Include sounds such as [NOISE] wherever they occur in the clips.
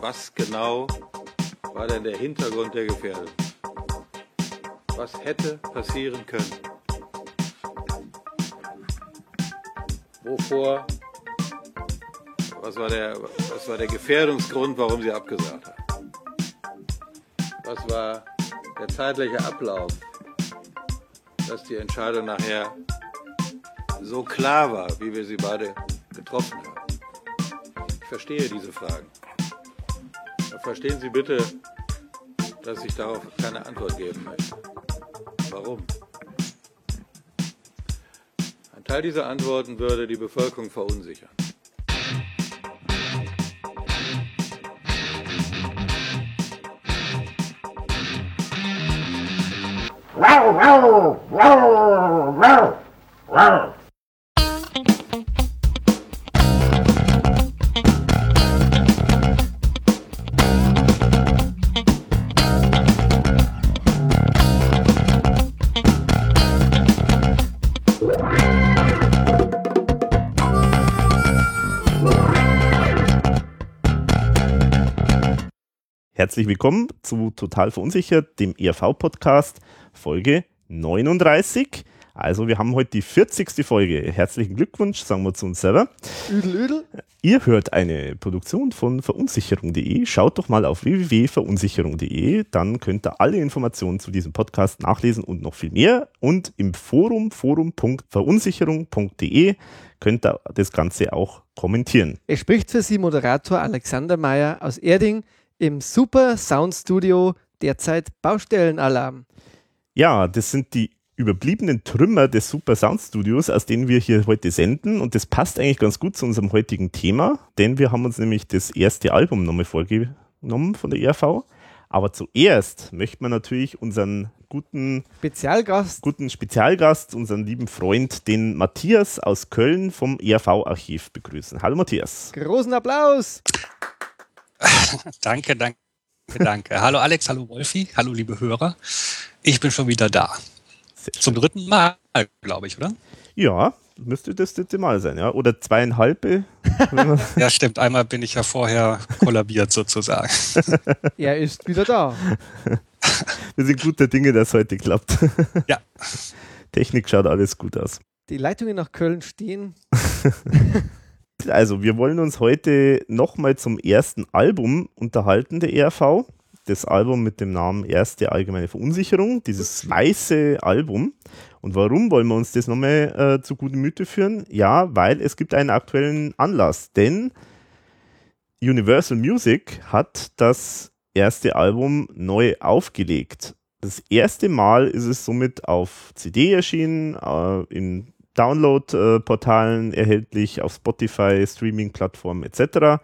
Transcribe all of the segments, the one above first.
Was genau war denn der Hintergrund der Gefährdung? Was hätte passieren können? Wovor? Was war der, was war der Gefährdungsgrund, warum sie abgesagt hat? Was war der zeitliche Ablauf, dass die Entscheidung nachher so klar war, wie wir sie beide getroffen haben? Ich verstehe diese Fragen. Verstehen Sie bitte, dass ich darauf keine Antwort geben möchte. Warum? Ein Teil dieser Antworten würde die Bevölkerung verunsichern. Wow, wow, wow, wow, wow. Herzlich willkommen zu Total Verunsichert, dem ERV-Podcast, Folge 39. Also wir haben heute die 40. Folge. Herzlichen Glückwunsch, sagen wir zu uns selber. Üdel, üdel. Ihr hört eine Produktion von verunsicherung.de. Schaut doch mal auf www.verunsicherung.de. Dann könnt ihr alle Informationen zu diesem Podcast nachlesen und noch viel mehr. Und im Forum, forum.verunsicherung.de könnt ihr das Ganze auch kommentieren. Es spricht für Sie Moderator Alexander Mayer aus Erding im Super Sound Studio derzeit Baustellenalarm. Ja, das sind die überbliebenen Trümmer des Super Sound Studios, aus denen wir hier heute senden. Und das passt eigentlich ganz gut zu unserem heutigen Thema, denn wir haben uns nämlich das erste Album nochmal vorgenommen von der ERV. Aber zuerst möchte man natürlich unseren guten Spezialgast, guten Spezialgast, unseren lieben Freund, den Matthias aus Köln vom ERV-Archiv begrüßen. Hallo Matthias. Großen Applaus. [LAUGHS] danke, danke, danke. hallo Alex, hallo Wolfi, hallo liebe Hörer. Ich bin schon wieder da. Zum dritten Mal, glaube ich, oder? Ja, müsste das dritte Mal sein, ja? Oder zweieinhalb? [LAUGHS] [LAUGHS] ja, stimmt. Einmal bin ich ja vorher kollabiert sozusagen. er ist wieder da. Wir sind guter Dinge, dass heute klappt. Ja. Technik schaut alles gut aus. Die Leitungen nach Köln stehen. Also, wir wollen uns heute nochmal zum ersten Album unterhalten, der ERV. Das Album mit dem Namen Erste Allgemeine Verunsicherung, dieses weiße Album. Und warum wollen wir uns das nochmal äh, zu gute Müte führen? Ja, weil es gibt einen aktuellen Anlass, denn Universal Music hat das erste Album neu aufgelegt. Das erste Mal ist es somit auf CD erschienen, äh, in Download-Portalen erhältlich, auf Spotify, Streaming-Plattformen etc.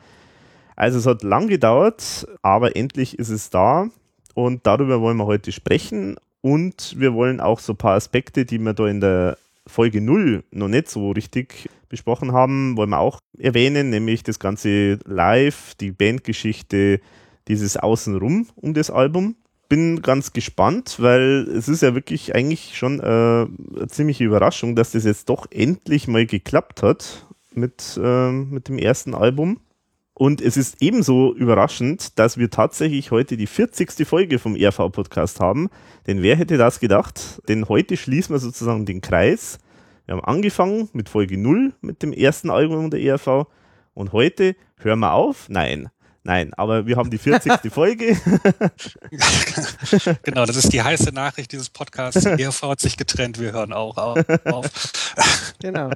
Also es hat lang gedauert, aber endlich ist es da und darüber wollen wir heute sprechen und wir wollen auch so ein paar Aspekte, die wir da in der Folge 0 noch nicht so richtig besprochen haben, wollen wir auch erwähnen, nämlich das ganze Live, die Bandgeschichte, dieses Außenrum um das Album bin ganz gespannt, weil es ist ja wirklich eigentlich schon äh, eine ziemliche Überraschung, dass das jetzt doch endlich mal geklappt hat mit, äh, mit dem ersten Album. Und es ist ebenso überraschend, dass wir tatsächlich heute die 40. Folge vom ERV-Podcast haben. Denn wer hätte das gedacht? Denn heute schließen wir sozusagen den Kreis. Wir haben angefangen mit Folge 0 mit dem ersten Album der ERV. Und heute hören wir auf? Nein. Nein, aber wir haben die 40. [LAUGHS] Folge. [LAUGHS] genau, das ist die heiße Nachricht dieses Podcasts. Die ERV hat sich getrennt, wir hören auch auf. [LAUGHS] genau.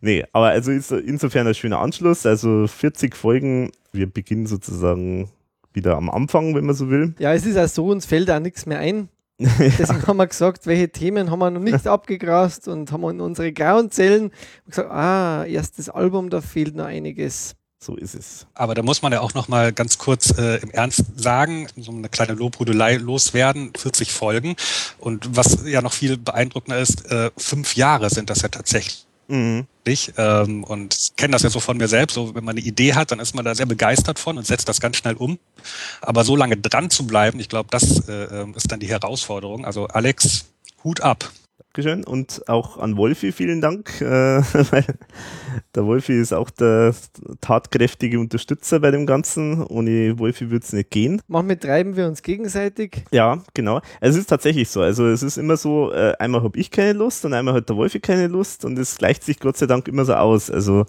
Nee, aber also ist insofern ein schöner Anschluss. Also 40 Folgen, wir beginnen sozusagen wieder am Anfang, wenn man so will. Ja, es ist auch so, uns fällt da nichts mehr ein. Deswegen ja. haben wir gesagt, welche Themen haben wir noch nicht abgegrast und haben in unsere grauen Zellen gesagt, ah, erstes Album, da fehlt noch einiges. So ist es. Aber da muss man ja auch noch mal ganz kurz äh, im Ernst sagen, so eine kleine Lobhudelei loswerden, 40 Folgen. Und was ja noch viel beeindruckender ist, äh, fünf Jahre sind das ja tatsächlich. Mhm. Ähm, und kenne das ja so von mir selbst. So, wenn man eine Idee hat, dann ist man da sehr begeistert von und setzt das ganz schnell um. Aber so lange dran zu bleiben, ich glaube, das äh, ähm, ist dann die Herausforderung. Also Alex, Hut ab. Dankeschön. Und auch an Wolfi vielen Dank, äh, [LAUGHS] weil der Wolfi ist auch der tatkräftige Unterstützer bei dem Ganzen. Ohne Wolfi würde es nicht gehen. Manchmal treiben wir uns gegenseitig. Ja, genau. Es ist tatsächlich so. Also es ist immer so, äh, einmal habe ich keine Lust und einmal hat der Wolfi keine Lust und es gleicht sich Gott sei Dank immer so aus. Also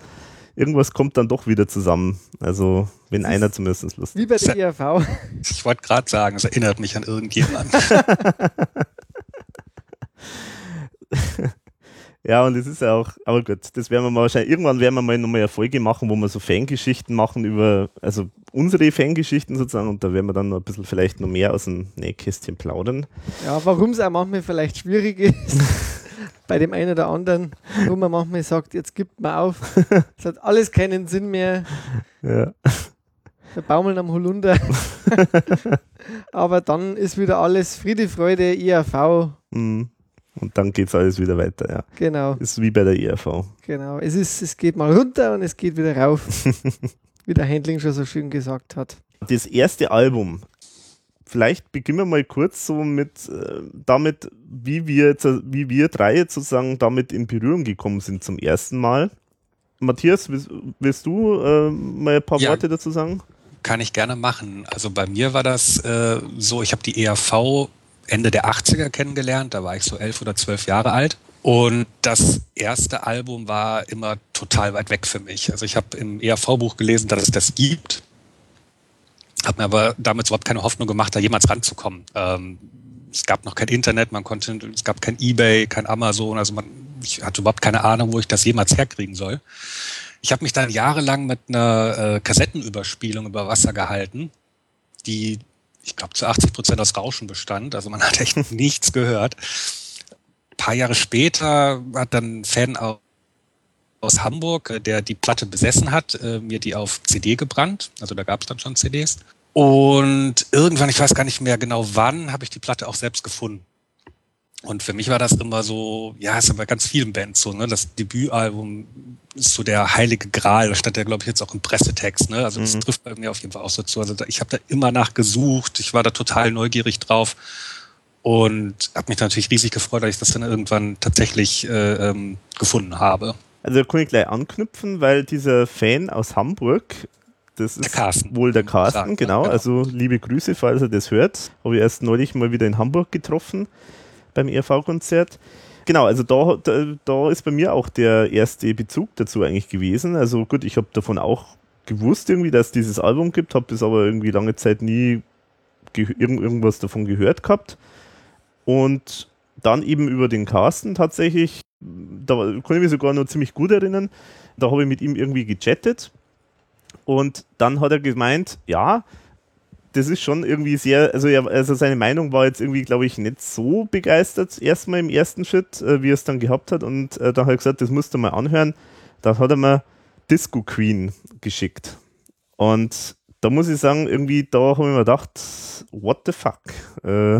irgendwas kommt dann doch wieder zusammen. Also wenn einer zumindest Lust hat. Wie bei der IAV. Ich wollte gerade sagen, es erinnert mich an irgendjemanden. [LAUGHS] [LAUGHS] ja, und es ist ja auch, aber gut, das werden wir mal wahrscheinlich, irgendwann werden wir mal nochmal eine Folge machen, wo wir so Fangeschichten machen über, also unsere Fangeschichten sozusagen und da werden wir dann noch ein bisschen vielleicht noch mehr aus dem Nähkästchen plaudern. Ja, warum es auch manchmal vielleicht schwierig ist. [LAUGHS] bei dem einen oder anderen, wo man manchmal sagt, jetzt gibt man auf. [LAUGHS] Es hat alles keinen Sinn mehr. Ja. Wir baumeln am Holunder. Aber dann ist wieder alles Friede, Freude, IAV. Mhm. Und dann geht es alles wieder weiter, ja. Genau. Ist wie bei der IAV. Genau. Es, ist, es geht mal runter und es geht wieder rauf. [LAUGHS] wie der Handling schon so schön gesagt hat. Das erste Album, vielleicht beginnen wir mal kurz so mit äh, damit, wie wir, jetzt, wie wir drei jetzt sozusagen damit in Berührung gekommen sind zum ersten Mal. Matthias, willst, willst du äh, mal ein paar ja, Worte dazu sagen? Kann ich gerne machen. Also bei mir war das äh, so, ich habe die ERV Ende der 80er kennengelernt, da war ich so elf oder zwölf Jahre alt. Und das erste Album war immer total weit weg für mich. Also ich habe im ERV-Buch gelesen, dass es das gibt habe mir aber damals überhaupt keine Hoffnung gemacht, da jemals ranzukommen. Ähm, es gab noch kein Internet, man konnte, es gab kein eBay, kein Amazon, also man, ich hatte überhaupt keine Ahnung, wo ich das jemals herkriegen soll. Ich habe mich dann jahrelang mit einer äh, Kassettenüberspielung über Wasser gehalten, die, ich glaube, zu 80 Prozent aus Rauschen bestand. Also man [LAUGHS] hat echt nichts gehört. Ein paar Jahre später hat dann ein Fan aus Hamburg, äh, der die Platte besessen hat, äh, mir die auf CD gebrannt. Also da gab es dann schon CDs. Und irgendwann, ich weiß gar nicht mehr genau wann, habe ich die Platte auch selbst gefunden. Und für mich war das immer so, ja, ist aber ganz vielen Bands so, ne? Das Debütalbum ist so der heilige Gral. Da stand ja, glaube ich, jetzt auch im Pressetext, ne? Also das mhm. trifft bei mir auf jeden Fall auch so zu. Also ich habe da immer nachgesucht, ich war da total neugierig drauf und habe mich natürlich riesig gefreut, dass ich das dann irgendwann tatsächlich äh, ähm, gefunden habe. Also da kann ich gleich anknüpfen, weil dieser Fan aus Hamburg, das ist wohl der Carsten, sagen, genau. genau. Also liebe Grüße, falls er das hört. Habe ich erst neulich mal wieder in Hamburg getroffen beim ERV-Konzert. Genau, also da, da, da, ist bei mir auch der erste Bezug dazu eigentlich gewesen. Also gut, ich habe davon auch gewusst irgendwie, dass es dieses Album gibt, habe das aber irgendwie lange Zeit nie irgendwas davon gehört gehabt. Und dann eben über den Carsten tatsächlich da kann ich mich sogar noch ziemlich gut erinnern. Da habe ich mit ihm irgendwie gechattet und dann hat er gemeint, ja, das ist schon irgendwie sehr, also, er, also seine Meinung war jetzt irgendwie, glaube ich, nicht so begeistert, erstmal im ersten Schritt, äh, wie er es dann gehabt hat. Und äh, dann hat er gesagt, das musst du mal anhören. Da hat er mir Disco Queen geschickt. Und da muss ich sagen, irgendwie, da habe ich mir gedacht, what the fuck? Äh. [LAUGHS]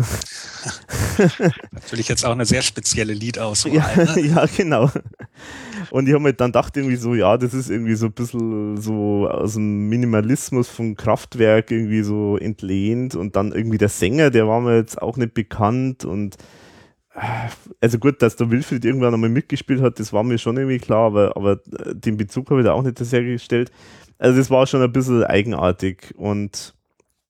Natürlich jetzt auch eine sehr spezielle Liedauswahl. Ja, ne? [LAUGHS] ja genau. Und ich habe mir dann gedacht, irgendwie so, ja, das ist irgendwie so ein bisschen so aus dem Minimalismus von Kraftwerk irgendwie so entlehnt und dann irgendwie der Sänger, der war mir jetzt auch nicht bekannt und äh, also gut, dass der Wilfried irgendwann einmal mitgespielt hat, das war mir schon irgendwie klar, aber, aber äh, den Bezug habe ich da auch nicht sehr gestellt. Also das war schon ein bisschen eigenartig und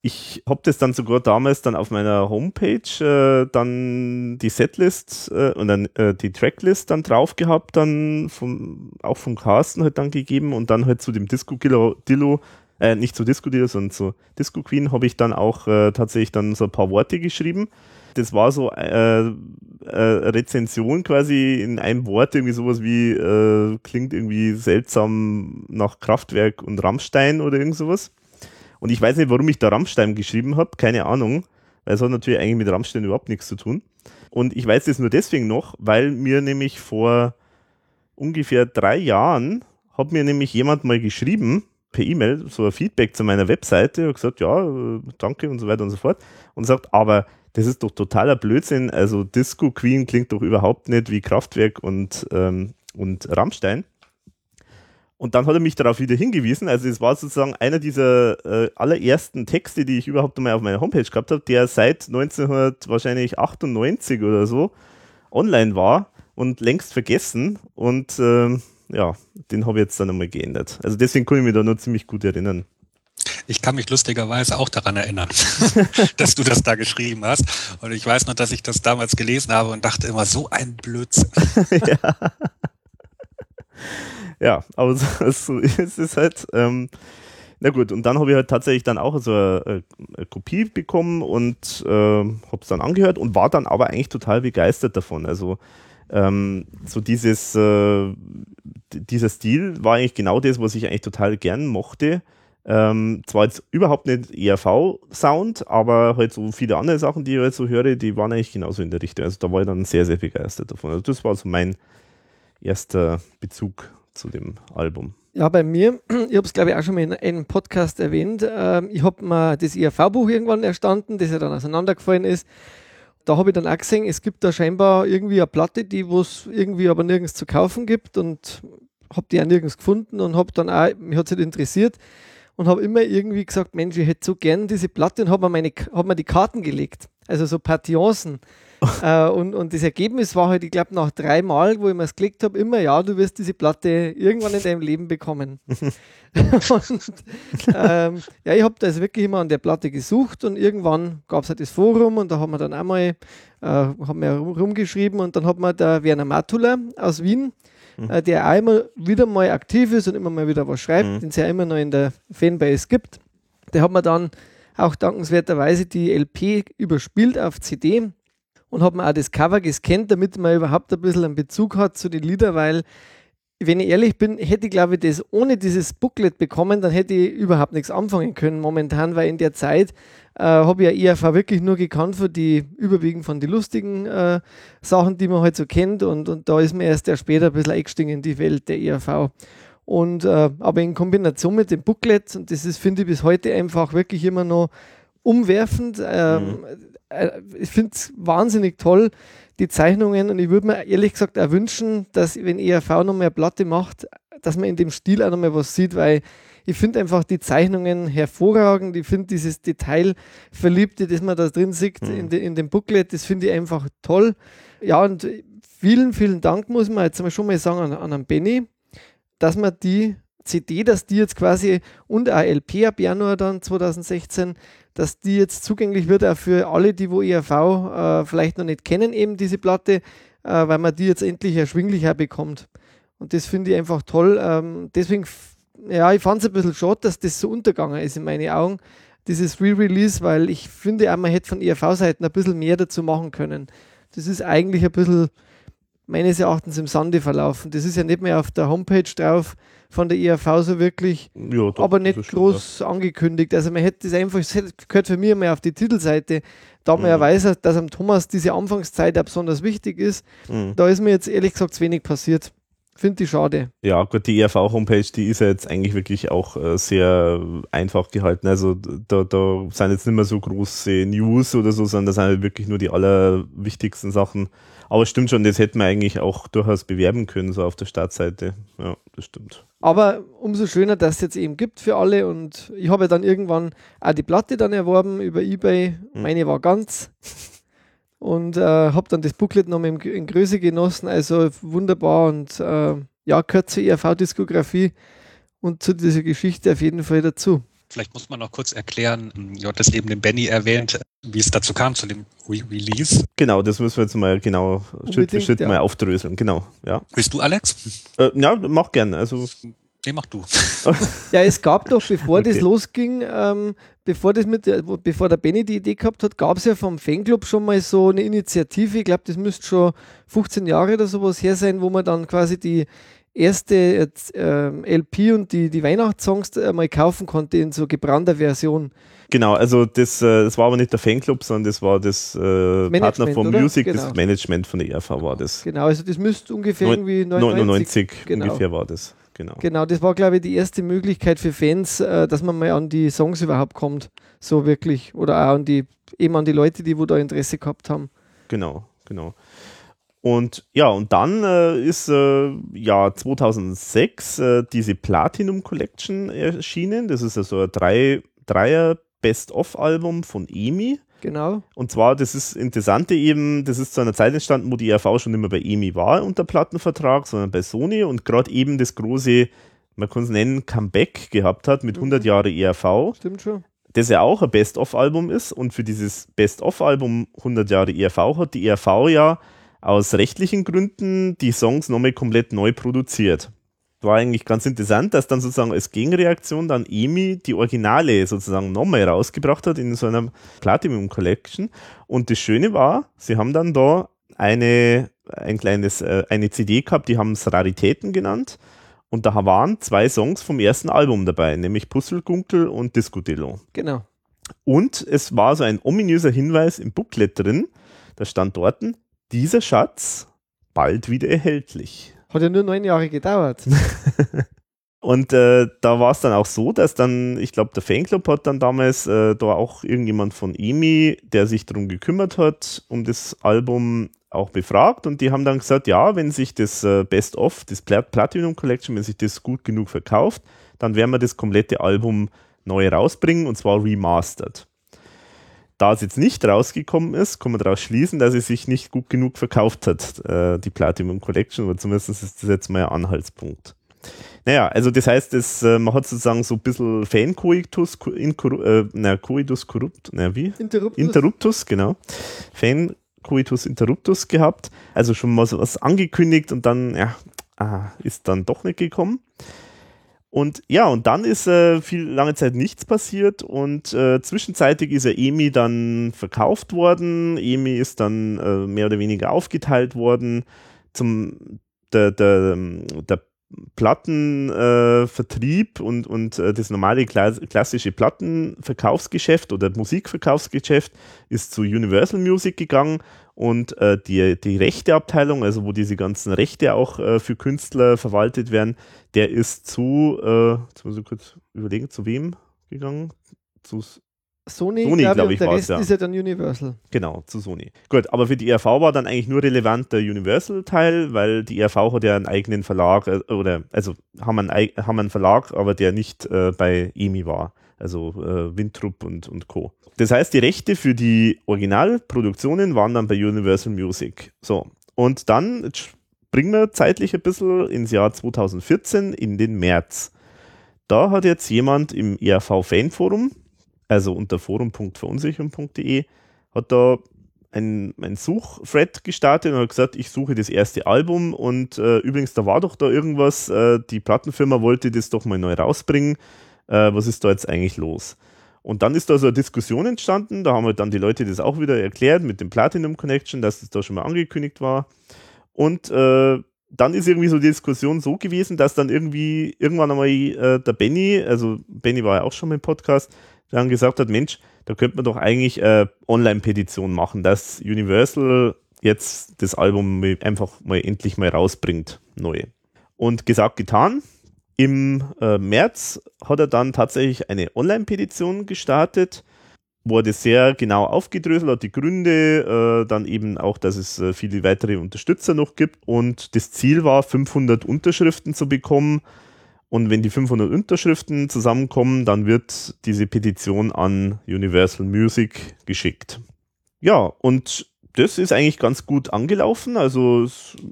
ich habe das dann sogar damals dann auf meiner Homepage äh, dann die Setlist äh, und dann äh, die Tracklist dann drauf gehabt, dann vom, auch vom Carsten halt dann gegeben und dann halt zu dem Disco Dillo, äh, nicht zu Disco Dillo, sondern zu Disco Queen habe ich dann auch äh, tatsächlich dann so ein paar Worte geschrieben. Das war so äh, äh, Rezension quasi in einem Wort, irgendwie sowas wie äh, klingt irgendwie seltsam nach Kraftwerk und Rammstein oder irgend sowas. Und ich weiß nicht, warum ich da Rammstein geschrieben habe, keine Ahnung. Weil es hat natürlich eigentlich mit Rammstein überhaupt nichts zu tun. Und ich weiß das nur deswegen noch, weil mir nämlich vor ungefähr drei Jahren hat mir nämlich jemand mal geschrieben, per E-Mail, so ein Feedback zu meiner Webseite, hat gesagt, ja, äh, danke und so weiter und so fort. Und sagt, aber das ist doch totaler Blödsinn. Also Disco Queen klingt doch überhaupt nicht wie Kraftwerk und, ähm, und Rammstein. Und dann hat er mich darauf wieder hingewiesen. Also es war sozusagen einer dieser äh, allerersten Texte, die ich überhaupt einmal auf meiner Homepage gehabt habe, der seit 1998 oder so online war und längst vergessen. Und äh, ja, den habe ich jetzt dann einmal geändert. Also deswegen kann ich mich da nur ziemlich gut erinnern. Ich kann mich lustigerweise auch daran erinnern, [LAUGHS] dass du das da geschrieben hast. Und ich weiß noch, dass ich das damals gelesen habe und dachte immer, so ein Blödsinn. [LAUGHS] ja. ja, aber so, [LAUGHS] so ist es halt. Ähm, na gut, und dann habe ich halt tatsächlich dann auch so eine, eine Kopie bekommen und äh, habe es dann angehört und war dann aber eigentlich total begeistert davon. Also ähm, so dieses, äh, dieser Stil war eigentlich genau das, was ich eigentlich total gern mochte. Ähm, zwar jetzt überhaupt nicht ERV-Sound, aber halt so viele andere Sachen, die ich halt so höre, die waren eigentlich genauso in der Richtung. Also da war ich dann sehr, sehr begeistert davon. Also das war so mein erster Bezug zu dem Album. Ja, bei mir, [CLEARS THROAT] ich habe es glaube ich auch schon mal in einem Podcast erwähnt, ähm, ich habe mir das IRV-Buch irgendwann erstanden, das ja dann auseinandergefallen ist. Da habe ich dann auch gesehen, es gibt da scheinbar irgendwie eine Platte, die es irgendwie aber nirgends zu kaufen gibt und habe die auch nirgends gefunden und habe dann auch, mich hat es halt interessiert und habe immer irgendwie gesagt, Mensch, ich hätte so gern diese Platte und habe mir, hab mir die Karten gelegt, also so Partiancen. [LAUGHS] äh, und, und das Ergebnis war halt, ich glaube, nach drei Mal, wo ich mir es gelegt habe, immer, ja, du wirst diese Platte irgendwann in deinem Leben bekommen. [LAUGHS] und, ähm, ja, ich habe da wirklich immer an der Platte gesucht und irgendwann gab es halt das Forum und da haben wir dann einmal äh, haben wir rumgeschrieben und dann hat mir der Werner Matula aus Wien, mhm. äh, der auch immer wieder mal aktiv ist und immer mal wieder was schreibt, mhm. den es ja immer noch in der Fanbase gibt, der hat mir dann auch dankenswerterweise die LP überspielt auf CD und habe mir auch das Cover gescannt, damit man überhaupt ein bisschen einen Bezug hat zu den Liedern, weil wenn ich ehrlich bin, hätte ich glaube ich das ohne dieses Booklet bekommen, dann hätte ich überhaupt nichts anfangen können momentan, weil in der Zeit äh, habe ich ja ERV wirklich nur gekannt für die überwiegend von den lustigen äh, Sachen, die man halt so kennt und, und da ist mir erst der später ein bisschen eingestiegen in die Welt der ERV. Und äh, aber in Kombination mit dem Booklet, und das ist, finde ich, bis heute einfach wirklich immer noch umwerfend. Ähm, mhm. Äh, ich finde es wahnsinnig toll, die Zeichnungen. Und ich würde mir ehrlich gesagt auch wünschen, dass, wenn ERV noch mehr Platte macht, dass man in dem Stil auch noch mal was sieht, weil ich finde einfach die Zeichnungen hervorragend. Ich finde dieses Detailverliebte, das man da drin sieht mhm. in, de, in dem Booklet, das finde ich einfach toll. Ja, und vielen, vielen Dank muss man jetzt schon mal sagen an, an Benny, dass man die CD, dass die jetzt quasi und auch LP ab Januar dann 2016 dass die jetzt zugänglich wird auch für alle, die wo ERV äh, vielleicht noch nicht kennen, eben diese Platte, äh, weil man die jetzt endlich erschwinglicher bekommt. Und das finde ich einfach toll. Ähm, deswegen, ja, ich fand es ein bisschen schade, dass das so untergegangen ist in meinen Augen, dieses Re-Release, weil ich finde auch, man hätte von ERV-Seiten ein bisschen mehr dazu machen können. Das ist eigentlich ein bisschen meines Erachtens im Sande verlaufen. Das ist ja nicht mehr auf der Homepage drauf von der IAV so wirklich, ja, doch, aber nicht groß ja. angekündigt. Also man hätte das einfach, das gehört für mich mehr auf die Titelseite. Da man mhm. ja weiß, dass am Thomas diese Anfangszeit besonders wichtig ist, mhm. da ist mir jetzt ehrlich gesagt wenig passiert. Finde ich schade. Ja, gut, die ERV-Homepage, die ist ja jetzt eigentlich wirklich auch äh, sehr einfach gehalten. Also da, da sind jetzt nicht mehr so große News oder so, sondern das sind halt wirklich nur die allerwichtigsten Sachen. Aber stimmt schon, das hätten wir eigentlich auch durchaus bewerben können, so auf der Startseite. Ja, das stimmt. Aber umso schöner, dass es jetzt eben gibt für alle. Und ich habe dann irgendwann auch die Platte dann erworben über Ebay. Mhm. Meine war ganz. Und äh, habe dann das Booklet noch in, in Größe genossen. Also wunderbar und äh, ja, gehört zur ERV-Diskografie und zu dieser Geschichte auf jeden Fall dazu. Vielleicht muss man noch kurz erklären, du hattest eben den Benny erwähnt, wie es dazu kam zu dem Re Release. Genau, das müssen wir jetzt mal genau Schritt für Schritt ja. mal aufdröseln. Genau, ja. Willst du, Alex? Äh, ja, mach gerne. Also Nee, mach du. [LAUGHS] ja, es gab doch, bevor okay. das losging, ähm, bevor, das mit der, bevor der Benny die Idee gehabt hat, gab es ja vom Fanclub schon mal so eine Initiative, ich glaube, das müsste schon 15 Jahre oder sowas her sein, wo man dann quasi die erste äh, LP und die, die Weihnachtssongs äh, mal kaufen konnte in so gebrannter Version. Genau, also das, äh, das war aber nicht der Fanclub, sondern das war das äh, Partner von oder? Music, genau. das Management von der ERV war das. Genau, also das müsste ungefähr Neun, irgendwie 99, 99 genau. ungefähr war das. Genau. genau, das war glaube ich die erste Möglichkeit für Fans, äh, dass man mal an die Songs überhaupt kommt, so wirklich. Oder auch an die, eben an die Leute, die wo da Interesse gehabt haben. Genau, genau. Und ja, und dann äh, ist äh, ja 2006 äh, diese Platinum Collection erschienen. Das ist also eine drei, Dreier Best-of-Album von EMI. Genau. Und zwar, das ist Interessante eben, das ist zu einer Zeit entstanden, wo die ERV schon nicht mehr bei EMI war unter Plattenvertrag, sondern bei Sony und gerade eben das große, man kann es nennen, Comeback gehabt hat mit 100 mhm. Jahre ERV. Stimmt schon. Das ja auch ein Best-of-Album ist und für dieses Best-of-Album 100 Jahre ERV hat die ERV ja aus rechtlichen Gründen die Songs nochmal komplett neu produziert war eigentlich ganz interessant, dass dann sozusagen als Gegenreaktion dann EMI die Originale sozusagen nochmal rausgebracht hat in so einer Platinum Collection. Und das Schöne war, sie haben dann da eine, ein kleines, äh, eine CD gehabt, die haben es Raritäten genannt. Und da waren zwei Songs vom ersten Album dabei, nämlich Puzzlegunkel und Disco Dillo. Genau. Und es war so ein ominöser Hinweis im Booklet drin, da stand dort, dieser Schatz bald wieder erhältlich. Hat ja nur neun Jahre gedauert. [LAUGHS] Und äh, da war es dann auch so, dass dann, ich glaube, der Fanclub hat dann damals äh, da auch irgendjemand von EMI, der sich darum gekümmert hat, um das Album auch befragt und die haben dann gesagt, ja, wenn sich das äh, Best of, das Plat Platinum Collection, wenn sich das gut genug verkauft, dann werden wir das komplette Album neu rausbringen und zwar remastered. Da es jetzt nicht rausgekommen ist, kann man daraus schließen, dass es sich nicht gut genug verkauft hat, äh, die Platinum Collection, oder zumindest ist das jetzt mal ein Anhaltspunkt. Naja, also das heißt, das, äh, man hat sozusagen so ein bisschen Fan-Coitus, äh, na, Coitus corrupt, na wie? Interruptus. Interruptus, genau. Fan-Coitus interruptus gehabt. Also schon mal so was angekündigt und dann, ja, ah, ist dann doch nicht gekommen. Und ja, und dann ist äh, viel lange Zeit nichts passiert und äh, zwischenzeitig ist er EMI dann verkauft worden. EMI ist dann äh, mehr oder weniger aufgeteilt worden. Zum der, der, der Plattenvertrieb äh, und, und äh, das normale klassische Plattenverkaufsgeschäft oder Musikverkaufsgeschäft ist zu Universal Music gegangen und äh, die, die Rechteabteilung, also wo diese ganzen Rechte auch äh, für Künstler verwaltet werden, der ist zu, äh, jetzt muss ich kurz überlegen, zu wem gegangen? Zu Sony, Sony glaube glaub ich, der Rest ja. ist ja dann Universal. Genau, zu Sony. Gut, aber für die ERV war dann eigentlich nur relevant der Universal-Teil, weil die ERV hat ja einen eigenen Verlag, äh, oder also haben einen, haben einen Verlag, aber der nicht äh, bei EMI war, also äh, Wintrup und, und Co. Das heißt, die Rechte für die Originalproduktionen waren dann bei Universal Music. So, und dann springen wir zeitlich ein bisschen ins Jahr 2014 in den März. Da hat jetzt jemand im ERV Fanforum, also unter forum.verunsicherung.de, hat da ein, ein Suchthread gestartet und hat gesagt, ich suche das erste Album und äh, übrigens, da war doch da irgendwas, äh, die Plattenfirma wollte das doch mal neu rausbringen. Äh, was ist da jetzt eigentlich los? Und dann ist da so eine Diskussion entstanden, da haben halt dann die Leute das auch wieder erklärt mit dem Platinum Connection, dass das da schon mal angekündigt war. Und äh, dann ist irgendwie so die Diskussion so gewesen, dass dann irgendwie irgendwann einmal äh, der Benny, also Benny war ja auch schon mal im Podcast, dann gesagt hat, Mensch, da könnte man doch eigentlich äh, Online-Petition machen, dass Universal jetzt das Album einfach mal endlich mal rausbringt, neu. Und gesagt, getan. Im äh, März hat er dann tatsächlich eine Online-Petition gestartet, das sehr genau aufgedröselt hat, die Gründe, äh, dann eben auch, dass es äh, viele weitere Unterstützer noch gibt. Und das Ziel war, 500 Unterschriften zu bekommen. Und wenn die 500 Unterschriften zusammenkommen, dann wird diese Petition an Universal Music geschickt. Ja, und das ist eigentlich ganz gut angelaufen. Also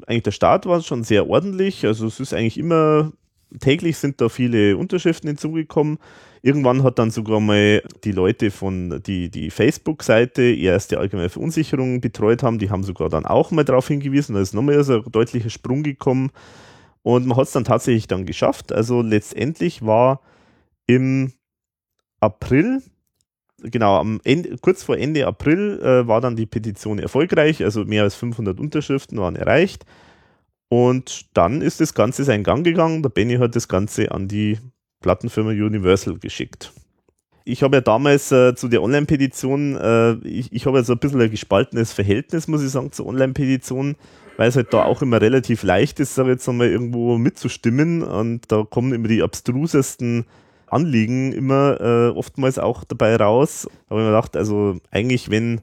eigentlich der Start war schon sehr ordentlich. Also es ist eigentlich immer täglich sind da viele Unterschriften hinzugekommen. Irgendwann hat dann sogar mal die Leute von die, die Facebook-Seite erste allgemeine Verunsicherung betreut haben, die haben sogar dann auch mal darauf hingewiesen, da ist nochmal so ein deutlicher Sprung gekommen. Und man hat es dann tatsächlich dann geschafft. Also letztendlich war im April, genau, am Ende, kurz vor Ende April äh, war dann die Petition erfolgreich, also mehr als 500 Unterschriften waren erreicht. Und dann ist das Ganze seinen Gang gegangen. Der Benny hat das Ganze an die Plattenfirma Universal geschickt. Ich habe ja damals äh, zu der Online-Petition, äh, ich, ich habe ja so ein bisschen ein gespaltenes Verhältnis, muss ich sagen, zur Online-Petition, weil es halt da auch immer relativ leicht ist, sag jetzt einmal irgendwo mitzustimmen und da kommen immer die abstrusesten Anliegen immer äh, oftmals auch dabei raus. Ich mir gedacht, also eigentlich, wenn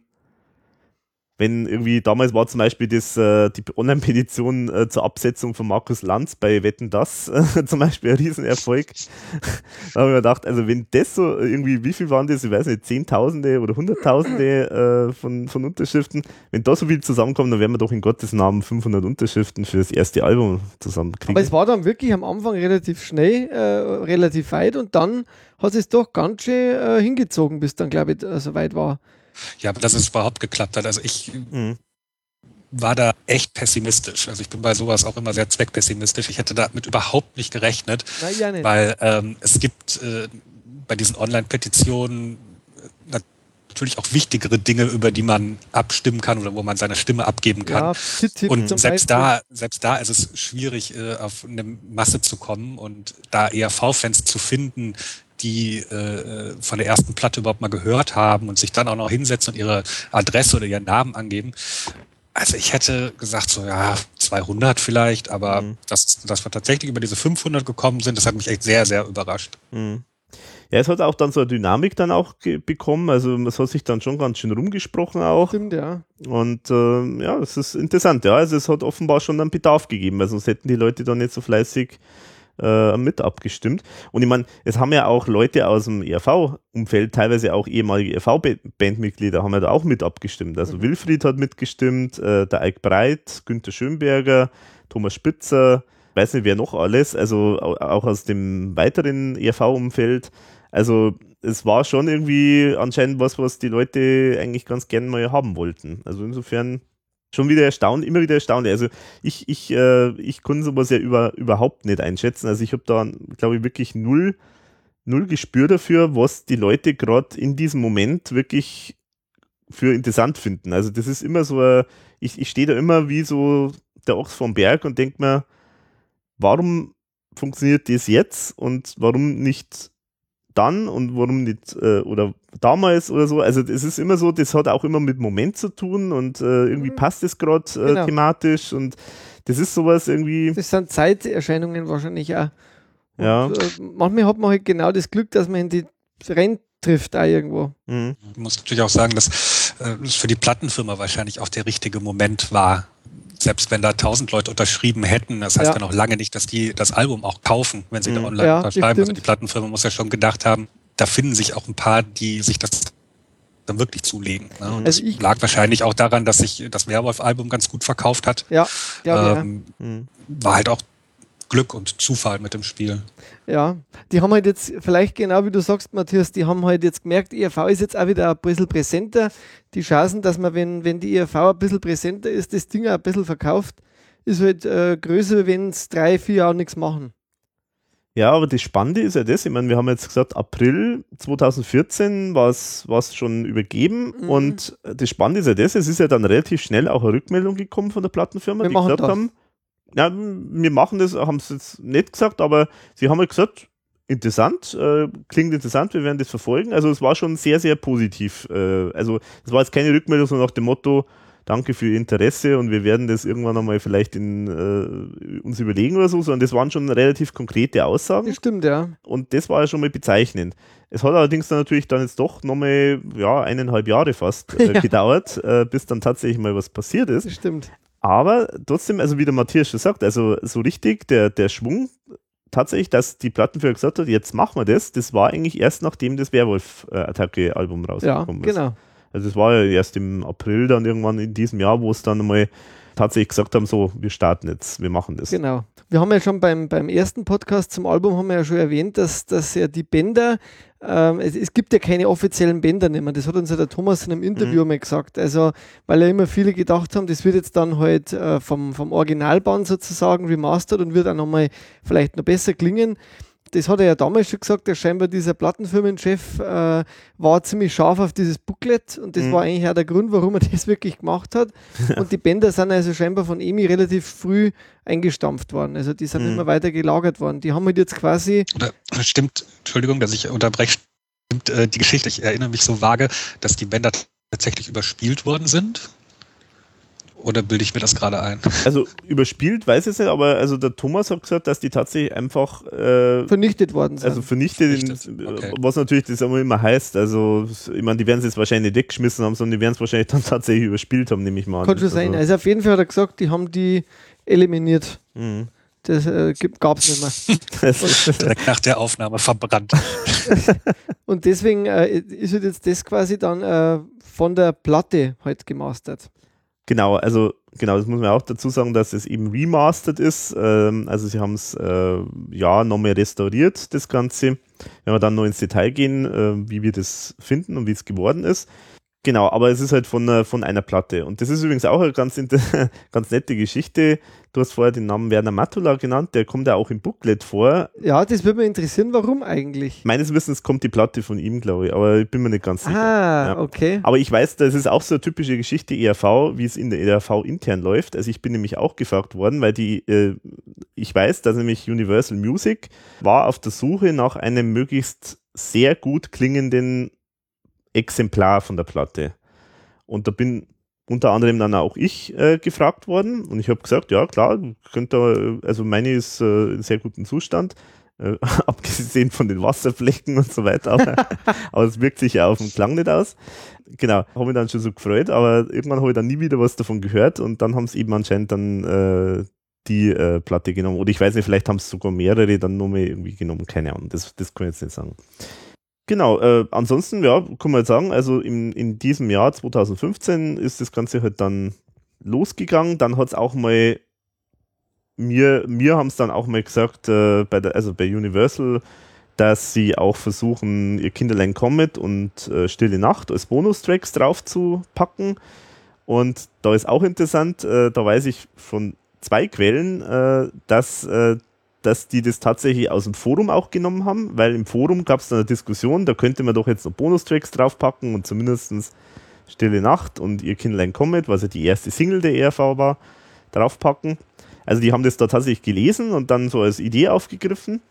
wenn irgendwie, damals war zum Beispiel das, äh, die Online-Petition äh, zur Absetzung von Markus Lanz bei Wetten Das äh, [LAUGHS] zum Beispiel ein Riesenerfolg. [LAUGHS] da habe ich mir gedacht, also wenn das so irgendwie, wie viel waren das, ich weiß nicht, Zehntausende oder Hunderttausende äh, von, von Unterschriften, wenn da so viel zusammenkommt, dann werden wir doch in Gottes Namen 500 Unterschriften für das erste Album zusammenkriegen. Aber es war dann wirklich am Anfang relativ schnell, äh, relativ weit und dann hat es doch ganz schön äh, hingezogen, bis dann, glaube ich, so weit war. Ja, aber dass es überhaupt geklappt hat. Also ich mhm. war da echt pessimistisch. Also ich bin bei sowas auch immer sehr zweckpessimistisch. Ich hätte damit überhaupt nicht gerechnet, Na, ja nicht. weil ähm, es gibt äh, bei diesen Online-Petitionen äh, natürlich auch wichtigere Dinge, über die man abstimmen kann oder wo man seine Stimme abgeben kann. Ja, und selbst da, selbst da ist es schwierig, äh, auf eine Masse zu kommen und da ERV-Fans zu finden, die äh, von der ersten Platte überhaupt mal gehört haben und sich dann auch noch hinsetzen und ihre Adresse oder ihren Namen angeben. Also ich hätte gesagt so, ja, 200 vielleicht, aber mhm. dass, dass wir tatsächlich über diese 500 gekommen sind, das hat mich echt sehr, sehr überrascht. Mhm. Ja, es hat auch dann so eine Dynamik dann auch bekommen, also es hat sich dann schon ganz schön rumgesprochen auch. Stimmt, ja. Und äh, ja, das ist interessant, ja, also es hat offenbar schon einen Bedarf gegeben, weil sonst hätten die Leute dann nicht so fleißig äh, mit abgestimmt. Und ich meine, es haben ja auch Leute aus dem ERV-Umfeld, teilweise auch ehemalige ERV-Bandmitglieder, haben ja da auch mit abgestimmt. Also mhm. Wilfried hat mitgestimmt, äh, der Eik Breit, Günther Schönberger, Thomas Spitzer, weiß nicht wer noch alles, also auch aus dem weiteren ERV-Umfeld. Also es war schon irgendwie anscheinend was, was die Leute eigentlich ganz gerne mal haben wollten. Also insofern schon wieder erstaunt, immer wieder erstaunt. Also ich, ich, äh, ich konnte sowas ja über, überhaupt nicht einschätzen. Also ich habe da, glaube ich, wirklich null, null Gespür dafür, was die Leute gerade in diesem Moment wirklich für interessant finden. Also das ist immer so, ich, ich stehe da immer wie so der Ochs vom Berg und denke mir, warum funktioniert das jetzt und warum nicht dann und warum nicht äh, oder damals oder so. Also es ist immer so, das hat auch immer mit Moment zu tun und äh, irgendwie mhm. passt es gerade äh, genau. thematisch und das ist sowas irgendwie. Das sind Zeiterscheinungen wahrscheinlich auch. Und, ja. Äh, manchmal hat man halt genau das Glück, dass man in die Rennen trifft da irgendwo. Mhm. Ich muss natürlich auch sagen, dass äh, es für die Plattenfirma wahrscheinlich auch der richtige Moment war, selbst wenn da tausend Leute unterschrieben hätten, das heißt ja. ja noch lange nicht, dass die das Album auch kaufen, wenn sie mhm. da online ja, unterschreiben. Also die Plattenfirma muss ja schon gedacht haben, da finden sich auch ein paar, die sich das dann wirklich zulegen. Ne? Und also das lag wahrscheinlich auch daran, dass sich das Werwolf-Album ganz gut verkauft hat. Ja, glaube ähm, ja. Mhm. War halt auch Glück und Zufall mit dem Spiel. Ja, die haben halt jetzt, vielleicht genau wie du sagst, Matthias, die haben halt jetzt gemerkt, ERV ist jetzt auch wieder ein bisschen präsenter. Die Chancen, dass man, wenn, wenn die ERV ein bisschen präsenter ist, das Ding auch ein bisschen verkauft, ist halt äh, größer, wenn es drei, vier Jahre nichts machen. Ja, aber das Spannende ist ja das, ich meine, wir haben jetzt gesagt, April 2014 war es schon übergeben mhm. und das Spannende ist ja das, es ist ja dann relativ schnell auch eine Rückmeldung gekommen von der Plattenfirma, wir die gesagt das. haben, ja, wir machen das, haben es jetzt nicht gesagt, aber sie haben halt gesagt, interessant, äh, klingt interessant, wir werden das verfolgen. Also es war schon sehr, sehr positiv. Äh, also es war jetzt keine Rückmeldung so nach dem Motto, danke für Ihr Interesse und wir werden das irgendwann einmal vielleicht in, äh, uns überlegen oder so, sondern das waren schon relativ konkrete Aussagen. Das stimmt, ja. Und das war ja schon mal bezeichnend. Es hat allerdings dann natürlich dann jetzt doch nochmal, ja, eineinhalb Jahre fast äh, [LAUGHS] ja. gedauert, äh, bis dann tatsächlich mal was passiert ist. Das stimmt. Aber trotzdem, also wie der Matthias schon sagt, also so richtig der, der Schwung tatsächlich, dass die Plattenfirma gesagt hat, jetzt machen wir das, das war eigentlich erst nachdem das Werwolf-Attacke-Album rausgekommen ja, genau. ist. Also es war ja erst im April dann irgendwann in diesem Jahr, wo es dann mal tatsächlich gesagt haben, so, wir starten jetzt, wir machen das. Genau. Wir haben ja schon beim, beim ersten Podcast zum Album haben wir ja schon erwähnt, dass, dass ja die Bänder ähm, es, es, gibt ja keine offiziellen Bänder mehr. Das hat uns ja der Thomas in einem Interview mhm. mal gesagt. Also, weil ja immer viele gedacht haben, das wird jetzt dann halt äh, vom, vom Originalband sozusagen remastert und wird auch nochmal vielleicht noch besser klingen das hat er ja damals schon gesagt, der scheinbar dieser Plattenfirmenchef äh, war ziemlich scharf auf dieses Booklet und das mhm. war eigentlich auch der Grund, warum er [LAUGHS] das wirklich gemacht hat. Und die Bänder sind also scheinbar von EMI relativ früh eingestampft worden. Also die sind mhm. immer weiter gelagert worden. Die haben halt jetzt quasi. Oder stimmt, Entschuldigung, dass ich unterbreche, stimmt äh, die Geschichte, ich erinnere mich so vage, dass die Bänder tatsächlich überspielt worden sind Oder bilde ich mir das gerade ein? [LAUGHS] Also überspielt weiß ich es nicht, aber also der Thomas hat gesagt, dass die tatsächlich einfach äh, vernichtet worden sind. Also vernichtet, vernichtet. Okay. was natürlich das immer, immer heißt. Also ich meine, die werden es jetzt wahrscheinlich nicht weggeschmissen haben, sondern die werden es wahrscheinlich dann [LAUGHS] tatsächlich überspielt haben, nehme ich mal an. Kann schon sein. Also auf jeden Fall hat er gesagt, die haben die eliminiert. Mhm. Das äh, gab es nicht mehr. [LAUGHS] Direkt nach der Aufnahme verbrannt. und deswegen äh, ist halt jetzt das quasi dann äh, von der Platte halt gemastert. Genau, also genau, das muss man auch dazu sagen, dass es eben remastered ist. Ähm, also sie haben es äh, ja nochmal restauriert, das Ganze. Wenn wir dann noch ins Detail gehen, äh, wie wir das finden und wie es geworden ist. Genau, aber es ist halt von, äh, von einer Platte. Und das ist übrigens auch eine ganz, [LAUGHS] ganz nette Geschichte. Du hast vorher den Namen Werner Matula genannt, der kommt ja auch im Booklet vor. Ja, das würde mich interessieren, warum eigentlich? Meines Wissens kommt die Platte von ihm, glaube ich, aber ich bin mir nicht ganz sicher. Ah, ja. okay. Aber ich weiß, das ist auch so eine typische Geschichte ERV, wie es in der ERV intern läuft. Also ich bin nämlich auch gefragt worden, weil die, äh, ich weiß, dass nämlich Universal Music war auf der Suche nach einem möglichst sehr gut klingenden Exemplar von der Platte. Und da bin unter anderem dann auch ich äh, gefragt worden und ich habe gesagt, ja klar, könnte, also meine ist äh, in sehr gutem Zustand, äh, [LAUGHS] abgesehen von den Wasserflecken und so weiter, aber, [LAUGHS] aber es wirkt sich ja auf den Klang nicht aus. Genau, habe mich dann schon so gefreut, aber irgendwann habe ich dann nie wieder was davon gehört und dann haben es eben anscheinend dann äh, die äh, Platte genommen oder ich weiß nicht, vielleicht haben es sogar mehrere dann nochmal irgendwie genommen, keine Ahnung, das, das kann ich jetzt nicht sagen. Genau, äh, ansonsten, ja, kann man sagen, also in, in diesem Jahr 2015 ist das Ganze halt dann losgegangen. Dann hat es auch mal, mir, mir haben es dann auch mal gesagt, äh, bei der, also bei Universal, dass sie auch versuchen, ihr Kinderlein Comet und äh, Stille Nacht als Bonustracks drauf zu packen. Und da ist auch interessant, äh, da weiß ich von zwei Quellen, äh, dass äh, dass die das tatsächlich aus dem Forum auch genommen haben, weil im Forum gab es dann eine Diskussion, da könnte man doch jetzt noch Bonustracks draufpacken und zumindest Stille Nacht und Ihr Kindlein Comet, was ja die erste Single der ERV war, draufpacken. Also die haben das da tatsächlich gelesen und dann so als Idee aufgegriffen.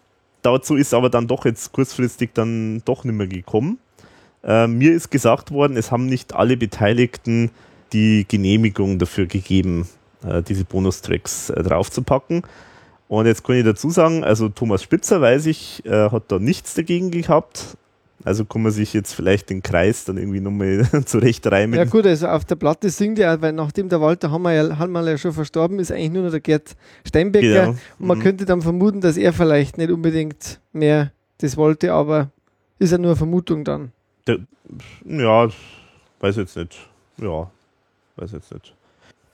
Dazu ist aber dann doch jetzt kurzfristig dann doch nicht mehr gekommen. Äh, mir ist gesagt worden, es haben nicht alle Beteiligten die Genehmigung dafür gegeben, äh, diese Bonustracks äh, draufzupacken. Und jetzt kann ich dazu sagen, also Thomas Spitzer, weiß ich, äh, hat da nichts dagegen gehabt. Also kann man sich jetzt vielleicht den Kreis dann irgendwie nochmal [LAUGHS] zurecht reimen. Ja gut, also auf der Platte singt er, weil nachdem der Walter Hammer ja, Hammer ja schon verstorben ist, eigentlich nur noch der Gerd Steinbecker. Genau. Und man mhm. könnte dann vermuten, dass er vielleicht nicht unbedingt mehr das wollte, aber ist ja nur eine Vermutung dann. Der, ja, weiß jetzt nicht. Ja, weiß jetzt nicht.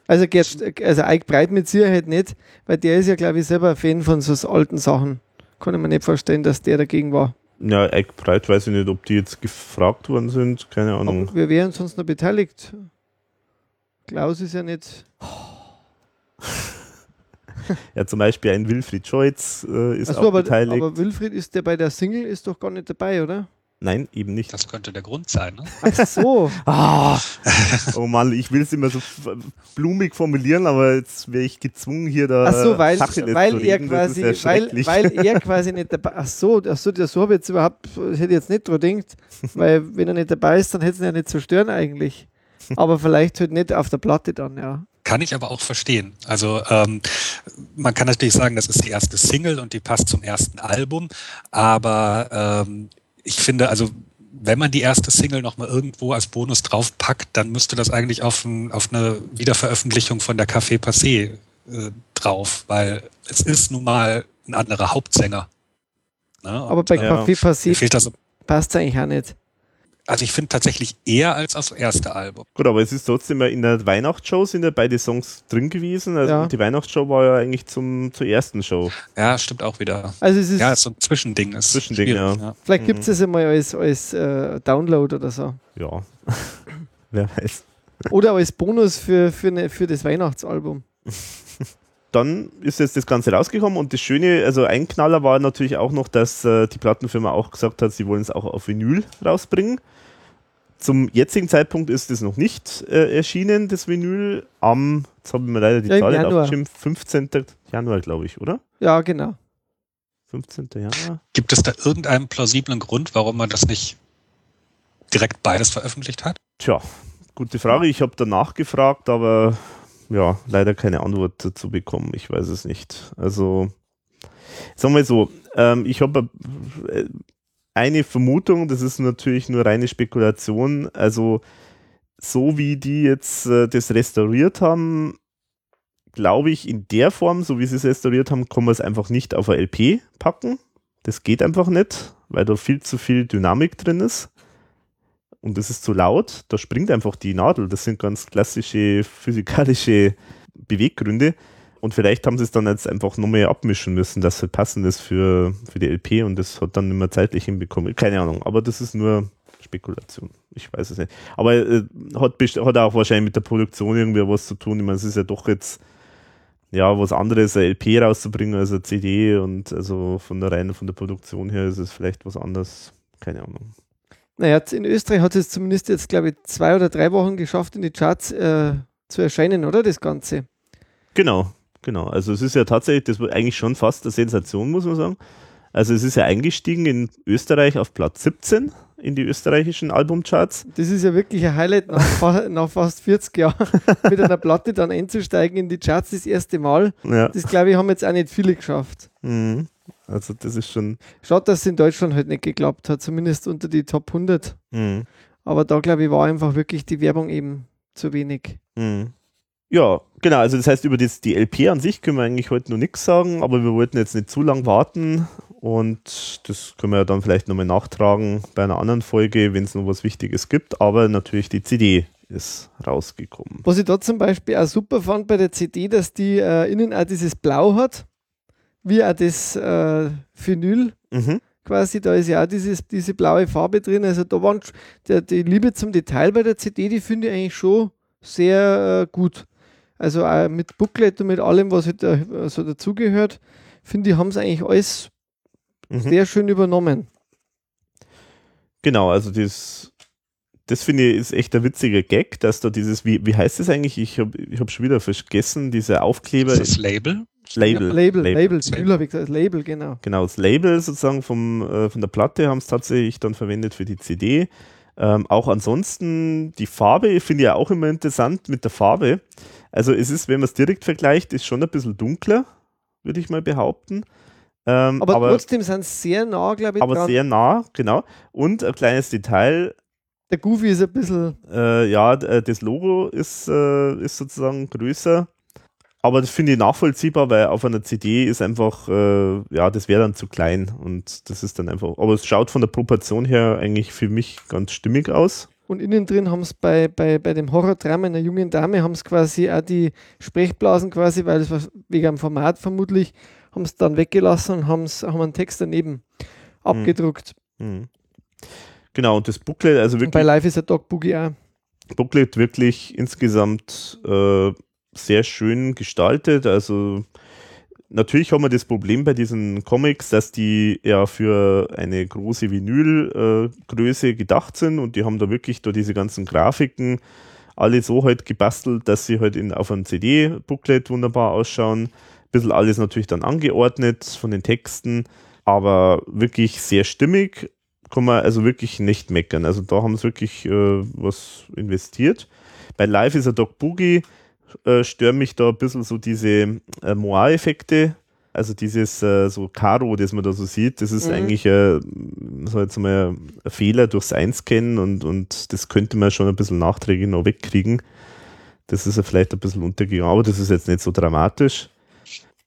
Also, Gerd, also Ike Breit mit Sicherheit nicht, weil der ist ja, glaube ich, selber ein Fan von so alten Sachen. Kann ich mir nicht vorstellen, dass der dagegen war. Ja, Ike Breit weiß ich nicht, ob die jetzt gefragt worden sind, keine Ahnung. Aber wir wären sonst noch beteiligt. Klaus ist ja nicht. [LAUGHS] ja, zum Beispiel ein Wilfried Scheutz äh, ist so, auch aber, beteiligt. Aber Wilfried ist der bei der Single ist doch gar nicht dabei, oder? Nein, eben nicht. Das könnte der Grund sein. Ne? Ach so. [LAUGHS] ah, [LAUGHS] oh Mann, ich will es immer so blumig formulieren, aber jetzt wäre ich gezwungen, hier da. Ach so, weil, weil er quasi, ja weil, weil er [LAUGHS] quasi nicht dabei. Ach so, ach so, so habe ich jetzt überhaupt, das hätte ich jetzt nicht dran gedacht, weil wenn er nicht dabei ist, dann hätte es ihn ja nicht zerstören eigentlich. Aber vielleicht halt nicht auf der Platte dann, ja. Kann ich aber auch verstehen. Also ähm, man kann natürlich sagen, das ist die erste Single und die passt zum ersten Album, aber ähm, ich finde, also wenn man die erste Single nochmal irgendwo als Bonus draufpackt, dann müsste das eigentlich auf, ein, auf eine Wiederveröffentlichung von der Café Passé äh, drauf, weil es ist nun mal ein anderer Hauptsänger. Ne? Aber bei Café äh, Passé passt es eigentlich auch nicht. Also ich finde tatsächlich eher als das erste Album. Gut, aber es ist trotzdem in der Weihnachtsshow sind ja beide Songs drin gewesen. Also ja. die Weihnachtsshow war ja eigentlich zum, zur ersten Show. Ja, stimmt auch wieder. Also es ist ja, so ein Zwischending. Ist Zwischending, ja. ja. Vielleicht gibt es es mhm. einmal als, als äh, Download oder so. Ja, [LAUGHS] wer weiß. Oder als Bonus für, für, ne, für das Weihnachtsalbum. [LAUGHS] dann ist jetzt das Ganze rausgekommen und das Schöne, also ein Knaller war natürlich auch noch, dass äh, die Plattenfirma auch gesagt hat, sie wollen es auch auf Vinyl rausbringen. Zum jetzigen Zeitpunkt ist es noch nicht äh, erschienen, das Vinyl. Am, jetzt habe ich mir leider die ja, Zahl nicht aufgeschrieben, 15. Januar, glaube ich, oder? Ja, genau. 15. Januar. Gibt es da irgendeinen plausiblen Grund, warum man das nicht direkt beides veröffentlicht hat? Tja, gute Frage. Ich habe danach gefragt, aber ja, leider keine Antwort dazu bekommen. Ich weiß es nicht. Also, sagen wir so, ähm, ich habe äh, eine Vermutung, das ist natürlich nur reine Spekulation. Also, so wie die jetzt äh, das restauriert haben, glaube ich, in der Form, so wie sie es restauriert haben, kann man es einfach nicht auf eine LP packen. Das geht einfach nicht, weil da viel zu viel Dynamik drin ist. Und das ist zu laut, da springt einfach die Nadel. Das sind ganz klassische physikalische Beweggründe. Und vielleicht haben sie es dann jetzt einfach noch mehr abmischen müssen, dass es halt passend ist für, für die LP und das hat dann nicht mehr zeitlich hinbekommen. Keine Ahnung, aber das ist nur Spekulation. Ich weiß es nicht. Aber äh, hat, hat auch wahrscheinlich mit der Produktion irgendwie was zu tun. Ich meine, es ist ja doch jetzt ja, was anderes, eine LP rauszubringen als eine CD und also von der reinen, von der Produktion her ist es vielleicht was anderes. Keine Ahnung. Naja, in Österreich hat es zumindest jetzt, glaube ich, zwei oder drei Wochen geschafft, in die Charts äh, zu erscheinen, oder? Das Ganze. Genau, genau. Also es ist ja tatsächlich, das war eigentlich schon fast eine Sensation, muss man sagen. Also es ist ja eingestiegen in Österreich auf Platz 17 in die österreichischen Albumcharts. Das ist ja wirklich ein Highlight nach, nach fast 40 Jahren [LAUGHS] mit einer Platte dann einzusteigen in die Charts das erste Mal. Ja. Das glaube ich haben jetzt auch nicht viele geschafft. Mhm. Also das ist schon. Schaut, dass es in Deutschland halt nicht geklappt hat, zumindest unter die Top 100. Mhm. Aber da glaube ich war einfach wirklich die Werbung eben zu wenig. Mhm. Ja, genau. Also das heißt, über das, die LP an sich können wir eigentlich heute noch nichts sagen, aber wir wollten jetzt nicht zu lang warten und das können wir ja dann vielleicht nochmal nachtragen bei einer anderen Folge, wenn es noch was Wichtiges gibt. Aber natürlich die CD ist rausgekommen. Was ich da zum Beispiel auch super fand bei der CD, dass die äh, innen auch dieses Blau hat, wie auch das äh, Vinyl. Mhm. Quasi, da ist ja auch dieses, diese blaue Farbe drin. Also da waren der, die Liebe zum Detail bei der CD, die finde ich eigentlich schon sehr äh, gut. Also auch mit Booklet und mit allem, was halt, also dazugehört, finde ich, haben sie eigentlich alles mhm. sehr schön übernommen. Genau, also das, das finde ich ist echt ein witziger Gag, dass da dieses, wie, wie heißt das eigentlich? Ich habe ich hab schon wieder vergessen, diese Aufkleber. Ist das Label? Label. Ja, Label, Label, Label, Label gesagt, Label, genau. Genau, das Label sozusagen vom, äh, von der Platte haben es tatsächlich dann verwendet für die CD. Ähm, auch ansonsten die Farbe finde ich ja auch immer interessant mit der Farbe. Also es ist, wenn man es direkt vergleicht, ist schon ein bisschen dunkler, würde ich mal behaupten. Ähm, aber, aber, trotzdem sind sie sehr nah, glaube ich. Aber dran. sehr nah, genau. Und ein kleines Detail. Der Goofy ist ein bisschen. Äh, ja, äh, das Logo ist, äh, ist sozusagen größer. Aber das finde ich nachvollziehbar, weil auf einer CD ist einfach, äh, ja, das wäre dann zu klein. Und das ist dann einfach. Aber es schaut von der Proportion her eigentlich für mich ganz stimmig aus. Und innen drin haben es bei, bei, bei dem Horrordrama einer jungen Dame, haben es quasi auch die Sprechblasen quasi, weil es war wegen dem Format vermutlich, haben es dann weggelassen und haben's, haben einen Text daneben mhm. abgedruckt. Mhm. Genau, und das Booklet, also wirklich. Und bei Live ist a Dog Boogie auch. Booklet wirklich insgesamt äh, sehr schön gestaltet. Also natürlich haben wir das Problem bei diesen Comics, dass die ja für eine große Vinylgröße gedacht sind und die haben da wirklich da diese ganzen Grafiken alle so halt gebastelt, dass sie halt in, auf einem CD-Booklet wunderbar ausschauen bisschen alles natürlich dann angeordnet von den Texten, aber wirklich sehr stimmig, kann man also wirklich nicht meckern. Also da haben sie wirklich äh, was investiert. Bei Live ist a Dog Boogie äh, stören mich da ein bisschen so diese äh, Moa-Effekte, also dieses äh, so Karo, das man da so sieht, das ist mhm. eigentlich äh, so jetzt mal ein Fehler durchs Einscannen und, und das könnte man schon ein bisschen nachträglich noch wegkriegen. Das ist ja vielleicht ein bisschen untergegangen, aber das ist jetzt nicht so dramatisch.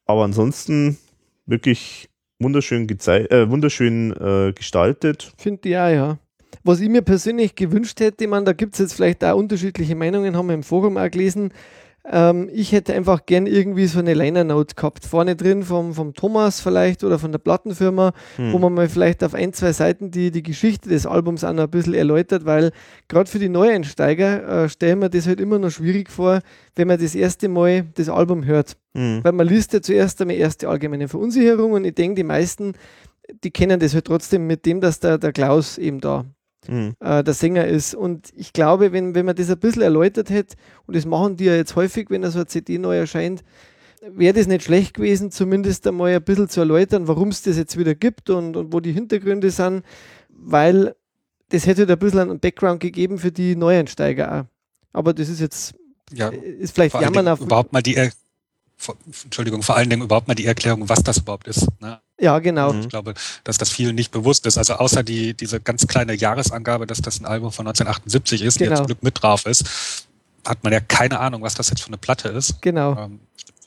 Aber ansonsten wirklich wunderschön, äh, wunderschön äh, gestaltet. Finde ich auch, ja. Was ich mir persönlich gewünscht hätte, man, da gibt es jetzt vielleicht auch unterschiedliche Meinungen, haben wir im Forum auch gelesen, ähm, ich hätte einfach gern irgendwie so eine Liner Note gehabt. Vorne drin vom, vom Thomas vielleicht oder von der Plattenfirma, hm. wo man mal vielleicht auf ein, zwei Seiten die, die Geschichte des Albums auch noch ein bisschen erläutert, weil gerade für die Neueinsteiger äh, stellen wir das halt immer noch schwierig vor, wenn man das erste Mal das Album hört. Hm. Weil man liest ja zuerst einmal erste allgemeine Verunsicherung und ich denke, die meisten, die kennen das halt trotzdem mit dem, dass der, der Klaus eben da mhm. äh, der Sänger ist. Und ich glaube, wenn, wenn man das ein bisschen erläutert hätte, und das machen die ja jetzt häufig, wenn so eine CD neu erscheint, wäre das nicht schlecht gewesen, zumindest einmal ein bisschen zu erläutern, warum es das jetzt wieder gibt und, und wo die Hintergründe sind, weil das hätte halt ein bisschen einen Background gegeben für die Neueinsteiger auch. Aber das ist jetzt ja, ist vielleicht jammern auf überhaupt mal die er Entschuldigung, vor allen Dingen überhaupt mal die Erklärung, was das überhaupt ist. Ne? Ja, genau. Ich glaube, dass das vielen nicht bewusst ist. Also außer die, diese ganz kleine Jahresangabe, dass das ein Album von 1978 ist, genau. die zum Glück mit drauf ist, hat man ja keine Ahnung, was das jetzt für eine Platte ist. Genau. Ähm,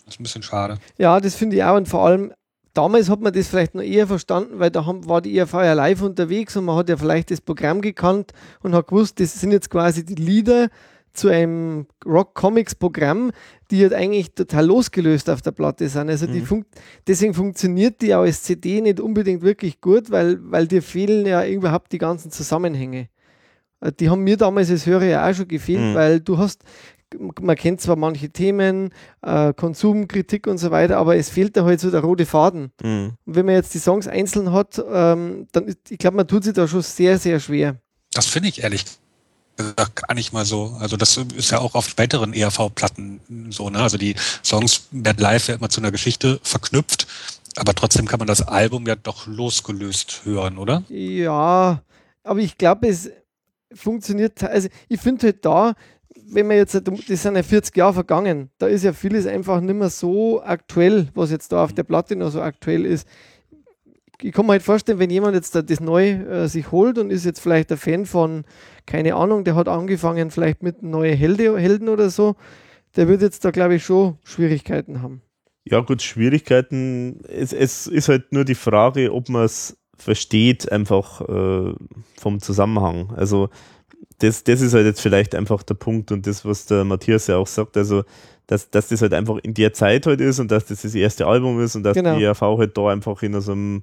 das ist ein bisschen schade. Ja, das finde ich auch. Und vor allem, damals hat man das vielleicht noch eher verstanden, weil da haben, war die ERV ja live unterwegs und man hat ja vielleicht das Programm gekannt und hat gewusst, das sind jetzt quasi die Lieder zu einem Rock-Comics-Programm, die halt eigentlich total losgelöst auf der Platte sind. Also die mhm. fun deswegen funktioniert die auch als CD nicht unbedingt wirklich gut, weil, weil dir fehlen ja überhaupt die ganzen Zusammenhänge. Äh, die haben mir damals als Hörer ja auch schon gefehlt, mhm. weil du hast, man kennt zwar manche Themen, äh, Konsumkritik und so weiter, aber es fehlt da halt so der rote Faden. Mhm. Und wenn man jetzt die Songs einzeln hat, ähm, dann, ich glaube, man tut sich da schon sehr, sehr schwer. Das finde ich ehrlich gesagt gar nicht mal so. Also das ist ja auch auf späteren ERV-Platten so, ne? Also die Songs werden live ja immer zu einer Geschichte verknüpft, aber trotzdem kann man das Album ja doch losgelöst hören, oder? Ja, aber ich glaube, es funktioniert, also ich finde halt da, wenn man jetzt, das sind ja 40 Jahre vergangen, da ist ja vieles einfach nicht mehr so aktuell, was jetzt da auf der Platte noch so aktuell ist ich kann mir halt vorstellen, wenn jemand jetzt das neu äh, sich holt und ist jetzt vielleicht ein Fan von, keine Ahnung, der hat angefangen vielleicht mit neuen Helde, Helden oder so, der wird jetzt da, glaube ich, schon Schwierigkeiten haben. Ja, gut, Schwierigkeiten. Es, es ist halt nur die Frage, ob man es versteht, einfach äh, vom Zusammenhang. Also, das, das ist halt jetzt vielleicht einfach der Punkt und das, was der Matthias ja auch sagt. Also, dass, dass das halt einfach in der Zeit halt ist und dass das das erste Album ist und dass genau. die ERV halt da einfach in so einem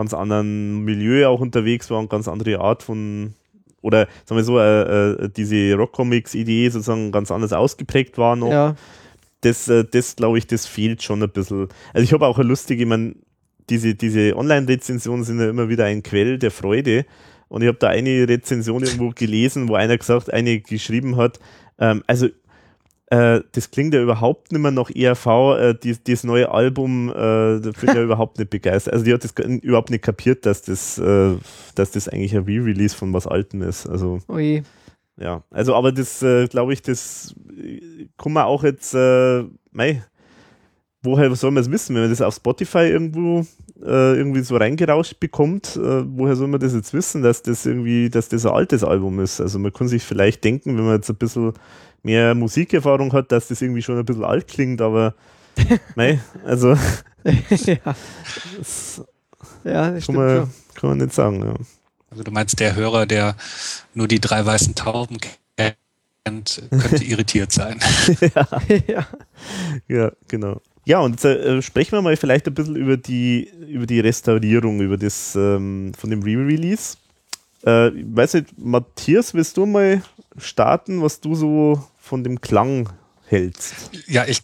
ganz anderen Milieu auch unterwegs war und ganz andere Art von oder sagen wir so, äh, äh, diese Rockcomics-Idee sozusagen ganz anders ausgeprägt war noch. Ja. Das, äh, das glaube ich, das fehlt schon ein bisschen. Also ich habe auch eine lustige, ich meine, diese, diese Online-Rezensionen sind ja immer wieder ein Quell der Freude. Und ich habe da eine Rezension irgendwo gelesen, wo einer gesagt, eine geschrieben hat, ähm, also äh, das klingt ja überhaupt nicht mehr nach ERV, äh, die, das neue Album, äh, da bin ich [LAUGHS] ja überhaupt nicht begeistert. Also die hat das überhaupt nicht kapiert, dass das, äh, dass das eigentlich ein Re-Release von was Altem ist. Also, Ui. Ja, also aber das, äh, glaube ich, das äh, kann man auch jetzt, äh, mei, woher soll man es wissen, wenn man das auf Spotify irgendwo äh, irgendwie so reingerauscht bekommt, äh, woher soll man das jetzt wissen, dass das irgendwie, dass das ein altes Album ist? Also man kann sich vielleicht denken, wenn man jetzt ein bisschen mehr Musikerfahrung hat, dass das irgendwie schon ein bisschen alt klingt, aber [LAUGHS] mei, also ja. Das, [LAUGHS] ja, das kann, man, kann man nicht sagen. Ja. Also du meinst, der Hörer, der nur die drei weißen Tauben kennt, könnte [LAUGHS] irritiert sein. ja. ja. ja, genau. Ja, und äh, sprechen wir mal vielleicht ein bisschen über die, über die Restaurierung, über das ähm, von dem Re-Release. Äh, ich weiß nicht, Matthias, willst du mal starten, was du so von dem Klang hältst? Ja, ich,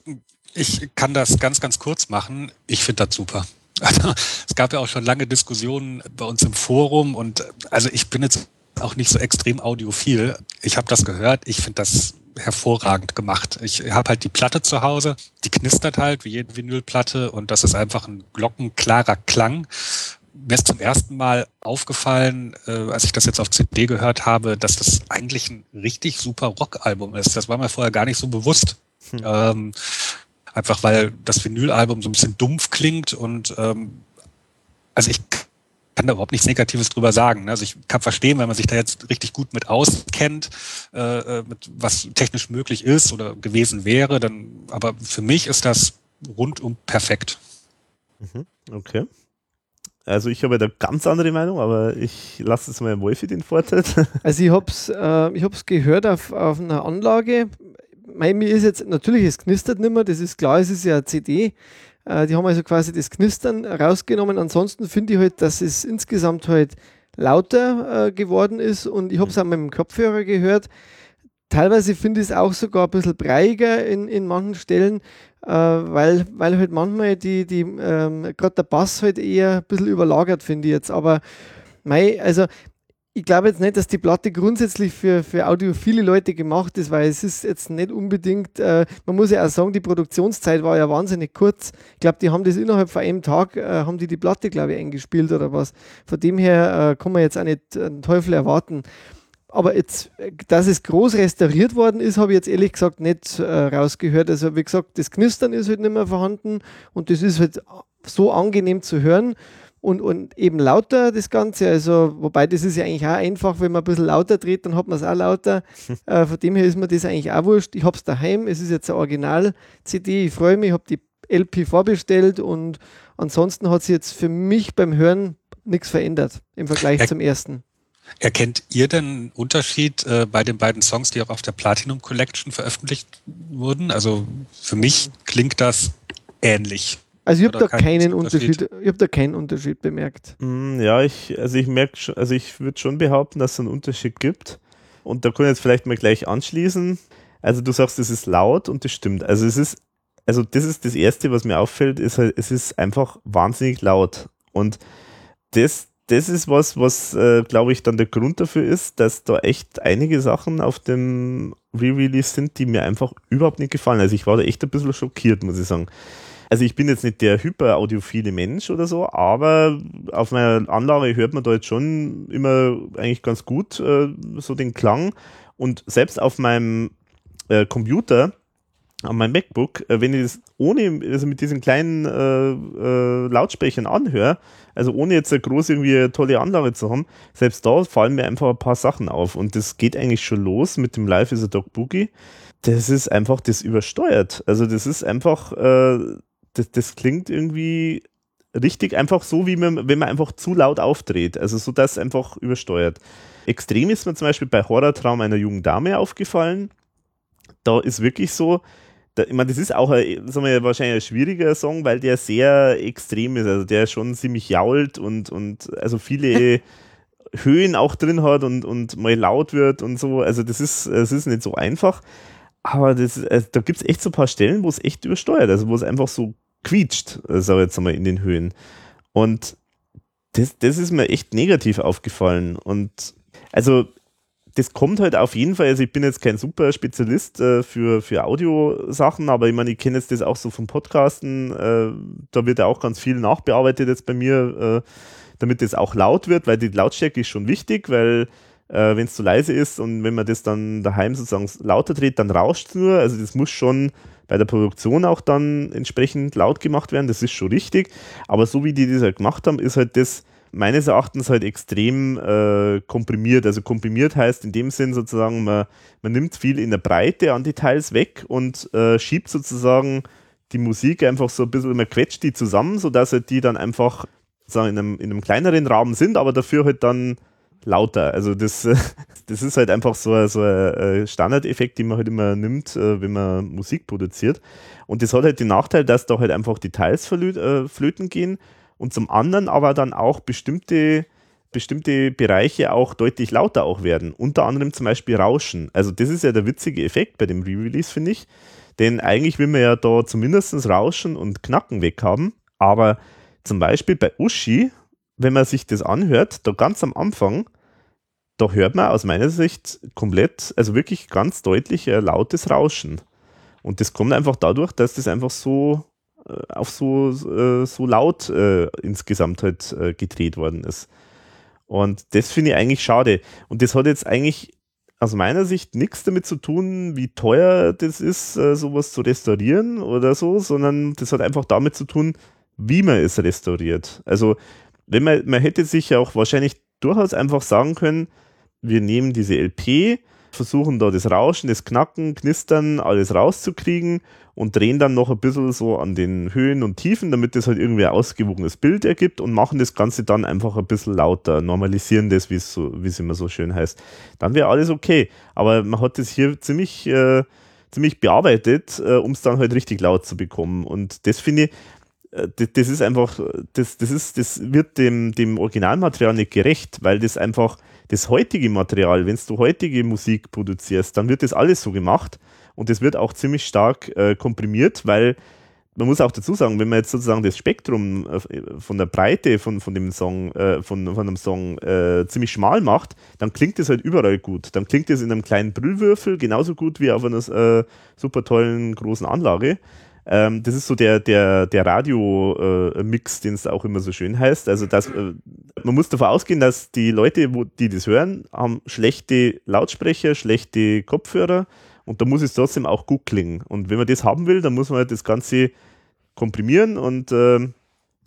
ich kann das ganz, ganz kurz machen. Ich finde das super. [LAUGHS] Also, es gab ja auch schon lange Diskussionen bei uns im Forum und also ich bin jetzt auch nicht so extrem audiophil. Ich habe das gehört. Ich finde das hervorragend gemacht. Ich habe halt die Platte zu Hause, die knistert halt wie jede Vinylplatte und das ist einfach ein glockenklarer Klang mir ist zum ersten Mal aufgefallen, äh, als ich das jetzt auf CD gehört habe, dass das eigentlich ein richtig super Rockalbum ist. Das war mir vorher gar nicht so bewusst. Hm. Ähm, einfach weil das Vinylalbum so ein bisschen dumpf klingt und ähm, also ich kann da überhaupt nichts Negatives drüber sagen. Ne? Also ich kann verstehen, wenn man sich da jetzt richtig gut mit auskennt, äh, äh, mit was technisch möglich ist oder gewesen wäre, dann, aber für mich ist das rundum perfekt. Mhm. Okay. Also ich habe da ganz andere Meinung, aber ich lasse es mal im Wolfi den Vorteil. [LAUGHS] Also ich habe es äh, ich hab's gehört auf, auf einer Anlage. Mein, mir ist jetzt, natürlich, es knistert nicht mehr, das ist klar, es ist ja eine CD. Äh, die haben also quasi das Knistern rausgenommen. Ansonsten finde ich halt, dass es insgesamt halt lauter äh, geworden ist und ich habe es auch mit dem Kopfhörer gehört. Teilweise finde ich es auch sogar ein bisschen breiiger in, in manchen Stellen äh, weil, weil halt manchmal die, die ähm, gerade der Bass halt eher ein bisschen überlagert, finde ich jetzt. Aber mei, also ich glaube jetzt nicht, dass die Platte grundsätzlich für, für audiophile Leute gemacht ist, weil es ist jetzt nicht unbedingt, äh, man muss ja auch sagen, die Produktionszeit war ja wahnsinnig kurz. Ich glaube, die haben das innerhalb von einem Tag, äh, haben die die Platte, glaube ich, eingespielt oder was. Von dem her äh, kann man jetzt auch nicht einen Teufel erwarten. Aber jetzt, dass es groß restauriert worden ist, habe ich jetzt ehrlich gesagt nicht äh, rausgehört. Also wie gesagt, das Knistern ist halt nicht mehr vorhanden und das ist halt so angenehm zu hören und, und eben lauter das Ganze. Also, wobei das ist ja eigentlich auch einfach, wenn man ein bisschen lauter dreht, dann hat man es auch lauter. [LAUGHS] äh, von dem her ist mir das eigentlich auch wurscht. Ich habe es daheim, es ist jetzt eine Original-CD, ich freue mich, ich habe die LP vorbestellt und ansonsten hat sich jetzt für mich beim Hören nichts verändert im Vergleich er zum ersten. Erkennt ihr denn Unterschied äh, bei den beiden Songs, die auch auf der Platinum Collection veröffentlicht wurden? Also für mich klingt das ähnlich. Also ich habe da keinen Unterschied. Unterschied. ich habe da keinen Unterschied bemerkt. Mm, ja, ich, also ich merke schon, also ich würde schon behaupten, dass es einen Unterschied gibt. Und da kann ich jetzt vielleicht mal gleich anschließen. Also du sagst, es ist laut und das stimmt. Also es ist, also das ist das Erste, was mir auffällt, ist halt, es ist einfach wahnsinnig laut. Und das, das ist was, was äh, glaube ich dann der Grund dafür ist, dass da echt einige Sachen auf dem Re-Release sind, die mir einfach überhaupt nicht gefallen. Also ich war da echt ein bisschen schockiert, muss ich sagen. Also ich bin jetzt nicht der hyper-audiophile Mensch oder so, aber auf meiner Anlage hört man da jetzt schon immer eigentlich ganz gut äh, so den Klang. Und selbst auf meinem äh, Computer, an meinem MacBook, äh, wenn ich das ohne, also mit diesen kleinen äh, äh, Lautsprechern anhöre, also ohne jetzt eine groß irgendwie eine tolle Anlage zu haben, selbst da fallen mir einfach ein paar Sachen auf. Und das geht eigentlich schon los mit dem Live is a Dog Boogie. Das ist einfach das übersteuert. Also das ist einfach, äh, das, das klingt irgendwie richtig einfach so, wie man, wenn man einfach zu laut aufdreht. Also so, dass einfach übersteuert. Extrem ist mir zum Beispiel bei Horrortraum einer jungen Dame aufgefallen. Da ist wirklich so, da, ich meine, das ist auch ein, sagen wir, wahrscheinlich ein schwieriger Song, weil der sehr extrem ist. Also der schon ziemlich jault und, und also viele [LAUGHS] Höhen auch drin hat und, und mal laut wird und so. Also das ist, das ist nicht so einfach. Aber das, also da gibt es echt so ein paar Stellen, wo es echt übersteuert, also wo es einfach so quietscht, sag ich jetzt einmal in den Höhen. Und das, das ist mir echt negativ aufgefallen. Und also das kommt halt auf jeden Fall, also ich bin jetzt kein super Spezialist äh, für, für Audiosachen, aber ich meine, ich kenne jetzt das auch so vom Podcasten, äh, da wird ja auch ganz viel nachbearbeitet jetzt bei mir, äh, damit das auch laut wird, weil die Lautstärke ist schon wichtig, weil äh, wenn es zu leise ist und wenn man das dann daheim sozusagen lauter dreht, dann rauscht es nur, also das muss schon bei der Produktion auch dann entsprechend laut gemacht werden, das ist schon richtig. Aber so wie die das halt gemacht haben, ist halt das meines Erachtens halt extrem äh, komprimiert. Also komprimiert heißt in dem Sinn sozusagen, man, man nimmt viel in der Breite an Details weg und äh, schiebt sozusagen die Musik einfach so ein bisschen, man quetscht die zusammen, sodass halt die dann einfach sagen, in, einem, in einem kleineren Rahmen sind, aber dafür halt dann lauter. Also das, [LAUGHS] das ist halt einfach so, so ein Standardeffekt, den man halt immer nimmt, äh, wenn man Musik produziert. Und das hat halt den Nachteil, dass da halt einfach Details äh, flöten gehen und zum anderen aber dann auch bestimmte, bestimmte Bereiche auch deutlich lauter auch werden. Unter anderem zum Beispiel Rauschen. Also das ist ja der witzige Effekt bei dem Re-Release, finde ich. Denn eigentlich will man ja da zumindest Rauschen und Knacken weghaben. Aber zum Beispiel bei Uschi, wenn man sich das anhört, da ganz am Anfang, da hört man aus meiner Sicht komplett, also wirklich ganz deutlich ein lautes Rauschen. Und das kommt einfach dadurch, dass das einfach so äh, auf so, äh, so laut äh, insgesamt halt äh, gedreht worden ist. Und das finde ich eigentlich schade. Und das hat jetzt eigentlich aus meiner Sicht nichts damit zu tun, wie teuer das ist, äh, sowas zu restaurieren oder so, sondern das hat einfach damit zu tun, wie man es restauriert. Also, wenn man, man hätte sich ja auch wahrscheinlich durchaus einfach sagen können, wir nehmen diese LP, versuchen da das Rauschen, das Knacken, Knistern, alles rauszukriegen und drehen dann noch ein bisschen so an den Höhen und Tiefen, damit das halt irgendwie ein ausgewogenes Bild ergibt und machen das Ganze dann einfach ein bisschen lauter, normalisieren das, wie es so, es immer so schön heißt. Dann wäre alles okay. Aber man hat das hier ziemlich, äh, ziemlich bearbeitet, äh, um es dann halt richtig laut zu bekommen. Und das finde ich, äh, das ist einfach, das, das ist, das wird dem, dem Originalmaterial nicht gerecht, weil das einfach das heutige Material, wenn du heutige Musik produzierst, dann wird das alles so gemacht und das wird auch ziemlich stark äh, komprimiert, weil man muss auch dazu sagen, wenn man jetzt sozusagen das Spektrum äh, von der Breite von, von dem Song, äh, von, von einem Song äh, ziemlich schmal macht, dann klingt das halt überall gut. Dann klingt das in einem kleinen Brüllwürfel genauso gut wie auf einer äh, super tollen großen Anlage. Ähm, das ist so der, der, der Radio-Mix, äh, den es auch immer so schön heißt. Also das, äh, man muss davon ausgehen, dass die Leute, wo, die das hören, haben schlechte Lautsprecher, schlechte Kopfhörer und da muss es trotzdem auch gut klingen. Und wenn man das haben will, dann muss man halt das Ganze komprimieren und, äh,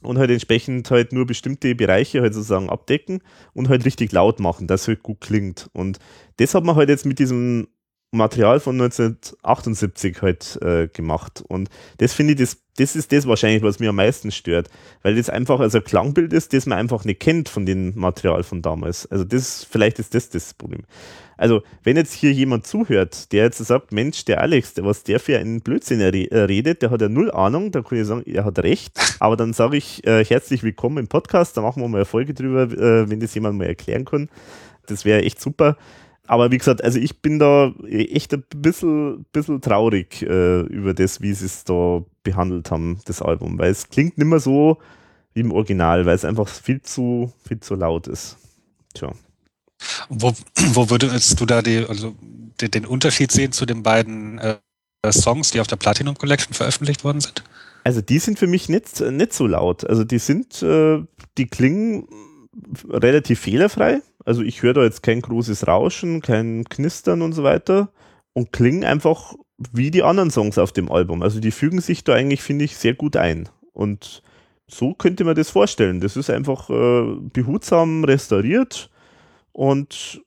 und halt entsprechend halt nur bestimmte Bereiche halt sozusagen abdecken und halt richtig laut machen, dass es halt gut klingt. Und das hat man halt jetzt mit diesem Material von 1978 halt äh, gemacht. Und das finde ich, das, das ist das wahrscheinlich, was mir am meisten stört. Weil das einfach also ein Klangbild ist, das man einfach nicht kennt von dem Material von damals. Also das, vielleicht ist das das Problem. Also, wenn jetzt hier jemand zuhört, der jetzt sagt, Mensch, der Alex, der, was der für einen Blödsinn äh, redet, der hat ja null Ahnung, da kann ich sagen, er hat recht. Aber dann sage ich äh, herzlich willkommen im Podcast, da machen wir mal eine Folge drüber, äh, wenn das jemand mal erklären kann. Das wäre echt super. Aber wie gesagt, also ich bin da echt ein bisschen, bisschen traurig äh, über das, wie sie es da behandelt haben, das Album, weil es klingt nicht mehr so wie im Original, weil es einfach viel zu, viel zu laut ist. Tja. Wo, wo würdest du da die, also den, den Unterschied sehen zu den beiden äh, Songs, die auf der Platinum Collection veröffentlicht worden sind? Also die sind für mich nicht, nicht so laut. Also die sind, äh, die klingen relativ fehlerfrei. Also ich höre da jetzt kein großes Rauschen, kein Knistern und so weiter und klingen einfach wie die anderen Songs auf dem Album. Also die fügen sich da eigentlich, finde ich, sehr gut ein. Und so könnte man das vorstellen. Das ist einfach äh, behutsam restauriert und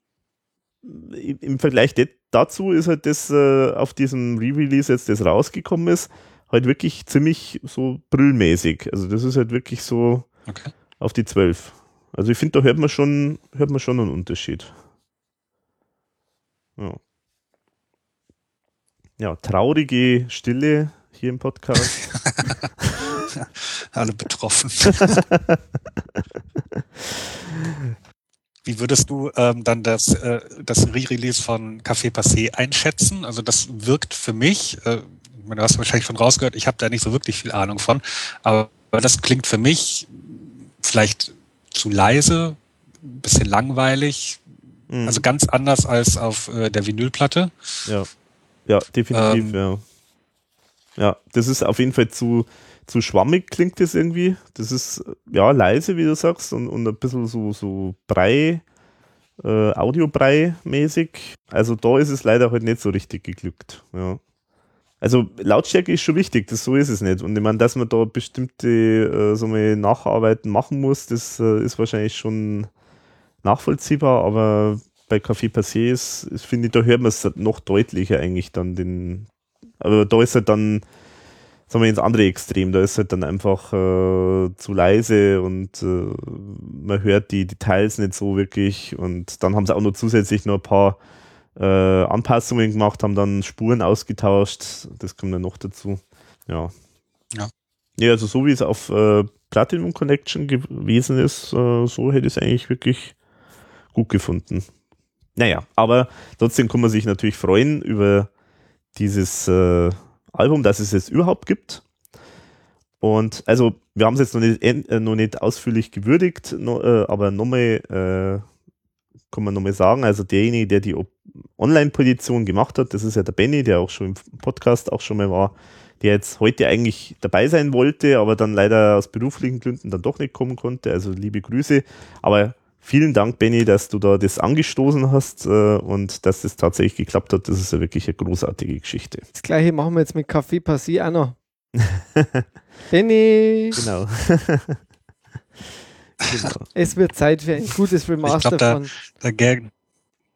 im Vergleich dazu ist halt das äh, auf diesem Re-Release jetzt, das rausgekommen ist, halt wirklich ziemlich so brüllmäßig. Also das ist halt wirklich so okay. auf die 12. Also ich finde, da hört man schon, hört man schon einen Unterschied. Ja. ja, traurige Stille hier im Podcast. [LAUGHS] Alle betroffen. [LAUGHS] Wie würdest du ähm, dann das, äh, das Re-Release von Café Passé einschätzen? Also das wirkt für mich, äh, du hast wahrscheinlich schon rausgehört, ich habe da nicht so wirklich viel Ahnung von, aber das klingt für mich vielleicht zu leise, ein bisschen langweilig, mhm. also ganz anders als auf äh, der Vinylplatte. Ja, ja definitiv, ähm, ja. Ja, das ist auf jeden Fall zu, zu schwammig klingt das irgendwie. Das ist ja leise, wie du sagst, und, und ein bisschen so, so Brei, äh, Audiobrei-mäßig. Also da ist es leider halt nicht so richtig geglückt. Ja. Also Lautstärke ist schon wichtig, das so ist es nicht. Und ich meine, dass man da bestimmte äh, so mal Nacharbeiten machen muss, das äh, ist wahrscheinlich schon nachvollziehbar, aber bei Café Passé ist, ist finde ich, da hört man es noch deutlicher eigentlich dann den. Aber da ist halt dann, sagen wir ins andere Extrem, da ist halt dann einfach äh, zu leise und äh, man hört die Details nicht so wirklich und dann haben sie auch noch zusätzlich noch ein paar äh, Anpassungen gemacht, haben dann Spuren ausgetauscht. Das kommt dann noch dazu. Ja. Ja. Ja, also so wie es auf äh, Platinum Connection gewesen ist, äh, so hätte ich es eigentlich wirklich gut gefunden. Naja, aber trotzdem kann man sich natürlich freuen über dieses äh, Album, das es jetzt überhaupt gibt. Und also, wir haben es jetzt noch nicht, äh, noch nicht ausführlich gewürdigt, no, äh, aber nochmal kann man nochmal sagen, also derjenige, der die Online-Position gemacht hat, das ist ja der Benny, der auch schon im Podcast auch schon mal war, der jetzt heute eigentlich dabei sein wollte, aber dann leider aus beruflichen Gründen dann doch nicht kommen konnte. Also liebe Grüße. Aber vielen Dank, Benny, dass du da das angestoßen hast äh, und dass das tatsächlich geklappt hat. Das ist ja wirklich eine großartige Geschichte. Das gleiche machen wir jetzt mit Café Passy auch noch. [LAUGHS] Benny! Genau. [LAUGHS] Genau. Es wird Zeit für ein gutes Remaster glaub, da, von. Da, gäbe,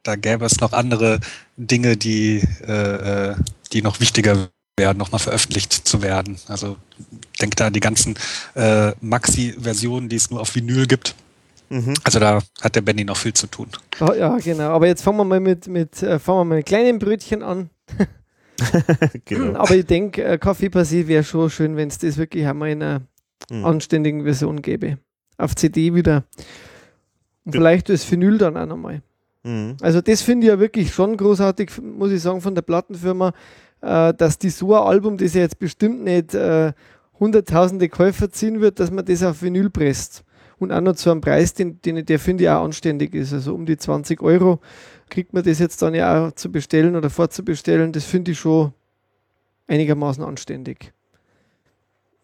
da gäbe es noch andere Dinge, die, äh, äh die noch wichtiger wären, nochmal veröffentlicht zu werden. Also denkt da an die ganzen äh, Maxi-Versionen, die es nur auf Vinyl gibt. Mhm. Also da hat der Benny noch viel zu tun. Oh, ja, genau. Aber jetzt fangen wir mal mit, mit, äh, fangen wir mal mit kleinen Brötchen an. [LAUGHS] [CLEARS THROAT] genau. Aber ich denke, äh, Kaffee Passé wäre schon schön, wenn es das wirklich einmal in einer mhm. anständigen Version gäbe auf CD wieder. Und ja. vielleicht das Vinyl dann auch nochmal. Mhm. Also das finde ich ja wirklich schon großartig, muss ich sagen, von der Plattenfirma, äh, dass die so ein Album, das ja jetzt bestimmt nicht äh, hunderttausende Käufer ziehen wird, dass man das auf Vinyl presst. Und auch noch zu einem Preis, den, den der finde ich auch anständig ist. Also um die 20 Euro kriegt man das jetzt dann ja auch zu bestellen oder vorzubestellen. Das finde ich schon einigermaßen anständig.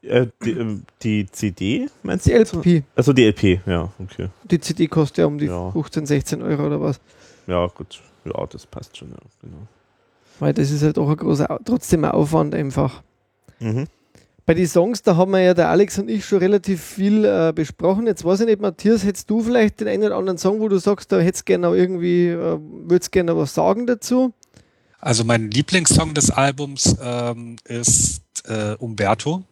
Äh, die, äh, die, CD, meinst du? Die LP. Also die LP, ja, okay. Die CD kostet ja um die ja. 15, 16 Euro oder was. Ja, gut. Ja, das passt schon, ja, genau. Weil das ist halt auch ein großer, trotzdem ein Aufwand einfach. Mhm. Bei den Songs, da haben wir ja der Alex und ich schon relativ viel äh, besprochen. Jetzt weiß ich nicht, Matthias, hättest du vielleicht den einen oder anderen Song, wo du sagst, da hättest gerne auch irgendwie, äh, würdest gerne was sagen dazu? Also mein Lieblingssong des Albums ähm, ist äh, Umberto.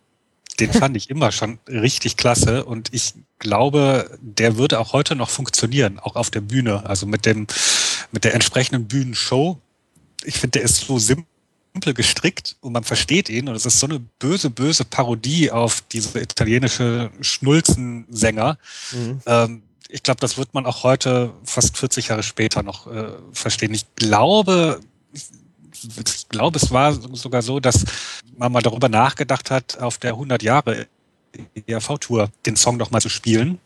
Den fand ich immer schon richtig klasse und ich glaube, der würde auch heute noch funktionieren, auch auf der Bühne, also mit dem mit der entsprechenden Bühnenshow. Ich finde, der ist so simpel gestrickt und man versteht ihn und es ist so eine böse, böse Parodie auf diese italienische Schnulzensänger. Mhm. Ähm, ich glaube, das wird man auch heute, fast 40 Jahre später, noch äh, verstehen. Ich glaube, ich glaube, es war sogar so, dass man mal darüber nachgedacht hat, auf der 100 Jahre ERV-Tour den Song noch mal zu spielen.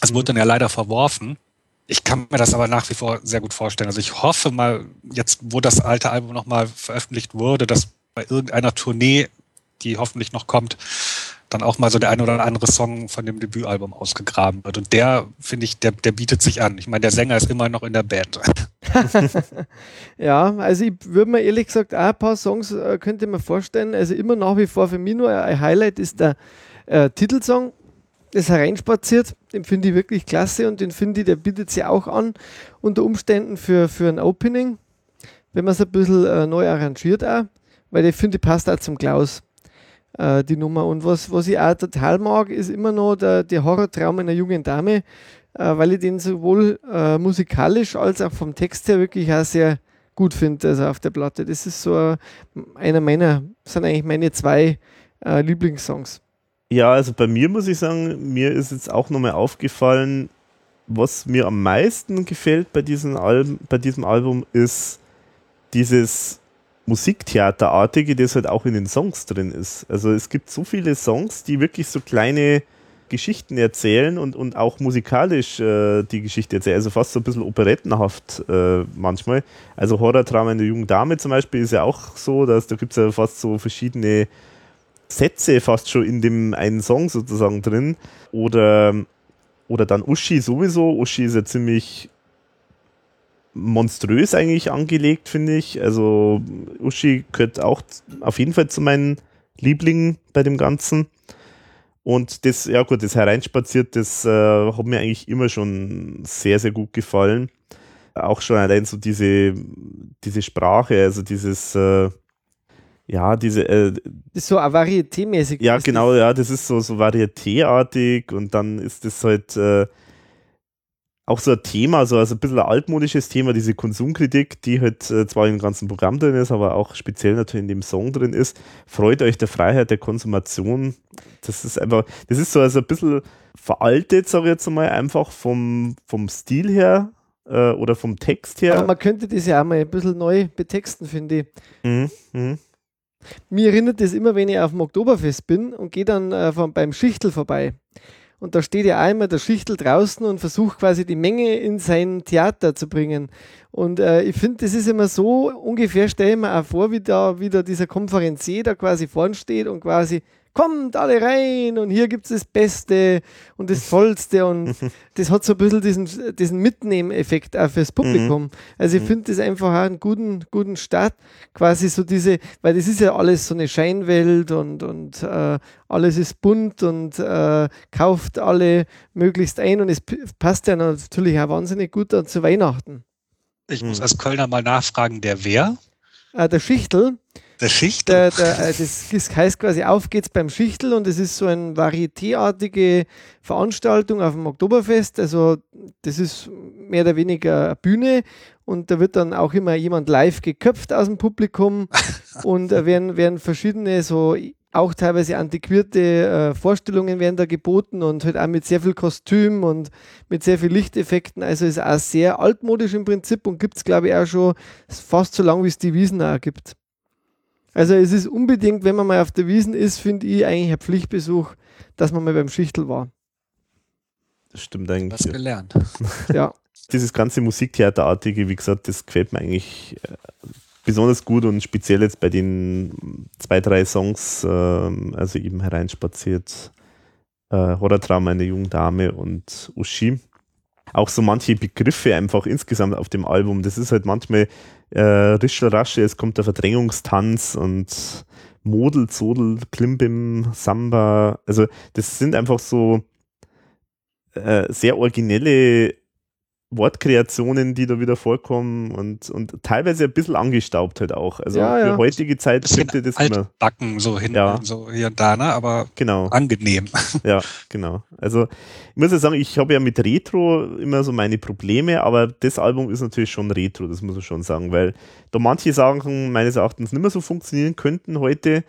Es wurde dann ja leider verworfen. Ich kann mir das aber nach wie vor sehr gut vorstellen. Also ich hoffe mal, jetzt, wo das alte Album noch mal veröffentlicht wurde, dass bei irgendeiner Tournee, die hoffentlich noch kommt, dann auch mal so der ein oder andere Song von dem Debütalbum ausgegraben wird. Und der, finde ich, der, der bietet sich an. Ich meine, der Sänger ist immer noch in der Band. [LAUGHS] [LAUGHS] ja, also ich würde mir ehrlich gesagt auch ein paar Songs äh, könnte man vorstellen. Also immer nach wie vor für mich nur ein Highlight ist der äh, Titelsong, das hereinspaziert. Den finde ich wirklich klasse und den finde ich, der bietet sich auch an unter Umständen für, für ein Opening, wenn man es ein bisschen äh, neu arrangiert auch, weil ich finde, passt auch zum Klaus äh, die Nummer. Und was, was ich auch total mag, ist immer noch der, der Horrortraum einer jungen Dame, äh, weil ich den sowohl äh, musikalisch als auch vom Text her wirklich auch sehr gut finde, also auf der Platte. Das ist so einer meiner, sind eigentlich meine zwei äh, Lieblingssongs. Ja, also bei mir muss ich sagen, mir ist jetzt auch nochmal aufgefallen, was mir am meisten gefällt bei diesem, Album, bei diesem Album ist dieses Musiktheaterartige, das halt auch in den Songs drin ist. Also es gibt so viele Songs, die wirklich so kleine Geschichten erzählen und, und auch musikalisch äh, die Geschichte erzählen. Also fast so ein bisschen operettenhaft äh, manchmal. Also Horrortrauma in der jungen Dame zum Beispiel ist ja auch so, dass da gibt es ja fast so verschiedene Sätze fast schon in dem einen Song sozusagen drin. Oder, oder dann Uschi sowieso. Uschi ist ja ziemlich monströs eigentlich angelegt, finde ich. Also Uschi gehört auch auf jeden Fall zu meinen Lieblingen bei dem Ganzen. Und das, ja gut, das Hereinspaziert, das äh, hat mir eigentlich immer schon sehr, sehr gut gefallen. Auch schon allein so diese, diese Sprache, also dieses, äh, ja, diese. Äh, so Varieté-mäßig. Ja, genau, ja, das ist so, so Varieté-artig und dann ist das halt. Auch so ein Thema, so also ein bisschen ein altmodisches Thema, diese Konsumkritik, die halt äh, zwar im ganzen Programm drin ist, aber auch speziell natürlich in dem Song drin ist. Freut euch der Freiheit der Konsumation. Das ist einfach, das ist so also ein bisschen veraltet, sage ich jetzt mal, einfach vom, vom Stil her äh, oder vom Text her. Aber man könnte das ja auch mal ein bisschen neu betexten, finde ich. Mhm. Mhm. Mir erinnert das immer, wenn ich auf dem Oktoberfest bin und gehe dann äh, vom, beim Schichtel vorbei. Und da steht ja einmal der Schichtel draußen und versucht quasi die Menge in sein Theater zu bringen. Und äh, ich finde, das ist immer so, ungefähr stelle ich mir auch vor, wie da wieder dieser Konferenzier da quasi vorn steht und quasi kommt alle rein und hier gibt es das Beste und das [LAUGHS] Tollste und [LAUGHS] das hat so ein bisschen diesen, diesen Mitnehmeffekt auch fürs Publikum. Mhm. Also ich mhm. finde das einfach auch einen guten, guten Start, quasi so diese, weil das ist ja alles so eine Scheinwelt und, und äh, alles ist bunt und äh, kauft alle möglichst ein und es passt ja natürlich auch wahnsinnig gut dann zu Weihnachten. Ich muss als Kölner mal nachfragen, der wer? Äh, der Schichtel. Der Schichtel? Der, der, äh, das heißt quasi, auf geht's beim Schichtel und es ist so eine Varietéartige Veranstaltung auf dem Oktoberfest. Also das ist mehr oder weniger eine Bühne und da wird dann auch immer jemand live geköpft aus dem Publikum [LAUGHS] und da werden, werden verschiedene so auch teilweise antiquierte äh, Vorstellungen werden da geboten und halt auch mit sehr viel Kostüm und mit sehr viel Lichteffekten. Also ist auch sehr altmodisch im Prinzip und gibt es, glaube ich, auch schon fast so lange, wie es die Wiesen auch gibt. Also es ist unbedingt, wenn man mal auf der Wiesen ist, finde ich eigentlich ein Pflichtbesuch, dass man mal beim Schichtel war. Das stimmt eigentlich. Was gelernt. [LAUGHS] ja. Dieses ganze Musiktheaterartige, wie gesagt, das gefällt mir eigentlich äh, besonders gut und speziell jetzt bei den zwei, drei Songs, äh, also eben hereinspaziert, äh, Horrortraum einer jungen Dame und Ushi. Auch so manche Begriffe einfach insgesamt auf dem Album, das ist halt manchmal äh, Rischelrasche, es kommt der Verdrängungstanz und Model, Zodel, Klimbim, Samba, also das sind einfach so äh, sehr originelle Wortkreationen, die da wieder vorkommen und, und teilweise ein bisschen angestaubt halt auch. Also ja, für ja. heutige Zeit könnte das immer. Backen so hin, ja. so hier und da, ne? aber genau. angenehm. Ja, genau. Also ich muss ja sagen, ich habe ja mit Retro immer so meine Probleme, aber das Album ist natürlich schon Retro, das muss man schon sagen, weil da manche Sachen meines Erachtens nicht mehr so funktionieren könnten heute.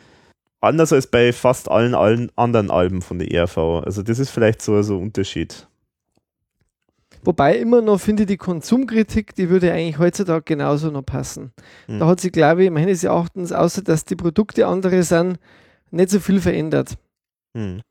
Anders als bei fast allen, allen anderen Alben von der ERV. Also das ist vielleicht so ein Unterschied. Wobei immer noch finde ich die Konsumkritik, die würde eigentlich heutzutage genauso noch passen. Mhm. Da hat sich, glaube ich, meines Erachtens, außer dass die Produkte andere sind, nicht so viel verändert. Mhm.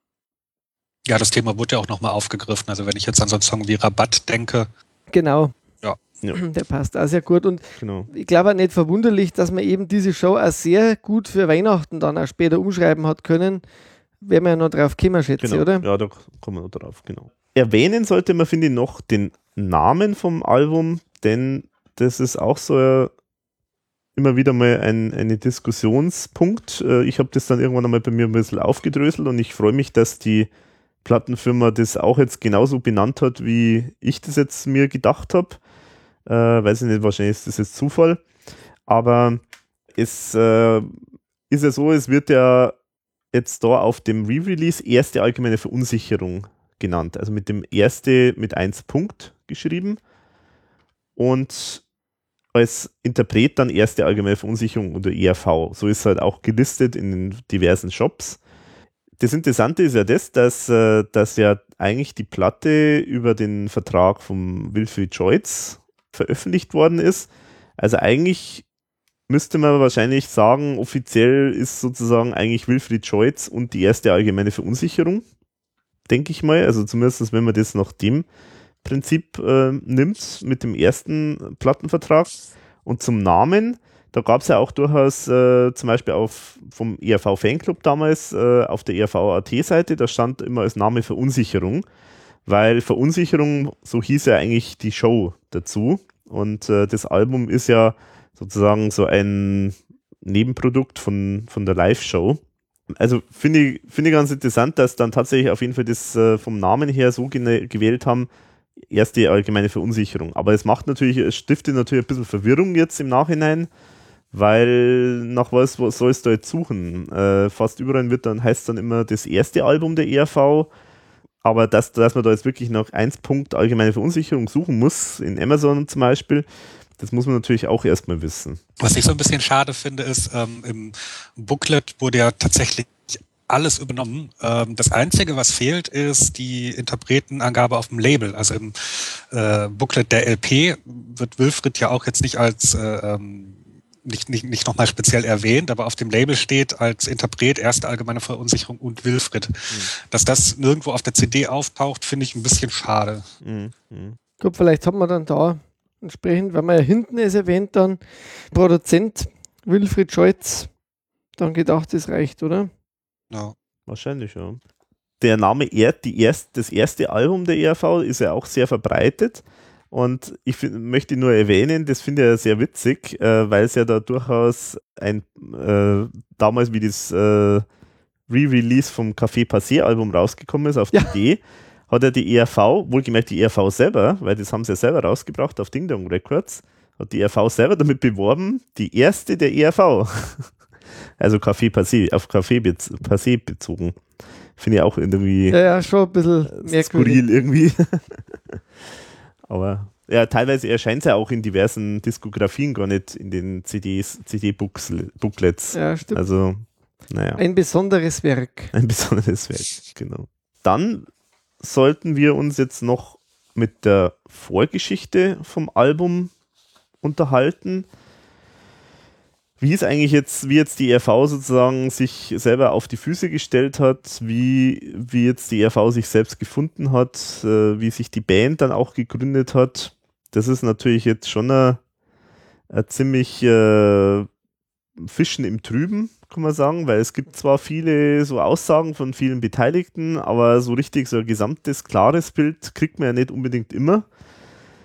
Ja, das Thema wurde ja auch nochmal aufgegriffen. Also wenn ich jetzt an so einen Song wie Rabatt denke. Genau. Ja. [CLEARS THROAT] Der passt auch sehr gut. Und genau. ich glaube auch nicht verwunderlich, dass man eben diese Show auch sehr gut für Weihnachten dann auch später umschreiben hat können. Werden wir ja noch drauf kommen, schätze genau. oder? Ja, da kommen wir noch drauf, genau erwähnen sollte man, finde ich, noch den Namen vom Album, denn das ist auch so äh, immer wieder mal ein ein Diskussionspunkt. Äh, ich habe das dann irgendwann einmal bei mir ein bisschen aufgedröselt und ich freue mich, dass die Plattenfirma das auch jetzt genauso benannt hat, wie ich das jetzt mir gedacht habe. Äh, weiß ich nicht, wahrscheinlich ist das jetzt Zufall. Aber es äh, ist ja so, es wird ja jetzt da auf dem Re-Release erste allgemeine Verunsicherung genannt. Also mit dem erste mit 1 Punkt geschrieben und als Interpret dann erste allgemeine Verunsicherung unter ERV. So ist halt auch gelistet in den diversen Shops. Das Interessante ist ja das, dass, äh, dass ja eigentlich die Platte über den Vertrag von Wilfried Joyce veröffentlicht worden ist. Also eigentlich müsste man wahrscheinlich sagen, offiziell ist sozusagen eigentlich Wilfried Joyce und die erste allgemeine Verunsicherung denke ich mal. Also zumindest, wenn man das nach dem Prinzip äh, nimmt, mit dem ersten Plattenvertrag. Und zum Namen, da gab es ja auch durchaus äh, zum Beispiel auf, vom ERV Fanclub damals äh, auf der ERV AT-Seite, da stand immer als Name Verunsicherung, weil Verunsicherung, so hieß ja eigentlich die Show dazu. Und äh, das Album ist ja sozusagen so ein Nebenprodukt von, von der Live-Show also finde ich, finde ich ganz interessant, dass dann tatsächlich auf jeden Fall das äh, vom Namen her so gewählt haben, erste allgemeine Verunsicherung. Aber es macht natürlich, es stiftet natürlich ein bisschen Verwirrung jetzt im Nachhinein, weil nach was, was sollst du jetzt suchen? Äh, fast überall wird dann, heißt dann immer das erste Album der ERV, aber dass, dass man da jetzt wirklich nach 1 Punkt allgemeine Verunsicherung suchen muss, in Amazon zum Beispiel, das muss man natürlich auch erstmal wissen. Was ich so ein bisschen schade finde, ist, ähm, im Booklet wurde ja tatsächlich alles übernommen. Ähm, das Einzige, was fehlt, ist die Interpretenangabe auf dem Label. Also im äh, Booklet der LP wird Wilfried ja auch jetzt nicht als äh, ähm, nicht, nicht, nicht nochmal speziell erwähnt, aber auf dem Label steht als Interpret erste allgemeine Verunsicherung und Wilfried. Mhm. Dass das nirgendwo auf der CD auftaucht, finde ich ein bisschen schade. Mhm. Mhm. Gut, vielleicht hat man dann da Entsprechend, wenn man ja hinten ist erwähnt, dann Produzent Wilfried Scholz, dann gedacht, das reicht, oder? Ja. Wahrscheinlich, ja. Der Name Erd, die erst, das erste Album der ERV ist ja auch sehr verbreitet. Und ich möchte nur erwähnen, das finde ich sehr witzig, äh, weil es ja da durchaus ein, äh, damals wie das äh, Re-Release vom Café Passé Album rausgekommen ist auf ja. die Idee, hat er die ERV, wohlgemerkt die ERV selber, weil das haben sie ja selber rausgebracht auf Ding Dong Records, hat die ERV selber damit beworben, die erste der ERV. [LAUGHS] also Café Passé, auf Café Passé bezogen. Finde ich auch irgendwie. Ja, ja, schon ein bisschen merkwürdig. Skurril irgendwie. [LAUGHS] Aber ja, teilweise erscheint es ja auch in diversen Diskografien gar nicht in den CDs, CD-Booklets. Ja, stimmt. Also, naja. Ein besonderes Werk. Ein besonderes Werk, genau. Dann sollten wir uns jetzt noch mit der Vorgeschichte vom Album unterhalten. Wie ist eigentlich jetzt, wie jetzt die RV sozusagen sich selber auf die Füße gestellt hat, wie, wie jetzt die RV sich selbst gefunden hat, äh, wie sich die Band dann auch gegründet hat. Das ist natürlich jetzt schon eine, äh, ziemlich äh, Fischen im Trüben, kann man sagen, weil es gibt zwar viele so Aussagen von vielen Beteiligten, aber so richtig so ein gesamtes, klares Bild kriegt man ja nicht unbedingt immer.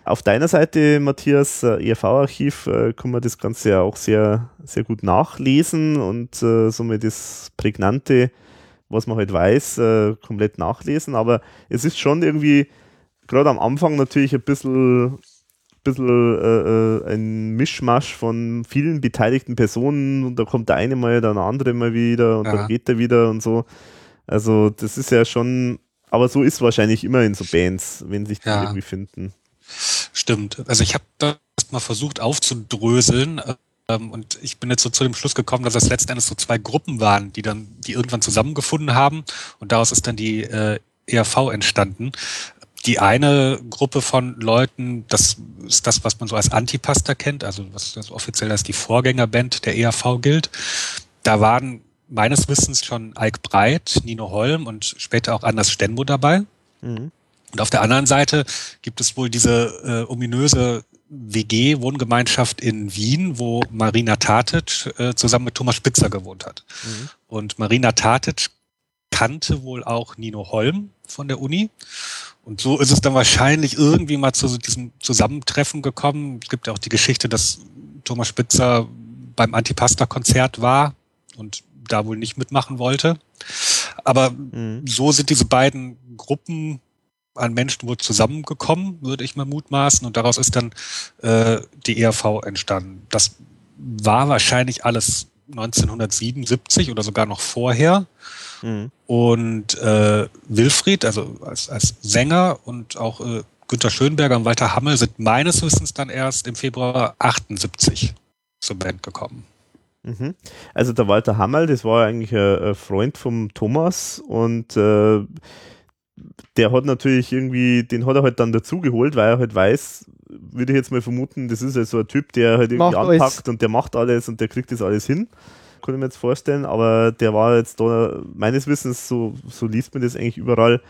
Auf deiner Seite, Matthias, äh, ERV-Archiv, äh, kann man das Ganze ja auch sehr, sehr gut nachlesen und äh, somit das Prägnante, was man halt weiß, äh, komplett nachlesen. Aber es ist schon irgendwie, gerade am Anfang natürlich ein bisschen bisschen äh, äh, ein Mischmasch von vielen beteiligten Personen und da kommt der eine mal, dann der andere mal wieder und ja. dann geht er wieder und so. Also das ist ja schon, aber so ist wahrscheinlich immer in so Bands, wenn sich die ja. irgendwie finden. Stimmt. Also ich habe das mal versucht aufzudröseln ähm, und ich bin jetzt so zu dem Schluss gekommen, dass es letzten Endes so zwei Gruppen waren, die dann, die irgendwann zusammengefunden haben und daraus ist dann die äh, ERV entstanden die eine Gruppe von Leuten, das ist das, was man so als Antipasta kennt, also was das offiziell als die Vorgängerband der ERV gilt. Da waren meines Wissens schon Ike Breit, Nino Holm und später auch Anders Stenbo dabei. Mhm. Und auf der anderen Seite gibt es wohl diese äh, ominöse WG-Wohngemeinschaft in Wien, wo Marina Tatic äh, zusammen mit Thomas Spitzer gewohnt hat. Mhm. Und Marina Tatic kannte wohl auch Nino Holm von der Uni und so ist es dann wahrscheinlich irgendwie mal zu diesem Zusammentreffen gekommen. Es gibt ja auch die Geschichte, dass Thomas Spitzer beim Antipasta-Konzert war und da wohl nicht mitmachen wollte. Aber mhm. so sind diese beiden Gruppen an Menschen wohl zusammengekommen, würde ich mal mutmaßen. Und daraus ist dann äh, die ERV entstanden. Das war wahrscheinlich alles 1977 oder sogar noch vorher. Mhm. Und äh, Wilfried, also als, als Sänger und auch äh, Günter Schönberger und Walter Hammel sind meines Wissens dann erst im Februar 78 zur Band gekommen. Mhm. Also der Walter Hammel, das war eigentlich ein Freund vom Thomas und äh, der hat natürlich irgendwie, den hat er halt dann dazugeholt, weil er halt weiß, würde ich jetzt mal vermuten, das ist ja so ein Typ, der halt irgendwie macht anpackt alles. und der macht alles und der kriegt das alles hin kann ich mir jetzt vorstellen, aber der war jetzt da, meines Wissens, so, so liest man das eigentlich überall,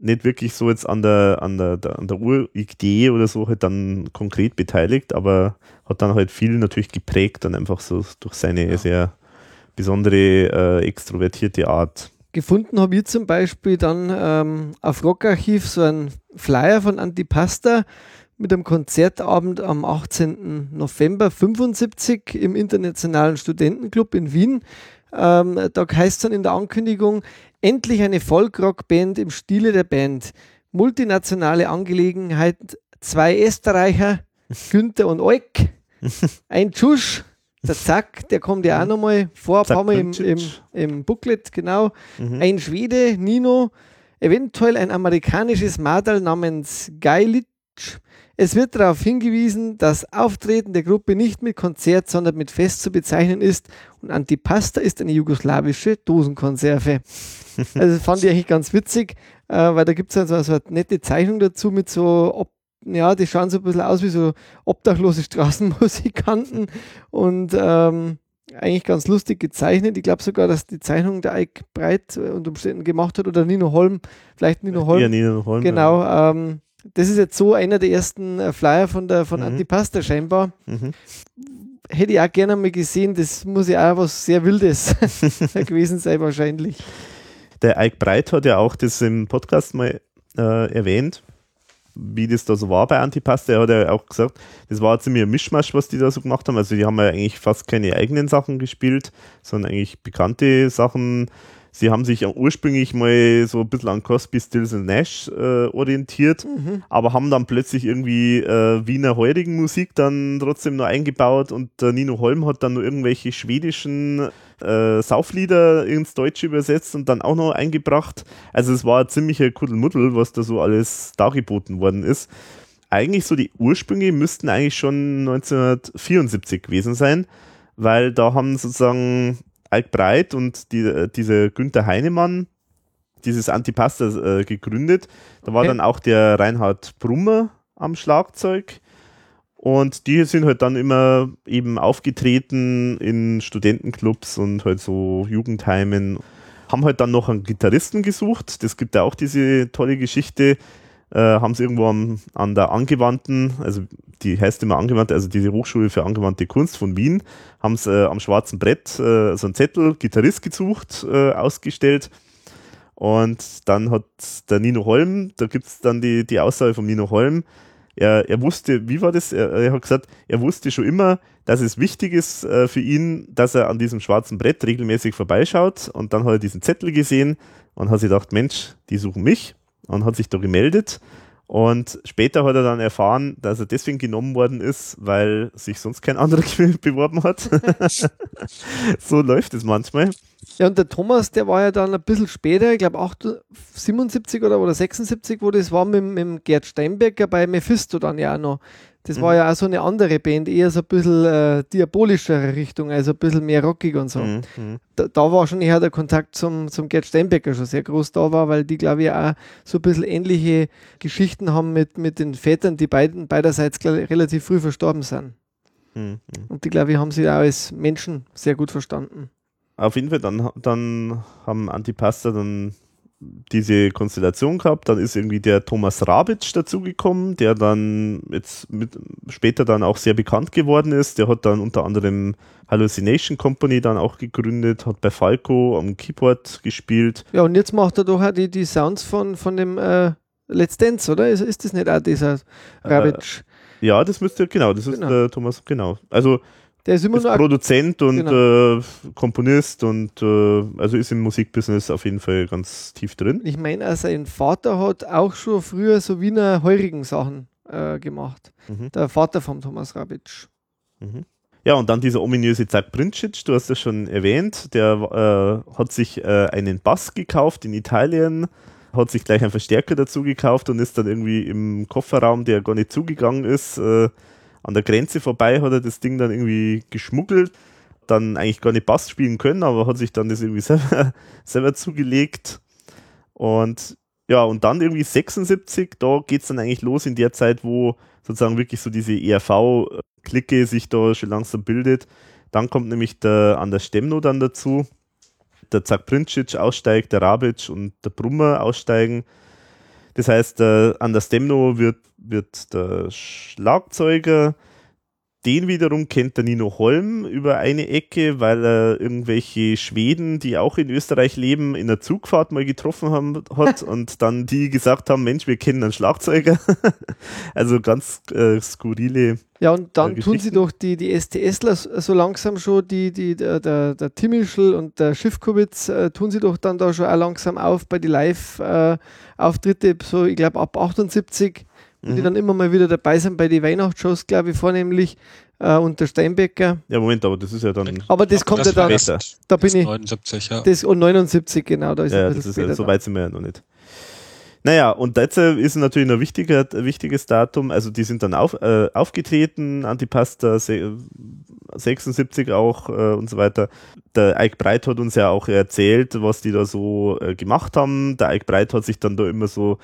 nicht wirklich so jetzt an der, an der, an der Uridee oder so halt dann konkret beteiligt, aber hat dann halt viel natürlich geprägt dann einfach so durch seine ja. sehr besondere äh, extrovertierte Art. Gefunden habe ich zum Beispiel dann ähm, auf Rockarchiv so einen Flyer von Antipasta, mit einem Konzertabend am 18. November 75 im Internationalen Studentenclub in Wien. Ähm, da heißt es dann in der Ankündigung, endlich eine Folkrock-Band im Stile der Band. Multinationale Angelegenheit, zwei Österreicher, Günther und Euk, [LAUGHS] ein Tschusch, der Zack, der kommt ja auch nochmal vor, ein paar Mal im, im, im Booklet, genau. Mhm. Ein Schwede, Nino, eventuell ein amerikanisches Madal namens Geilitsch, es wird darauf hingewiesen, dass Auftreten der Gruppe nicht mit Konzert, sondern mit Fest zu bezeichnen ist und Antipasta ist eine jugoslawische Dosenkonserve. also das fand ich eigentlich ganz witzig, äh, weil da gibt es also so eine nette Zeichnung dazu mit so, ob, ja, die schauen so ein bisschen aus wie so obdachlose Straßenmusikanten und ähm, eigentlich ganz lustig gezeichnet. Ich glaube sogar, dass die Zeichnung der Eik Breit unter Umständen gemacht hat oder Nino Holm, vielleicht Nino Holm. Ja, Nino Holm. Genau. Ähm, das ist jetzt so einer der ersten äh, Flyer von der von mhm. Antipasta scheinbar. Mhm. Hätte ich auch gerne mal gesehen, das muss ja auch was sehr Wildes [LAUGHS] gewesen sein, wahrscheinlich. Der Ike Breit hat ja auch das im Podcast mal äh, erwähnt, wie das da so war bei Antipasta. Er hat ja auch gesagt, das war ziemlich ein Mischmasch, was die da so gemacht haben. Also die haben ja eigentlich fast keine eigenen Sachen gespielt, sondern eigentlich bekannte Sachen Sie haben sich ursprünglich mal so ein bisschen an Cosby, Stills und Nash äh, orientiert, mhm. aber haben dann plötzlich irgendwie äh, Wiener heurigen Musik dann trotzdem noch eingebaut und äh, Nino Holm hat dann noch irgendwelche schwedischen äh, Sauflieder ins Deutsche übersetzt und dann auch noch eingebracht. Also es war ein ziemlicher Kuddelmuddel, was da so alles dargeboten worden ist. Eigentlich so die Ursprünge müssten eigentlich schon 1974 gewesen sein, weil da haben sozusagen Altbreit und die, äh, diese Günther Heinemann dieses Antipasta äh, gegründet. Da war okay. dann auch der Reinhard Brummer am Schlagzeug. Und die sind halt dann immer eben aufgetreten in Studentenclubs und halt so Jugendheimen. Haben halt dann noch einen Gitarristen gesucht. Das gibt ja auch diese tolle Geschichte, haben sie irgendwo am, an der angewandten, also die heißt immer angewandte, also diese Hochschule für angewandte Kunst von Wien, haben sie äh, am schwarzen Brett äh, so einen Zettel, Gitarrist gesucht, äh, ausgestellt. Und dann hat der Nino Holm, da gibt es dann die, die Aussage von Nino Holm, er, er wusste, wie war das? Er, er, hat gesagt, er wusste schon immer, dass es wichtig ist äh, für ihn, dass er an diesem schwarzen Brett regelmäßig vorbeischaut. Und dann hat er diesen Zettel gesehen und hat sich gedacht, Mensch, die suchen mich und hat sich da gemeldet. Und später hat er dann erfahren, dass er deswegen genommen worden ist, weil sich sonst kein anderer [LAUGHS] beworben hat. [LAUGHS] so läuft es manchmal. Ja, und der Thomas, der war ja dann ein bisschen später, ich glaube 77 oder, oder 76, wo das war mit, mit Gerd Steinbecker bei Mephisto dann ja auch noch. Das mhm. war ja auch so eine andere Band, eher so ein bisschen äh, diabolischere Richtung, also ein bisschen mehr rockig und so. Mhm. mhm. Da, da, war schon eher der Kontakt zum, zum Gerd Steinbecker schon sehr groß da war, weil die, glaube ich, auch so ein bisschen ähnliche Geschichten haben mit, mit den Vätern, die beiden, beiderseits relativ früh verstorben sind. Mhm. Und die, glaube ich, haben sich auch als Menschen sehr gut verstanden. Auf jeden Fall, dann, dann haben Antipasta dann diese Konstellation gehabt. Dann ist irgendwie der Thomas Rabitsch dazugekommen, der dann jetzt mit, später dann auch sehr bekannt geworden ist. Der hat dann unter anderem Hallucination Company dann auch gegründet, hat bei Falco am Keyboard gespielt. Ja, und jetzt macht er doch auch die, die Sounds von, von dem äh, Let's Dance, oder? Ist, ist das nicht auch dieser Rabitsch? Äh, ja, das müsste, genau, das genau. ist der Thomas, genau. Also der ist immer ist nur Produzent und genau. äh, Komponist und äh, also ist im Musikbusiness auf jeden Fall ganz tief drin. Ich meine, also sein Vater hat auch schon früher so Wiener heurigen Sachen äh, gemacht. Mhm. Der Vater von Thomas Rabitsch. Mhm. Ja, und dann dieser ominöse Zack Princic, du hast das schon erwähnt, der äh, hat sich äh, einen Bass gekauft in Italien, hat sich gleich einen Verstärker dazu gekauft und ist dann irgendwie im Kofferraum, der gar nicht zugegangen ist, äh, an der Grenze vorbei hat er das Ding dann irgendwie geschmuggelt, dann eigentlich gar nicht Bass spielen können, aber hat sich dann das irgendwie [LAUGHS] selber, selber zugelegt. Und ja, und dann irgendwie 76, da geht es dann eigentlich los in der Zeit, wo sozusagen wirklich so diese ERV-Clique sich da schon langsam bildet. Dann kommt nämlich der Anders Stemno dann dazu, der Zak Princic aussteigt, der Rabic und der Brummer aussteigen. Das heißt, äh, an der Stemno wird, wird der Schlagzeuger, den wiederum kennt der Nino Holm über eine Ecke, weil er irgendwelche Schweden, die auch in Österreich leben, in der Zugfahrt mal getroffen haben, hat [LAUGHS] und dann die gesagt haben, Mensch, wir kennen einen Schlagzeuger. [LAUGHS] also ganz äh, skurrile. Ja, und dann äh, tun sie doch die, die STSler so langsam schon, die, die, der, der, der Timischl und der Schiffkowitz, äh, tun sie doch dann da schon auch langsam auf bei die Live-Auftritte, äh, so ich glaube ab 78 mhm. die dann immer mal wieder dabei sind bei den Weihnachtsshows, glaube ich, vornehmlich. Äh, und der Steinbecker. Ja, Moment, aber das ist ja dann. Aber das kommt ja dann. Da bin ich. 79, ja. Das, und 79, genau. Da ist ja, das ist ja, so weit sind wir ja noch nicht. Naja, und jetzt ist natürlich ein wichtiger, wichtiges Datum. Also, die sind dann auf, äh, aufgetreten, Antipasta 76 auch äh, und so weiter. Der Ike Breit hat uns ja auch erzählt, was die da so äh, gemacht haben. Der Ike Breit hat sich dann da immer so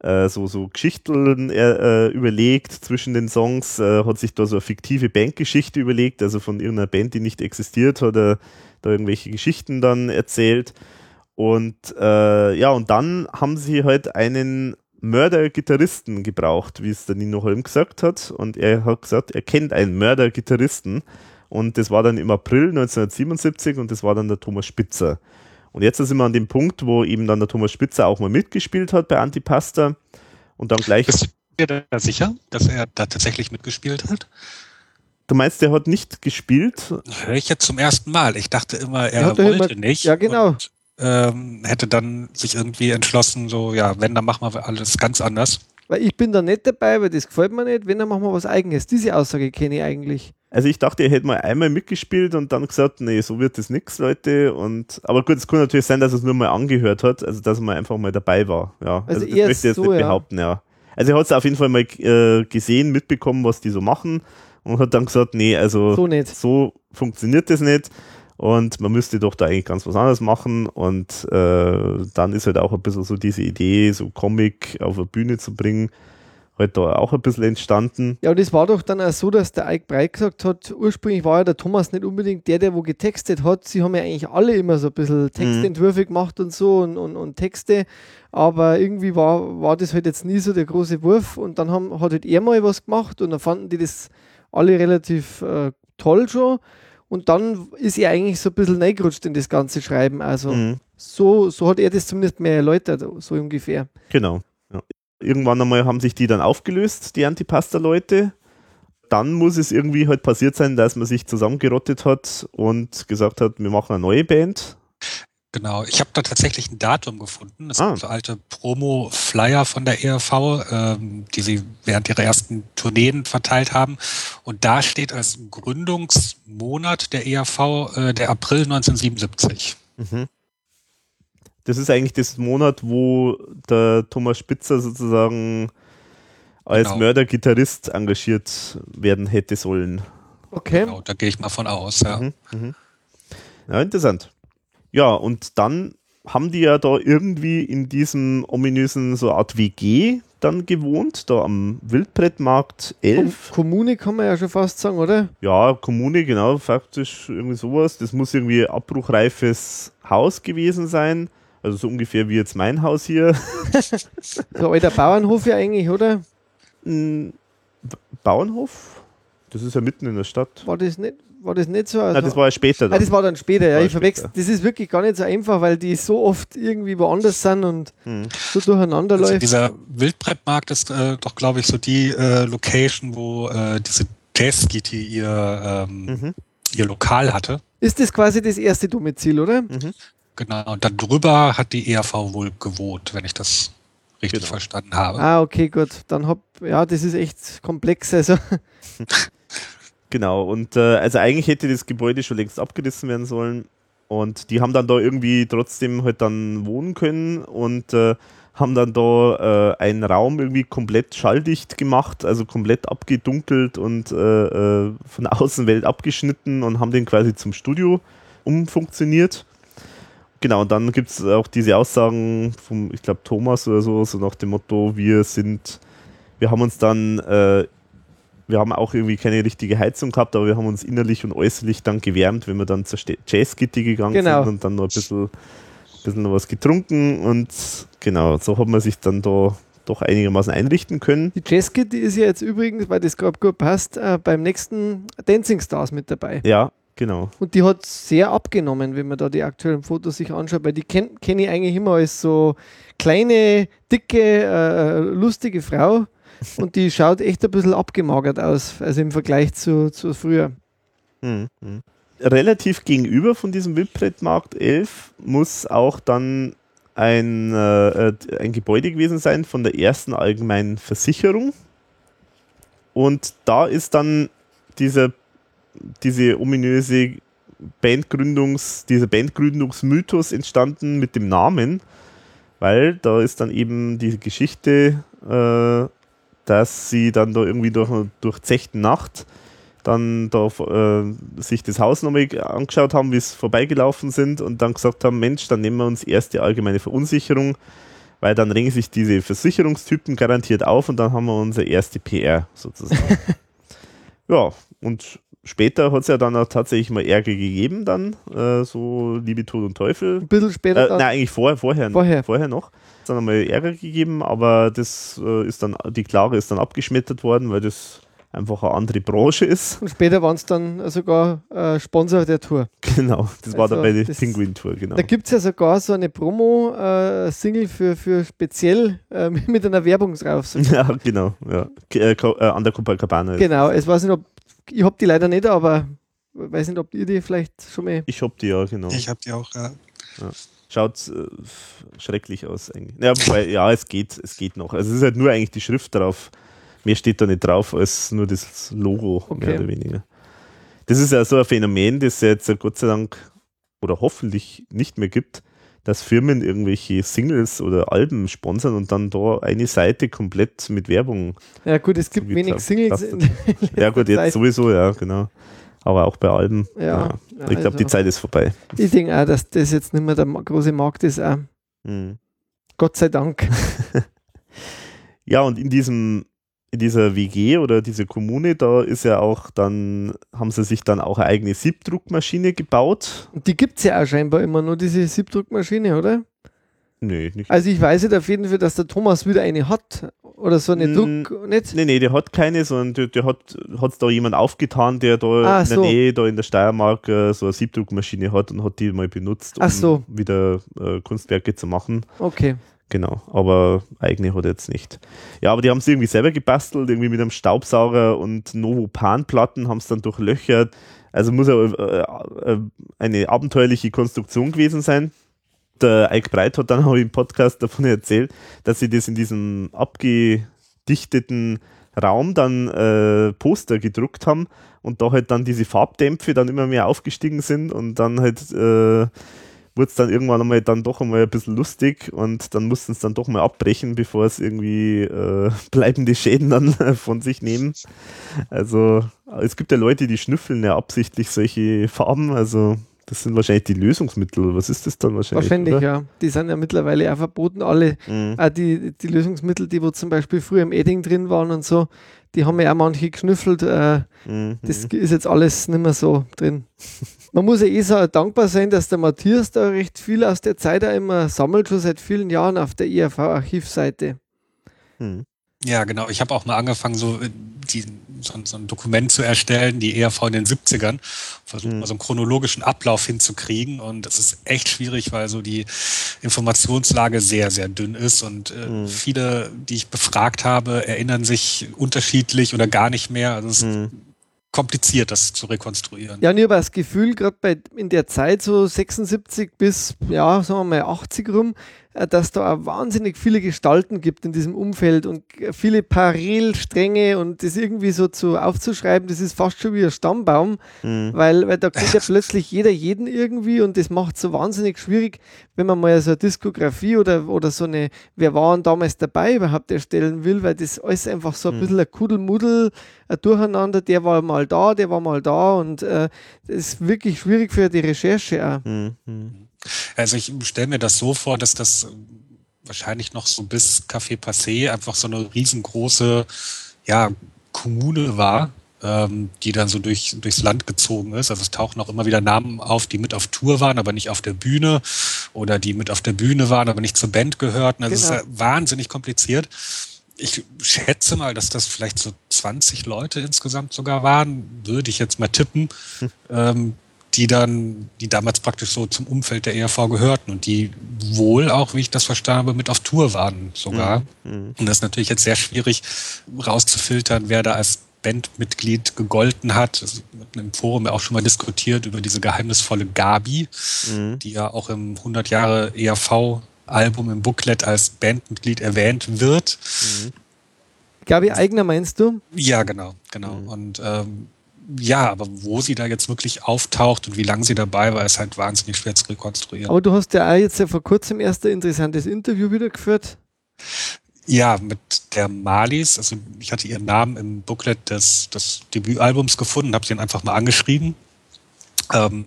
äh, so, so Geschichten äh, überlegt zwischen den Songs, äh, hat sich da so eine fiktive Bandgeschichte überlegt, also von irgendeiner Band, die nicht existiert, hat er da irgendwelche Geschichten dann erzählt. Und äh, ja, und dann haben sie halt einen Mörder-Gitarristen gebraucht, wie es der Nino Holm gesagt hat. Und er hat gesagt, er kennt einen Mörder-Gitarristen. Und das war dann im April 1977 und das war dann der Thomas Spitzer. Und jetzt sind wir an dem Punkt, wo eben dann der Thomas Spitzer auch mal mitgespielt hat bei Antipasta und dann gleich. Bist du dir da sicher, dass er da tatsächlich mitgespielt hat? Du meinst, der hat nicht gespielt? Höre ich jetzt zum ersten Mal. Ich dachte immer, er, er wollte immer, nicht. Ja, genau. Und, ähm, hätte dann sich irgendwie entschlossen, so, ja, wenn, dann machen wir alles ganz anders. Weil ich bin da nicht dabei, weil das gefällt mir nicht. Wenn, dann machen wir was Eigenes. Diese Aussage kenne ich eigentlich. Also ich dachte, er hätte mal einmal mitgespielt und dann gesagt, nee, so wird das nichts, Leute. Und aber gut, es kann natürlich sein, dass er es nur mal angehört hat, also dass er mal einfach mal dabei war. Ja, also, also das möchte ich jetzt so, nicht ja. behaupten, ja. Also er hat es auf jeden Fall mal äh, gesehen, mitbekommen, was die so machen und hat dann gesagt, nee, also so, nicht. so funktioniert das nicht und man müsste doch da eigentlich ganz was anderes machen und äh, dann ist halt auch ein bisschen so diese Idee, so Comic auf eine Bühne zu bringen halt da auch ein bisschen entstanden. Ja, und es war doch dann auch so, dass der Ike Breit gesagt hat, ursprünglich war ja der Thomas nicht unbedingt der, der wo getextet hat. Sie haben ja eigentlich alle immer so ein bisschen Mhm. Textentwürfe gemacht und so und, und, und Texte, aber irgendwie war, war das halt jetzt nie so der große Wurf und dann haben, hat halt er mal was gemacht und dann fanden die das alle relativ äh, toll schon und dann ist er eigentlich so ein bisschen reingerutscht in das ganze Schreiben. Also Mhm. so, so hat er das zumindest mehr erläutert, so ungefähr. Genau. Ja. Irgendwann einmal haben sich die dann aufgelöst, die Antipasta-Leute. Dann muss es irgendwie halt passiert sein, dass man sich zusammengerottet hat und gesagt hat, wir machen eine neue Band. Genau, ich habe da tatsächlich ein Datum gefunden. Das Ah. sind so alte Promo-Flyer von der ERV, ähm, die sie während ihrer ersten Tourneen verteilt haben. Und da steht als Gründungsmonat der ERV äh, der April 1977. Mhm. Das ist eigentlich das Monat, wo der Thomas Spitzer sozusagen als Genau. Mörder-Gitarrist engagiert werden hätte sollen. Okay. Genau, da gehe ich mal von aus. Ja. Mhm, mhm. Ja, interessant. Ja, und dann haben die ja da irgendwie in diesem ominösen so Art WG dann gewohnt, da am Wildbrettmarkt 11. Kommune kann man ja schon fast sagen, oder? Ja, Kommune, genau, faktisch irgendwie sowas. Das muss irgendwie ein abbruchreifes Haus gewesen sein. Also so ungefähr wie jetzt mein Haus hier. [LAUGHS] So alter Bauernhof ja eigentlich, oder? B- Bauernhof? Das ist ja mitten in der Stadt. War das nicht, war das nicht so? Also, Nein, das war ja später. ah, Dann. das war dann später, ja. War Ich verwechsel. Das ist wirklich gar nicht so einfach, weil die so oft irgendwie woanders sind und Hm. so durcheinander Also läuft. dieser Wildbrettmarkt ist äh, doch, glaube ich, so die äh, Location, wo äh, diese Jazzgitti ihr, ähm, Mhm. ihr Lokal hatte. Ist das quasi das erste Domizil, oder? Mhm. Genau, und dann drüber hat die ERV wohl gewohnt, wenn ich das richtig Genau. verstanden habe. Ah, okay, gut. Dann hab, ja, das ist echt komplex. Also, [LAUGHS] Genau, und äh, also eigentlich hätte das Gebäude schon längst abgerissen werden sollen. Und die haben dann da irgendwie trotzdem halt dann wohnen können und äh, haben dann da äh, einen Raum irgendwie komplett schalldicht gemacht, also komplett abgedunkelt und äh, äh, von [LAUGHS] der Außenwelt abgeschnitten und haben den quasi zum Studio umfunktioniert. Genau, und dann gibt es auch diese Aussagen vom, ich glaube, Thomas oder so, so nach dem Motto, wir sind, wir haben uns dann äh, wir haben auch irgendwie keine richtige Heizung gehabt, aber wir haben uns innerlich und äußerlich dann gewärmt, wenn wir dann zur Jazzgitti gegangen Genau. sind und dann noch ein bisschen, bisschen noch was getrunken und genau, so hat man sich dann da doch einigermaßen einrichten können. die Jazzkit, die ist ja jetzt übrigens, weil das gerade gut passt, äh, beim nächsten Dancing Stars mit dabei. Ja, genau. Und die hat sehr abgenommen, wenn man da die aktuellen Fotos sich anschaut, weil die kenne kenn ich eigentlich immer als so kleine, dicke, äh, lustige Frau. Und die schaut echt ein bisschen abgemagert aus, also im Vergleich zu, zu früher. Mhm. mhm. Relativ gegenüber von diesem Wildbrettmarkt 11 muss auch dann ein, äh, äh, ein Gebäude gewesen sein von der ersten allgemeinen Versicherung. Und da ist dann dieser, diese ominöse Bandgründungs, dieser Bandgründungsmythos entstanden mit dem Namen, weil da ist dann eben die Geschichte, äh, dass sie dann da irgendwie durch eine durchzechte Nacht dann da äh, sich das Haus nochmal angeschaut haben, wie es vorbeigelaufen sind und dann gesagt haben, Mensch, dann nehmen wir uns erst die allgemeine Verunsicherung, weil dann regen sich diese Versicherungstypen garantiert auf und dann haben wir unsere erste PR sozusagen. [LAUGHS] ja, und später hat es ja dann auch tatsächlich mal Ärger gegeben dann, äh, so Liebe, Tod und Teufel. Ein bisschen später Äh, nein, eigentlich vorher, vorher, Vorher. vorher noch. Dann einmal Ärger gegeben, aber das äh, ist dann, die Klage ist dann abgeschmettert worden, weil das einfach eine andere Branche ist. Und später waren es dann sogar äh, Sponsor der Tour. [LAUGHS] Genau, das war Also, dann bei der das- Penguin Tour, genau. Da gibt es ja sogar so eine Promo-Single für, für speziell äh, [LAUGHS] mit einer Werbung drauf. So. [LAUGHS] Ja, genau, ja. K äh, äh, an der Copacabana. Genau, es weiß nicht, ob ich habe die leider nicht, aber weiß nicht, ob ihr die vielleicht schon mal. Ich hab die ja, genau. Ich habe die auch, ja. Schaut äh, schrecklich aus eigentlich. Ja, wobei, ja, es geht, es geht noch. Also es ist halt nur eigentlich die Schrift drauf. Mehr steht da nicht drauf als nur das Logo, Okay. mehr oder weniger. Das ist ja so ein Phänomen, das es jetzt Gott sei Dank oder hoffentlich nicht mehr gibt, dass Firmen irgendwelche Singles oder Alben sponsern und dann da eine Seite komplett mit Werbung. Ja, gut, es gibt wenig Singles. [LAUGHS] Ja gut, jetzt sowieso, ja, genau. Aber auch bei Alben. Ja, Ich glaube, also- die Zeit ist vorbei. ich denke auch, dass das jetzt nicht mehr der große Markt ist. Auch. Mhm. Gott sei Dank. [LAUGHS] Ja, und in diesem in dieser WG oder diese Kommune, da ist ja auch dann, haben sie sich dann auch eine eigene Siebdruckmaschine gebaut. Und die gibt es ja auch scheinbar immer nur, diese Siebdruckmaschine, oder? Nee, nicht. Also ich weiß nicht auf jeden Fall, dass der Thomas wieder eine hat. Oder so eine Druck, nicht? Nee, nee, der hat keine, sondern der, der hat es da jemand aufgetan, der da Ah, in der so. Nähe, da in der Steiermark, äh, so eine Siebdruckmaschine hat und hat die mal benutzt, um so. wieder äh, Kunstwerke zu machen. Okay. Genau, aber eigene hat er jetzt nicht. Ja, aber die haben es irgendwie selber gebastelt, irgendwie mit einem Staubsauger und Novopan-Platten, haben es dann durchlöchert. Also muss ja äh, äh, eine abenteuerliche Konstruktion gewesen sein. Der Eik Breit hat dann auch im Podcast davon erzählt, dass sie das in diesem abgedichteten Raum dann äh, Poster gedruckt haben und da halt dann diese Farbdämpfe dann immer mehr aufgestiegen sind und dann halt äh, wurde es dann irgendwann einmal dann doch einmal ein bisschen lustig und dann mussten es dann doch mal abbrechen, bevor es irgendwie äh, [LAUGHS] bleibende Schäden dann [LAUGHS] von sich nehmen. Also es gibt ja Leute, die schnüffeln ja absichtlich solche Farben, also das sind wahrscheinlich die Lösungsmittel. Was ist das dann wahrscheinlich? Wahrscheinlich, oder? ja. Die sind ja mittlerweile auch verboten, alle. Mhm. Auch die, die Lösungsmittel, die wo zum Beispiel früher im Edding drin waren und so, die haben ja auch manche geschnüffelt. Äh, Mhm. das ist jetzt alles nicht mehr so drin. [LAUGHS] Man muss ja eh so dankbar sein, dass der Matthias da recht viel aus der Zeit auch immer sammelt, schon seit vielen Jahren auf der IRV-Archivseite. Mhm. Ja, genau. Ich habe auch mal angefangen, so, äh, die, so, so ein Dokument zu erstellen, die ERV in den 70ern, versucht Mhm. mal so einen chronologischen Ablauf hinzukriegen. Und das ist echt schwierig, weil so die Informationslage sehr, sehr dünn ist. Und äh, Mhm. viele, die ich befragt habe, erinnern sich unterschiedlich oder gar nicht mehr. Also es ist Mhm. kompliziert, das zu rekonstruieren. Ja, ich habe das Gefühl, gerade in der Zeit so 76 bis, ja, sagen wir mal 80 rum, dass da auch wahnsinnig viele Gestalten gibt in diesem Umfeld und viele Parallelstränge und das irgendwie so zu aufzuschreiben, das ist fast schon wie ein Stammbaum, Mhm. weil, weil da kennt ja plötzlich jeder jeden irgendwie und das macht so wahnsinnig schwierig, wenn man mal so eine Diskografie oder, oder so eine, wer waren damals dabei überhaupt erstellen will, weil das alles einfach so ein Mhm. bisschen ein Kuddelmuddel, ein Durcheinander, der war mal da, der war mal da und äh, das ist wirklich schwierig für die Recherche auch. Mhm. Also ich stelle mir das so vor, dass das äh, wahrscheinlich noch so bis Café Passé einfach so eine riesengroße ja, Kommune war, ähm, die dann so durch, durchs Land gezogen ist. Also es tauchen auch immer wieder Namen auf, die mit auf Tour waren, aber nicht auf der Bühne oder die mit auf der Bühne waren, aber nicht zur Band gehörten. Also es ist Genau. ja wahnsinnig kompliziert. Ich schätze mal, dass das vielleicht so 20 Leute insgesamt sogar waren, würde ich jetzt mal tippen. Ähm, die dann, die damals praktisch so zum Umfeld der ERV gehörten und die wohl auch, wie ich das verstanden habe, mit auf Tour waren sogar. Mhm. Und das ist natürlich jetzt sehr schwierig rauszufiltern, wer da als Bandmitglied gegolten hat. Also, wir hatten im Forum ja auch schon mal diskutiert über diese geheimnisvolle Gabi, Mhm. die ja auch im 100 Jahre ERV-Album im Booklet als Bandmitglied erwähnt wird. Gabi Eigner meinst du? Ja, genau, genau. Und ähm, ja, aber wo sie da jetzt wirklich auftaucht und wie lange sie dabei war, ist halt wahnsinnig schwer zu rekonstruieren. Aber du hast ja auch jetzt ja vor kurzem erst ein interessantes Interview wieder geführt. Ja, mit der Malis, also ich hatte ihren Namen im Booklet des, des Debütalbums gefunden, habe sie dann einfach mal angeschrieben. Ähm,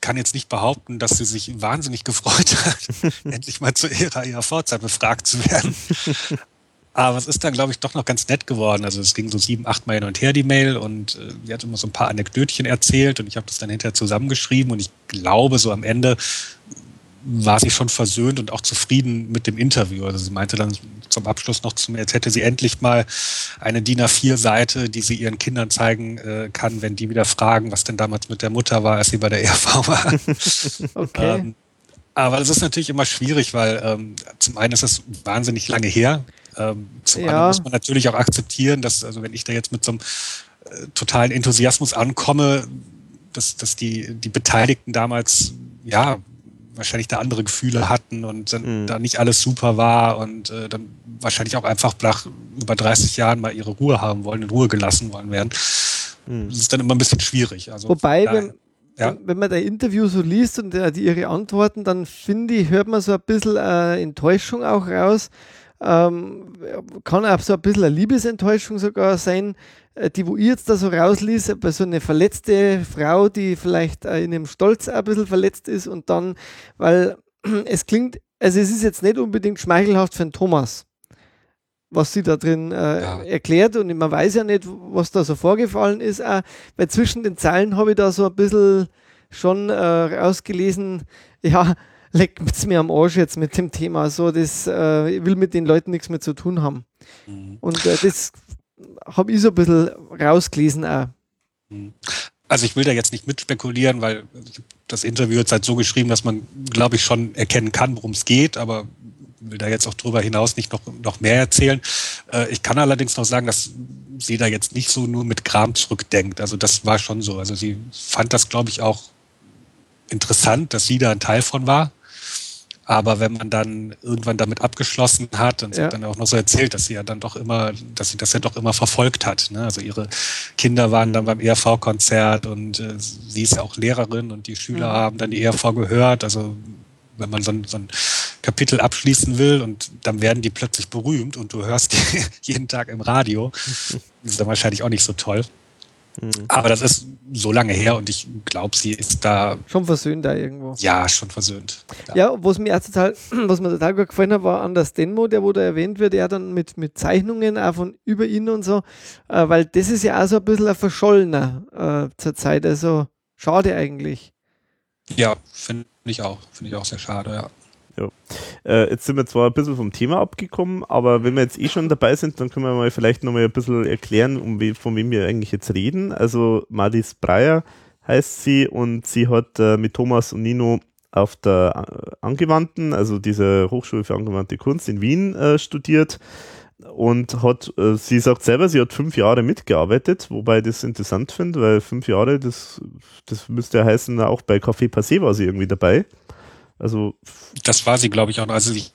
kann jetzt nicht behaupten, dass sie sich wahnsinnig gefreut hat, [LAUGHS] endlich mal zu ihrer IAV-Zeit befragt zu werden. Aber es ist dann, glaube ich, doch noch ganz nett geworden. Also es ging so sieben, acht Mal hin und her die Mail und äh, sie hat immer so ein paar Anekdötchen erzählt und ich habe das dann hinterher zusammengeschrieben und ich glaube, so am Ende war sie schon versöhnt und auch zufrieden mit dem Interview. Also sie meinte dann zum Abschluss noch zu mir, jetzt hätte sie endlich mal eine DIN A4-Seite, die sie ihren Kindern zeigen äh, kann, wenn die wieder fragen, was denn damals mit der Mutter war, als sie bei der ERV [LAUGHS] war. Okay. Ähm, aber das ist natürlich immer schwierig, weil ähm, zum einen ist es wahnsinnig lange her. Ähm, zum Ja. anderen muss man natürlich auch akzeptieren, dass, also wenn ich da jetzt mit so einem äh, totalen Enthusiasmus ankomme, dass, dass die, die Beteiligten damals, ja, wahrscheinlich da andere Gefühle hatten und dann Mhm. da nicht alles super war und äh, dann wahrscheinlich auch einfach nach über 30 Jahren mal ihre Ruhe haben wollen, in Ruhe gelassen wollen werden. Mhm. Das ist dann immer ein bisschen schwierig. Also, Wobei, daher- wenn, ja. wenn man dein Interview so liest und äh, die, ihre Antworten, dann finde ich, hört man so ein bisschen äh, Enttäuschung auch raus. Ähm, kann auch so ein bisschen eine Liebesenttäuschung sogar sein, äh, die, wo ich jetzt da so rausließ, bei so eine verletzte Frau, die vielleicht äh, in ihrem Stolz auch ein bisschen verletzt ist und dann, weil [CLEARS THROAT] es klingt, also es ist jetzt nicht unbedingt schmeichelhaft für den Thomas. was sie da drin äh, ja. erklärt und man weiß ja nicht, was da so vorgefallen ist, auch, weil zwischen den Zeilen habe ich da so ein bisschen schon äh, rausgelesen, ja, leckt es mir am Arsch jetzt mit dem Thema, so, das äh, ich will mit den Leuten nichts mehr zu tun haben. Mhm. Und äh, das habe ich so ein bisschen rausgelesen auch. Mhm. Also ich will da jetzt nicht mitspekulieren, weil das Interview jetzt halt so geschrieben, dass man, glaube ich, schon erkennen kann, worum es geht, aber will da jetzt auch drüber hinaus nicht noch, noch mehr erzählen. Äh, ich kann allerdings noch sagen, dass sie da jetzt nicht so nur mit Kram zurückdenkt. Also das war schon so. Also sie fand das, glaube ich, auch interessant, dass sie da ein Teil von war. Aber wenn man dann irgendwann damit abgeschlossen hat, und sie ja. hat dann auch noch so erzählt, dass sie ja dann doch immer, dass sie das ja doch immer verfolgt hat. Ne? Also ihre Kinder waren dann beim ERV-Konzert und äh, sie ist ja auch Lehrerin und die Schüler mhm. haben dann die ERV gehört. Also wenn man so ein, so ein Kapitel abschließen will und dann werden die plötzlich berühmt und du hörst [LAUGHS] die jeden Tag im Radio, das [LAUGHS] ist dann wahrscheinlich auch nicht so toll. Mhm. Aber das ist so lange her und ich glaube, sie ist da. Schon versöhnt da irgendwo. Ja, schon versöhnt. Ja, ja was mir total, [CLEARS THROAT] was mir total gut gefallen hat, war Anders Denmo, der wo da erwähnt wird, er dann mit, mit Zeichnungen auch von über ihn und so, äh, weil das ist ja auch so ein bisschen ein Verschollener äh, zur Zeit. Also schade eigentlich. Ja, finde ich auch. Finde ich auch sehr schade, ja. Ja. Äh, jetzt sind wir zwar ein bisschen vom Thema abgekommen, aber wenn wir jetzt eh schon dabei sind, dann können wir mal vielleicht nochmal ein bisschen erklären, um we von wem wir eigentlich jetzt reden. Also Madis Breyer heißt sie und sie hat äh, mit Thomas und Nino auf der äh, Angewandten, also dieser Hochschule für angewandte Kunst in Wien äh, studiert und hat, äh, sie sagt selber, sie hat fünf Jahre mitgearbeitet, wobei ich das interessant finde, weil fünf Jahre, das, das müsste ja heißen, auch bei Café Passé war sie irgendwie dabei. Also das war sie, glaube ich, auch. Also ich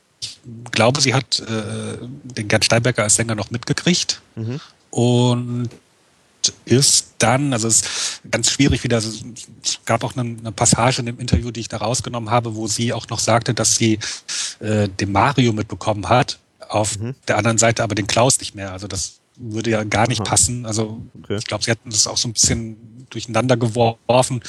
glaube, sie hat äh, den Gerd Steinbecker als Sänger noch mitgekriegt mhm. und ist dann, also es ist ganz schwierig wieder, also es gab auch eine, eine, Passage in dem Interview, die ich da rausgenommen habe, wo sie auch noch sagte, dass sie äh, den Mario mitbekommen hat, auf mhm. der anderen Seite aber den Klaus nicht mehr. Also das würde ja gar nicht Aha. passen. Also okay. ich glaube, sie hatten das auch so ein bisschen durcheinander geworfen.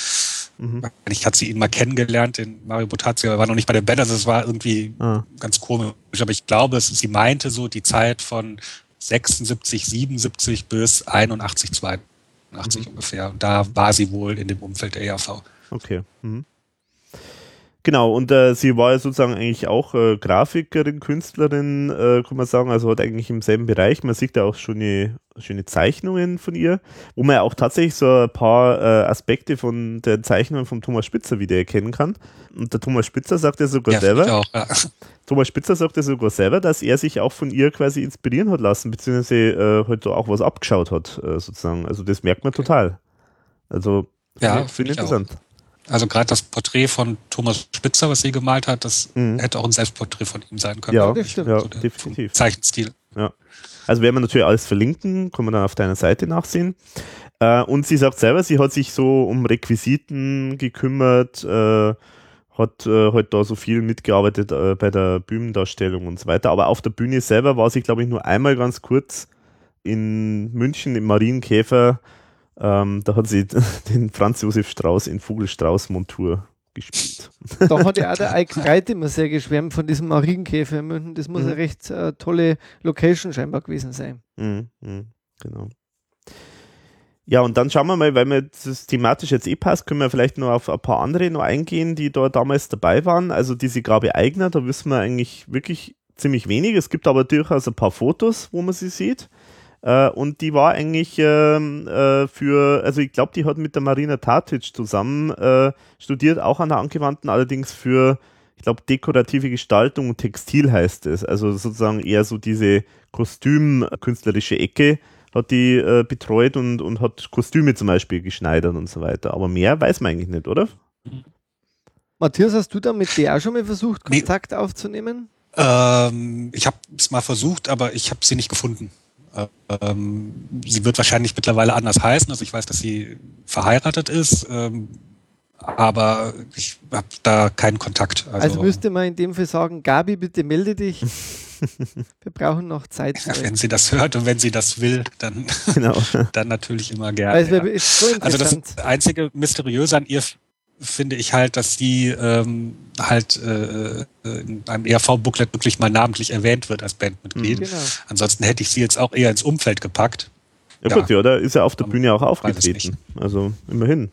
Mhm. Ich hatte sie ihn mal kennengelernt, den Mario Botazzi, aber war noch nicht bei der Band, also es war irgendwie ah. ganz komisch. Aber ich glaube, es, sie meinte so die Zeit von 76, 77 bis 81, 82 mhm. ungefähr. Und da war sie wohl in dem Umfeld der ERV. Okay. Mhm. Genau, und äh, sie war ja sozusagen eigentlich auch äh, Grafikerin, Künstlerin, äh, kann man sagen, also hat eigentlich im selben Bereich. Man sieht da auch schöne, schöne Zeichnungen von ihr, wo man ja auch tatsächlich so ein paar äh, Aspekte von den Zeichnungen von Thomas Spitzer wieder erkennen kann. Und der Thomas Spitzer sagt ja sogar ja, selber, auch, ja. [LAUGHS] Thomas Spitzer sagt ja sogar selber, dass er sich auch von ihr quasi inspirieren hat lassen, beziehungsweise äh, heute auch was abgeschaut hat, äh, sozusagen. Also das merkt man total. Also ja, finde ich interessant. Auch. Also gerade das Porträt von Thomas Spitzer, was sie gemalt hat, das mhm. hätte auch ein Selbstporträt von ihm sein können. Ja. Ja, so definitiv. Zeichenstil. Ja. Also werden wir natürlich alles verlinken, kann man dann auf deiner Seite nachsehen. Äh, und sie sagt selber, sie hat sich so um Requisiten gekümmert, äh, hat äh, halt da so viel mitgearbeitet äh, bei der Bühnendarstellung und so weiter. Aber auf der Bühne selber war sie, glaube ich, nur einmal ganz kurz in München im Marienkäfer ähm, da hat sie [LAUGHS] den Franz Josef Strauß in Vogelstrauß-Montur gespielt. Da hat ja auch der [LAUGHS] Eik Breit immer sehr geschwärmt von diesem Marienkäfer in München. Das muss mhm. eine recht äh, tolle Location scheinbar gewesen sein. Mhm, mhm, genau. Ja, und dann schauen wir mal, weil mir das thematisch jetzt eh passt, können wir vielleicht noch auf ein paar andere noch eingehen, die da damals dabei waren. Also diese Gabe Eigner, da wissen wir eigentlich wirklich ziemlich wenig. Es gibt aber durchaus ein paar Fotos, wo man sie sieht. Äh, und die war eigentlich ähm, äh, für, also ich glaube, die hat mit der Marina Tatic zusammen äh, studiert, auch an der Angewandten, allerdings für, ich glaube, dekorative Gestaltung und Textil heißt es. Also sozusagen eher so diese kostümkünstlerische Ecke hat die äh, betreut und, und hat Kostüme zum Beispiel geschneidert und so weiter. Aber mehr weiß man eigentlich nicht, oder? Matthias, hast du da mit der auch schon mal versucht, Kontakt nee. aufzunehmen? Ähm, ich habe es mal versucht, aber ich habe sie nicht gefunden. Ähm, sie wird wahrscheinlich mittlerweile anders heißen. Also ich weiß, dass sie verheiratet ist, ähm, aber ich habe da keinen Kontakt. Also, also, müsste man in dem Fall sagen, Gabi, bitte melde dich. [LAUGHS] Wir brauchen noch Zeit. Ja, wenn sie das hört und wenn sie das will, dann, genau. [LAUGHS] dann natürlich immer gerne. Also, ja. so also das Einzige Mysteriöse an ihr finde ich halt, dass die ähm, halt äh, in einem ERV-Booklet wirklich mal namentlich erwähnt wird als Bandmitglied. Mhm. Genau. Ansonsten hätte ich sie jetzt auch eher ins Umfeld gepackt. Ja, ja. gut, ja, da ist er auf der Bühne auch aufgetreten. Also immerhin.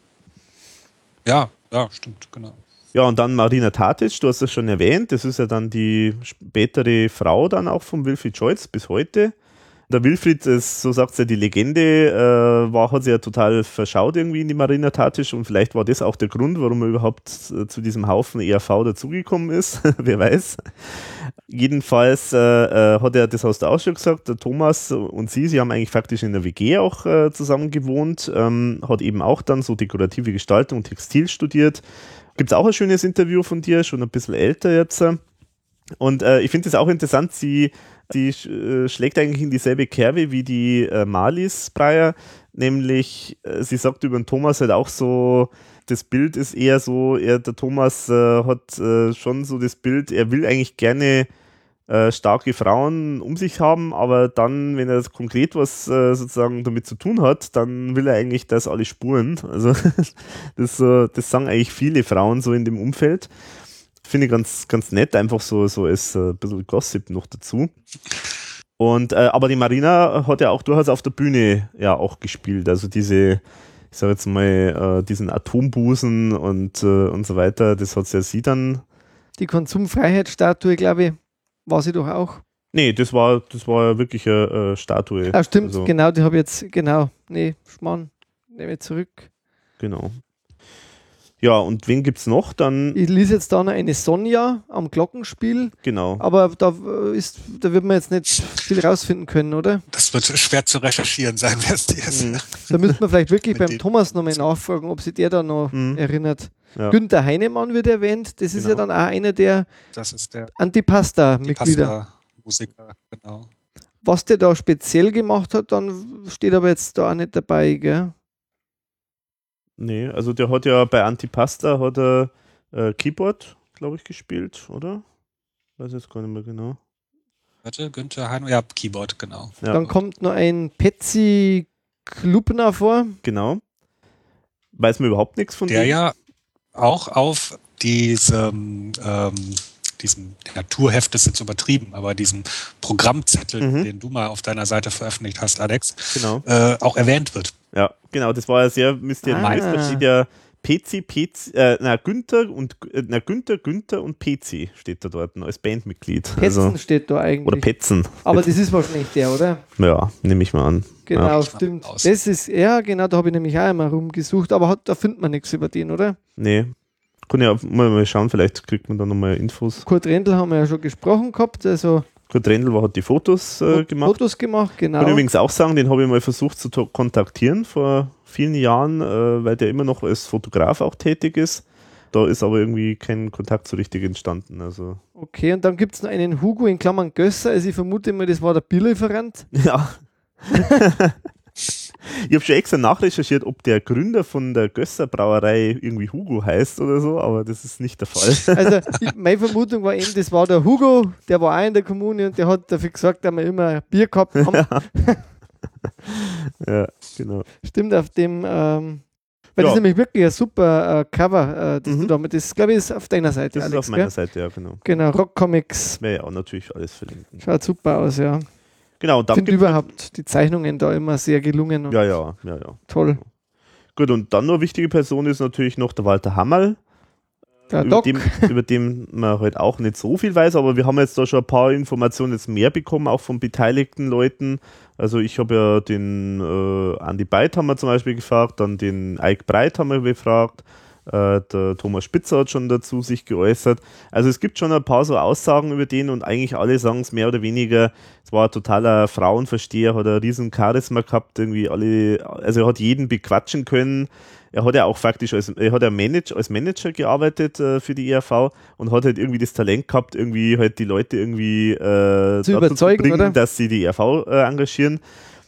Ja, ja, stimmt, genau. Ja, und dann Marina Tatic, du hast es schon erwähnt, das ist ja dann die spätere Frau dann auch von Wilfried Scholz bis heute. Der Wilfried, ist, so sagt ja die Legende, äh, war, hat sich ja total verschaut irgendwie in die Marina Tatic und vielleicht war das auch der Grund, warum er überhaupt äh, zu diesem Haufen ERV dazugekommen ist, [LAUGHS] wer weiß. Jedenfalls äh, äh, hat er, das hast du auch gesagt, der Thomas und sie, sie haben eigentlich faktisch in der WG auch äh, zusammen gewohnt, ähm, hat eben auch dann so dekorative Gestaltung und Textil studiert. Gibt es auch ein schönes Interview von dir, schon ein bisschen älter jetzt. Und äh, ich finde es auch interessant, sie die äh, schlägt eigentlich in dieselbe Kerbe wie die äh, Marlies Breyer, nämlich äh, sie sagt über den Thomas halt auch so, das Bild ist eher so, er, der Thomas äh, hat äh, schon so das Bild, er will eigentlich gerne äh, starke Frauen um sich haben, aber dann, wenn er konkret was sozusagen damit zu tun hat, dann will er eigentlich, dass alle spuren. Also [LAUGHS] das, das sagen eigentlich viele Frauen so in dem Umfeld finde ich ganz, ganz nett, einfach so, so äh, ein bisschen Gossip noch dazu. Und, äh, aber die Marina hat ja auch durchaus auf der Bühne ja auch gespielt. Also diese, ich sage jetzt mal, äh, diesen Atombusen und, äh, und so weiter, das hat ja sie dann. Die Konsumfreiheitsstatue, glaube ich, war sie doch auch. Nee, das war, das war ja wirklich eine, Statue. Ah, stimmt, also, genau, die habe ich jetzt, genau. Nee, Schmarrn, nehme ich zurück. Genau. Ja, und wen gibt es noch? Dann ich lese jetzt da noch eine Sonja am Glockenspiel. Genau. Aber da, ist, da wird man jetzt nicht viel rausfinden können, oder? Das wird schwer zu recherchieren sein, [LAUGHS] wer es ist. Mhm. Da müsste man vielleicht wirklich [LAUGHS] beim Thomas nochmal nachfragen, ob sich der da noch mhm. erinnert. Ja. Günther Heinemann wird erwähnt. Das ist ja genau. dann auch einer der, der Antipasta-Mitglieder. Musiker, genau. Was der da speziell gemacht hat, dann steht aber jetzt da auch nicht dabei, gell? Nee, also der hat ja bei Antipasta hat er äh, Keyboard, glaube ich, gespielt, oder? Weiß jetzt gar nicht mehr genau. Warte, Günther Heino, ja, Keyboard, genau. Ja. Dann kommt noch ein Petsy Klubner vor. Genau. Weiß man überhaupt nichts von dem? Der ja auch auf diesem ähm, diesem Naturheft ist jetzt übertrieben, aber diesem Programmzettel, mhm. den du mal auf deiner Seite veröffentlicht hast, Alex, genau. äh, auch erwähnt wird. Ja, genau, das war ja sehr mysteriös. Ah. Da steht ja PC, PC, äh, na, Günther und äh, na, Günther, Günther und PC steht da dort als Bandmitglied. Petzen also, steht da eigentlich. Oder Petzen. Aber das ist wahrscheinlich der, oder? Ja, nehme ich mal an. Genau, ja. stimmt. Das ist, ja, genau, da habe ich nämlich auch einmal rumgesucht, aber hat, da findet man nichts über den, oder? Nee, kann ja mal, mal schauen, vielleicht kriegt man da nochmal Infos. Kurt Rendl haben wir ja schon gesprochen gehabt. Also Kurt Rendl hat die Fotos äh, gemacht. Fotos gemacht, genau. Kann ich übrigens auch sagen, den habe ich mal versucht zu kontaktieren vor vielen Jahren, äh, weil der immer noch als Fotograf auch tätig ist. Da ist aber irgendwie kein Kontakt so richtig entstanden. Also. Okay, und dann gibt es noch einen Hugo in Klammern Gösser. Also ich vermute mal, das war der Bierlieferant. [LAUGHS] Ja. [LAUGHS] Ich habe schon extra nachrecherchiert, ob der Gründer von der Gösser Brauerei irgendwie Hugo heißt oder so, aber das ist nicht der Fall. [LAUGHS] Also meine Vermutung war eben, das war der Hugo, der war auch in der Kommune und der hat dafür gesagt, dass wir immer Bier gehabt haben. Ja, [LAUGHS] ja genau. Stimmt, auf dem, ähm, weil ja. das ist nämlich wirklich ein super äh, Cover, äh, das mhm. du damit, das glaube ich ist auf deiner Seite. Das Alex, ist auf meiner Seite, ja, genau. Genau, Rock Comics. Wäre ja auch natürlich alles verlinken. Schaut super aus, ja. Genau, ich finde überhaupt die Zeichnungen da immer sehr gelungen. ja, ja, ja, ja. Toll. Gut, und dann noch wichtige Person ist natürlich noch der Walter Hammerl. Der über, dem, über den man halt auch nicht so viel weiß, aber wir haben jetzt da schon ein paar Informationen jetzt mehr bekommen, auch von beteiligten Leuten. Also ich habe ja den äh, Andy Beit haben wir zum Beispiel gefragt, dann den Ike Breit haben wir gefragt, äh, der Thomas Spitzer hat schon dazu sich geäußert. Also es gibt schon ein paar so Aussagen über den und eigentlich alle sagen es mehr oder weniger, es war ein totaler Frauenversteher, hat ein riesen Charisma gehabt, irgendwie alle, also er hat jeden bequatschen können. Er hat ja auch faktisch als, er hat ja Manage, als Manager gearbeitet äh, für die ERV und hat halt irgendwie das Talent gehabt, irgendwie halt die Leute irgendwie äh, zu überzeugen, zu bringen, oder? dass sie die ERV äh, engagieren.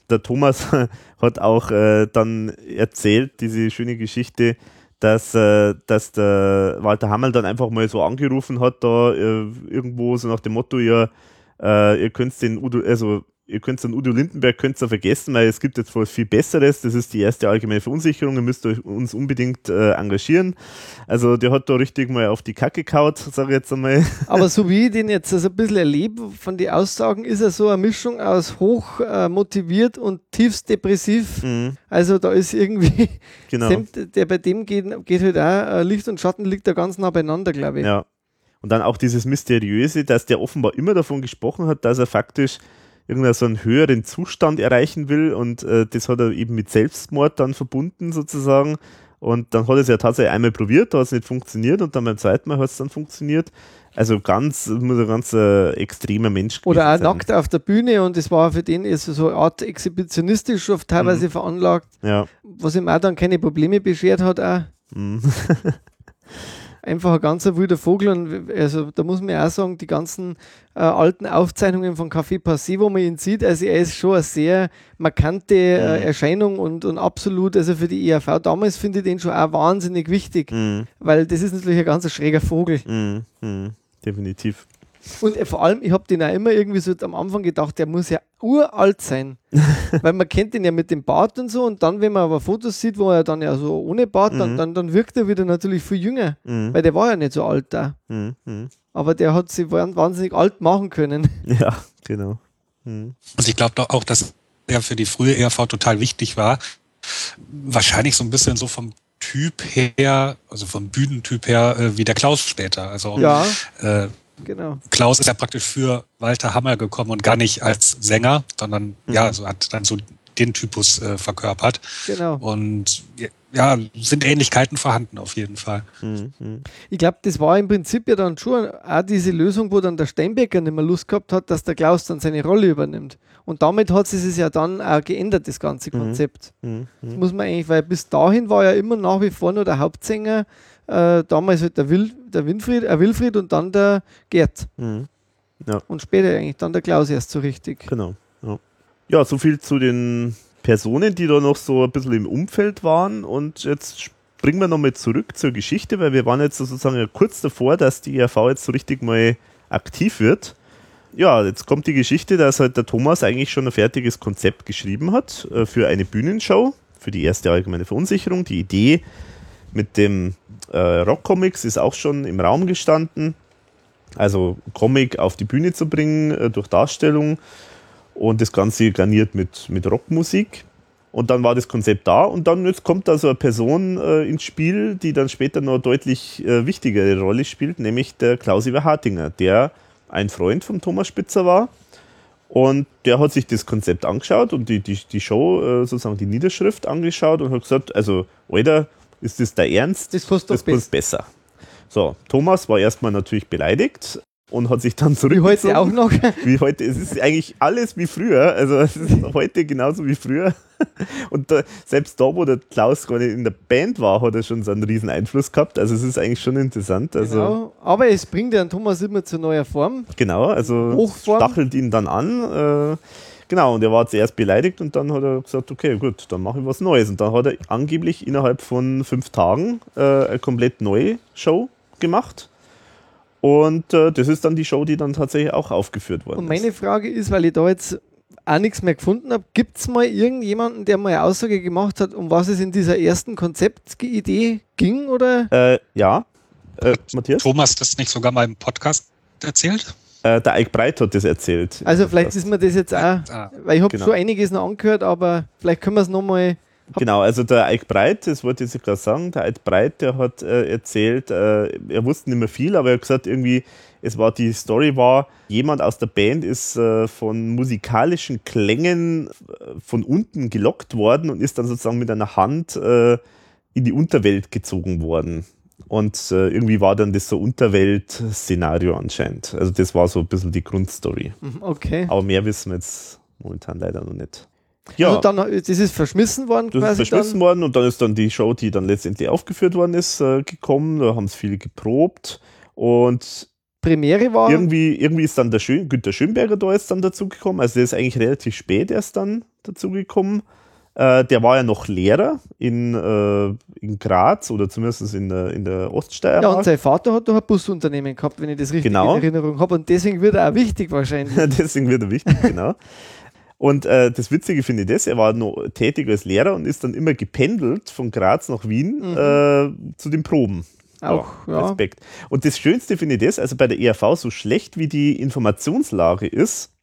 Der Thomas [LAUGHS] hat auch äh, dann erzählt, diese schöne Geschichte, dass, äh, dass der Walter Hammel dann einfach mal so angerufen hat, da äh, irgendwo so nach dem Motto, ja, äh, ihr könnt den Udo, also ihr könnt an Udo Lindenberg könnt ihr vergessen, weil es gibt jetzt voll viel Besseres. Das ist die erste allgemeine Verunsicherung. Ihr müsst euch uns unbedingt äh, engagieren. Also der hat da richtig mal auf die Kacke kaut, sage ich jetzt einmal. [LAUGHS] Aber so wie ich den jetzt also ein bisschen erlebe von den Aussagen, ist er so eine Mischung aus hoch äh, motiviert und tiefst depressiv. Mhm. Also da ist irgendwie, [LAUGHS] genau. der bei dem geht, geht halt auch, äh, Licht und Schatten liegt da ganz nah beieinander, glaube ich. Ja. Und dann auch dieses Mysteriöse, dass der offenbar immer davon gesprochen hat, dass er faktisch irgendeinen so einen höheren Zustand erreichen will und äh, das hat er eben mit Selbstmord dann verbunden sozusagen. Und dann hat er es ja tatsächlich einmal probiert, da hat es nicht funktioniert und dann beim zweiten Mal hat es dann funktioniert. Also ganz, muss ein ganz äh, extremer Mensch Oder auch sein. nackt auf der Bühne und es war für den ist so eine Art exhibitionistisch oft teilweise mhm. veranlagt, ja. was ihm auch dann keine Probleme beschert hat auch. Mhm. [LAUGHS] einfach ein ganz wilder Vogel. Und also da muss man auch sagen, die ganzen äh, alten Aufzeichnungen von Café Passé, wo man ihn sieht, also er ist schon eine sehr markante äh, mhm. Erscheinung und, und absolut, also für die ERV damals finde ich den schon auch wahnsinnig wichtig, mhm. weil das ist natürlich ein ganz schräger Vogel. Mhm. mhm. Definitiv. Und vor allem, ich habe den auch immer irgendwie so am Anfang gedacht, der muss ja uralt sein. [LAUGHS] Weil man kennt ihn ja mit dem Bart und so. Und dann, wenn man aber Fotos sieht, wo er dann ja so ohne Bart, mhm. dann, dann, dann wirkt er wieder natürlich viel jünger. Mhm. Weil der war ja nicht so alt da. Mhm. mhm. Aber der hat sich wahnsinnig alt machen können. [LAUGHS] Ja, genau. Mhm. Und ich glaube auch, dass er für die frühe ERV total wichtig war. Wahrscheinlich so ein bisschen so vom Typ her, also vom Bühnentyp her, äh, wie der Klaus später. Also ja. äh, Genau. Klaus ist ja praktisch für Walter Hammer gekommen und gar nicht als Sänger, sondern mhm. ja, so hat dann so den Typus äh, verkörpert. Genau. Und ja, sind Ähnlichkeiten vorhanden auf jeden Fall. Mhm. Ich glaube, das war im Prinzip ja dann schon auch diese Lösung, wo dann der Steinbecker nicht mehr Lust gehabt hat, dass der Klaus dann seine Rolle übernimmt. Und damit hat sich es ja dann auch geändert, das ganze mhm. Konzept. Mhm. Das muss man eigentlich, weil bis dahin war ja immer nach wie vor nur der Hauptsänger äh, damals halt der, Wil, der Winfried, äh, Wilfried und dann der Gerd. Mhm. Ja. Und später eigentlich dann der Klaus erst so richtig. Genau. Ja. ja, so viel zu den Personen, die da noch so ein bisschen im Umfeld waren. Und jetzt springen wir nochmal zurück zur Geschichte, weil wir waren jetzt sozusagen kurz davor, dass die ERV jetzt so richtig mal aktiv wird. Ja, jetzt kommt die Geschichte, dass halt der Thomas eigentlich schon ein fertiges Konzept geschrieben hat äh, für eine Bühnenshow, für die erste allgemeine Verunsicherung. Die Idee mit dem äh, Rockcomics ist auch schon im Raum gestanden. Also Comic auf die Bühne zu bringen äh, durch Darstellung und das Ganze garniert mit, mit Rockmusik. Und dann war das Konzept da und dann jetzt kommt da so eine Person äh, ins Spiel, die dann später noch deutlich äh, wichtigere Rolle spielt, nämlich der Klaus-Iwer Hartinger, der ein Freund von Thomas Spitzer war. Und der hat sich das Konzept angeschaut und die, die, die Show, äh, sozusagen die Niederschrift angeschaut und hat gesagt, also, Alter, ist das der Ernst? Das passt doch das besser. So, Thomas war erstmal natürlich beleidigt und hat sich dann zurückgezogen. Wie heute auch noch? Wie heute. Es ist eigentlich alles wie früher. Also es ist [LAUGHS] heute genauso wie früher. Und da, selbst da, wo der Klaus gerade in der Band war, hat er schon so einen riesen Einfluss gehabt. Also es ist eigentlich schon interessant. Also genau. Aber es bringt den Thomas immer zu neuer Form. Genau, also Hochform. stachelt ihn dann an. Äh, Genau, und er war zuerst beleidigt und dann hat er gesagt, okay, gut, dann mache ich was Neues. Und dann hat er angeblich innerhalb von fünf Tagen äh, eine komplett neue Show gemacht. Und äh, das ist dann die Show, die dann tatsächlich auch aufgeführt worden ist. Und meine ist. Frage ist, weil ich da jetzt auch nichts mehr gefunden habe, gibt es mal irgendjemanden, der mal eine Aussage gemacht hat, um was es in dieser ersten Konzeptidee ging? Oder? Äh, ja, äh, Matthias? Thomas das nicht sogar mal im Podcast erzählt? Äh, der Eik Breit hat das erzählt. Also vielleicht ist mir das jetzt auch, ah, weil ich habe genau. schon einiges noch angehört, aber vielleicht können wir es nochmal. Genau, also der Eik Breit, das wollte ich jetzt gerade sagen, der Eik Breit, der hat äh, erzählt, äh, er wusste nicht mehr viel, aber er hat gesagt, irgendwie, es war, die Story war, jemand aus der Band ist äh, von musikalischen Klängen äh, von unten gelockt worden und ist dann sozusagen mit einer Hand äh, in die Unterwelt gezogen worden. Und äh, irgendwie war dann das so Unterwelt-Szenario anscheinend. Also das war so ein bisschen die Grundstory. Mhm, okay. Aber mehr wissen wir jetzt momentan leider noch nicht. Ja, also dann, das ist verschmissen worden das quasi. Ist verschmissen worden und dann ist dann die Show, die dann letztendlich aufgeführt worden ist, äh, gekommen. Da haben es viele geprobt und Premiere war. Irgendwie, irgendwie ist dann der Schön, Günter Schönberger da jetzt dann dazugekommen. Also der ist eigentlich relativ spät erst dann dazugekommen. Äh, der war ja noch Lehrer in, äh, in Graz oder zumindest in der, in der Oststeiermark. Ja, und sein Vater hat doch ein Busunternehmen gehabt, wenn ich das richtig genau. in Erinnerung habe. Und deswegen wird er auch wichtig wahrscheinlich. [LAUGHS] deswegen wird er wichtig, genau. Und äh, das Witzige finde ich das, er war noch tätig als Lehrer und ist dann immer gependelt von Graz nach Wien mhm. äh, zu den Proben. Auch, ja. Respekt. Und das Schönste finde ich das, also bei der ERV, so schlecht wie die Informationslage ist,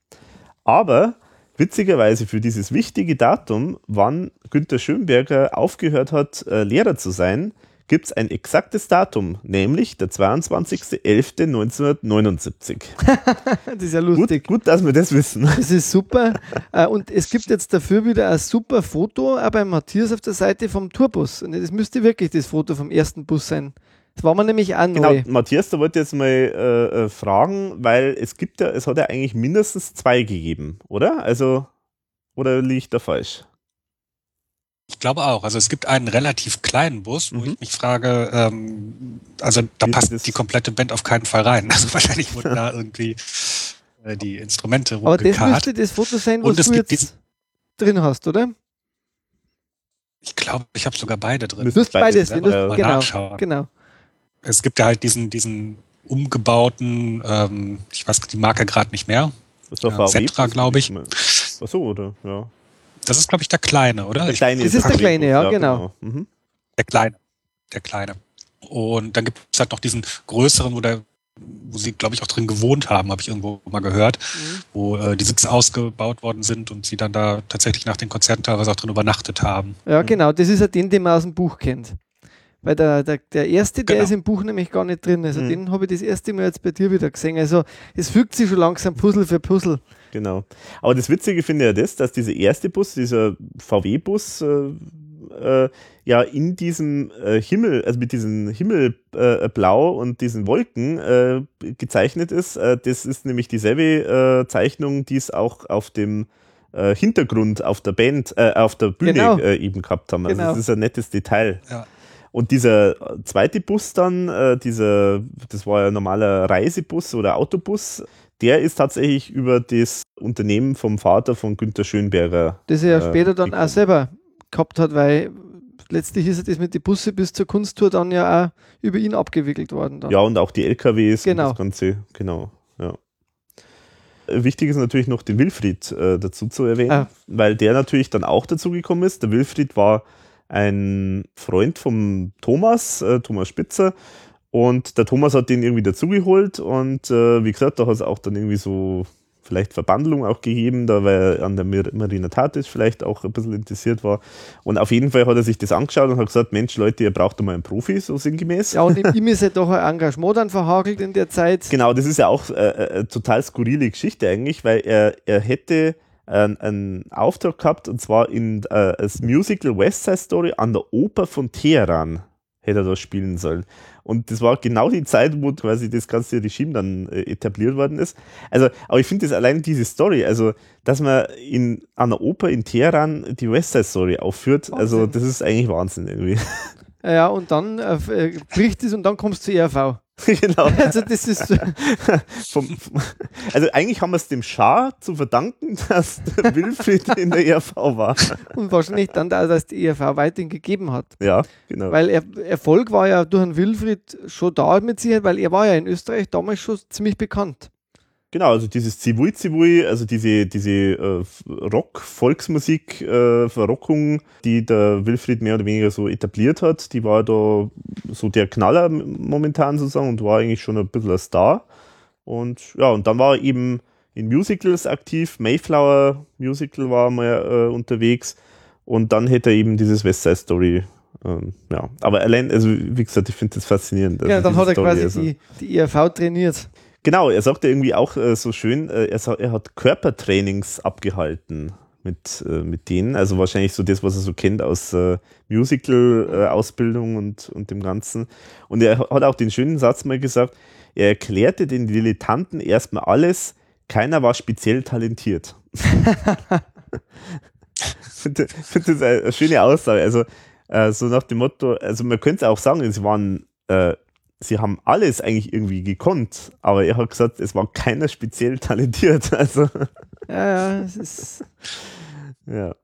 aber witzigerweise für dieses wichtige Datum, wann Günter Schönberger aufgehört hat, äh, Lehrer zu sein, gibt es ein exaktes Datum, nämlich der 22.11.1979. [LAUGHS] das ist ja lustig. Gut, gut, dass wir das wissen. Das ist super. Äh, und es gibt jetzt dafür wieder ein super Foto, auch bei Matthias auf der Seite vom Tourbus. Und das müsste wirklich das Foto vom ersten Bus sein. Das war man nämlich auch genau. Matthias, da wollte ich jetzt mal äh, äh, fragen, weil es gibt ja, es hat ja eigentlich mindestens zwei gegeben, oder? Also, oder liege ich da falsch? Ich glaube auch. Also es gibt einen relativ kleinen Bus, wo mhm. ich mich frage, ähm, also da passt die komplette Band auf keinen Fall rein. [LAUGHS] Also wahrscheinlich wurden da irgendwie äh, die Instrumente Aber das müsste das Foto sein, was du jetzt drin hast, oder? Ich glaube, ich habe sogar beide drin. Du hast beides, beides genau, nachschauen. genau es gibt ja halt diesen, diesen umgebauten, ähm, ich weiß die Marke gerade nicht mehr. Das ist doch ja, Setra, glaube ich. Achso, oder? Ja. Das ist, glaube ich, der kleine, oder? Der kleine das ist der kleine, ja, genau. genau. Mhm. Der kleine. Der kleine. Und dann gibt es halt noch diesen größeren, wo der wo sie, glaube ich, auch drin gewohnt haben, habe ich irgendwo mal gehört, mhm. wo äh, die Sitze ausgebaut worden sind und sie dann da tatsächlich nach den Konzerten teilweise auch drin übernachtet haben. Ja, genau, das ist ja den, den man aus dem Buch kennt. Weil der, der, der erste, der genau. ist im Buch nämlich gar nicht drin. Also mhm. den habe ich das erste Mal jetzt bei dir wieder gesehen. Also es fügt sich schon langsam Puzzle für Puzzle. Genau. Aber das Witzige finde ich ja das, dass dieser erste Bus, dieser VW-Bus, äh, äh, ja in diesem äh, Himmel, also mit diesem Himmelblau äh, und diesen Wolken äh, gezeichnet ist. Äh, das ist nämlich dieselbe Zeichnung, die es auch auf dem Hintergrund auf der Band, auf der Bühne genau. eben gehabt haben. Also genau. das ist ein nettes Detail. Ja. Und dieser zweite Bus dann, äh, dieser, das war ja ein normaler Reisebus oder Autobus, der ist tatsächlich über das Unternehmen vom Vater von Günter Schönberger. Das er ja äh, später dann gekommen. auch selber gehabt hat, weil letztlich ist das mit den Busse bis zur Kunsttour dann ja auch über ihn abgewickelt worden. Dann. Ja, und auch die LKWs genau. und das Ganze, genau, ja. Wichtig ist natürlich noch den Wilfried äh, dazu zu erwähnen, ah. weil der natürlich dann auch dazu gekommen ist. Der Wilfried war ein Freund vom Thomas, äh, Thomas Spitzer. Und der Thomas hat den irgendwie dazugeholt und äh, wie gesagt, da hat es auch dann irgendwie so vielleicht Verbandlung auch gegeben, da weil er an der Marina Tatis vielleicht auch ein bisschen interessiert war. Und auf jeden Fall hat er sich das angeschaut und hat gesagt, Mensch Leute, ihr braucht doch mal einen Profi, so sinngemäß. Ja, und ihm [LAUGHS] ist ja doch ein Engagement dann verhagelt in der Zeit. Genau, das ist ja auch äh, äh eine total skurrile Geschichte eigentlich, weil er, er hätte einen, einen Auftrag gehabt und zwar in äh, das Musical West Side Story an der Oper von Teheran hätte er da spielen sollen. Und das war genau die Zeit, wo quasi das ganze Regime dann äh, etabliert worden ist. Also, aber ich finde das allein diese Story, also, dass man in einer Oper in Teheran die West Side Story aufführt, Wahnsinn. also, das ist eigentlich Wahnsinn irgendwie. Ja, und dann äh bricht es und dann kommst du zur ERV. [LAUGHS] genau. Also, das ist [LAUGHS] vom, also eigentlich haben wir es dem Schar zu verdanken, [LAUGHS] dass der Wilfried in der ERV war. Und wahrscheinlich dann, dass die ERV weiterhin gegeben hat. Ja, genau. Weil er, Erfolg war ja durch den Wilfried schon da mit Sicherheit, weil er war ja in Österreich damals schon ziemlich bekannt. Genau, also dieses Zivui Zivui, also diese, diese äh, Rock-Volksmusik, äh, Verrockung, die der Wilfried mehr oder weniger so etabliert hat, die war da so der Knaller momentan sozusagen und war eigentlich schon ein bisschen ein Star. Und ja, und dann war er eben in Musicals aktiv, Mayflower Musical war mal äh, unterwegs und dann hätte er eben dieses West Side Story ähm, ja, aber allein, also wie gesagt, ich finde das faszinierend. Ja, also dann hat er Story, quasi also. die, die ERV trainiert. Genau, er sagte irgendwie auch äh, so schön, äh, er, er, hat Körpertrainings abgehalten mit, äh, mit denen. Also wahrscheinlich so das, was er so kennt aus äh, Musical-Ausbildung und, und dem Ganzen. Und er hat auch den schönen Satz mal gesagt, er erklärte den Dilettanten erstmal alles, keiner war speziell talentiert. [LAUGHS] finde find das eine schöne Aussage. Also äh, so nach dem Motto, also man könnte auch sagen, sie waren äh, sie haben alles eigentlich irgendwie gekonnt, aber er hat gesagt, es war keiner speziell talentiert. [LAUGHS] Also. Ja, ja, es ist. [LAUGHS] ja.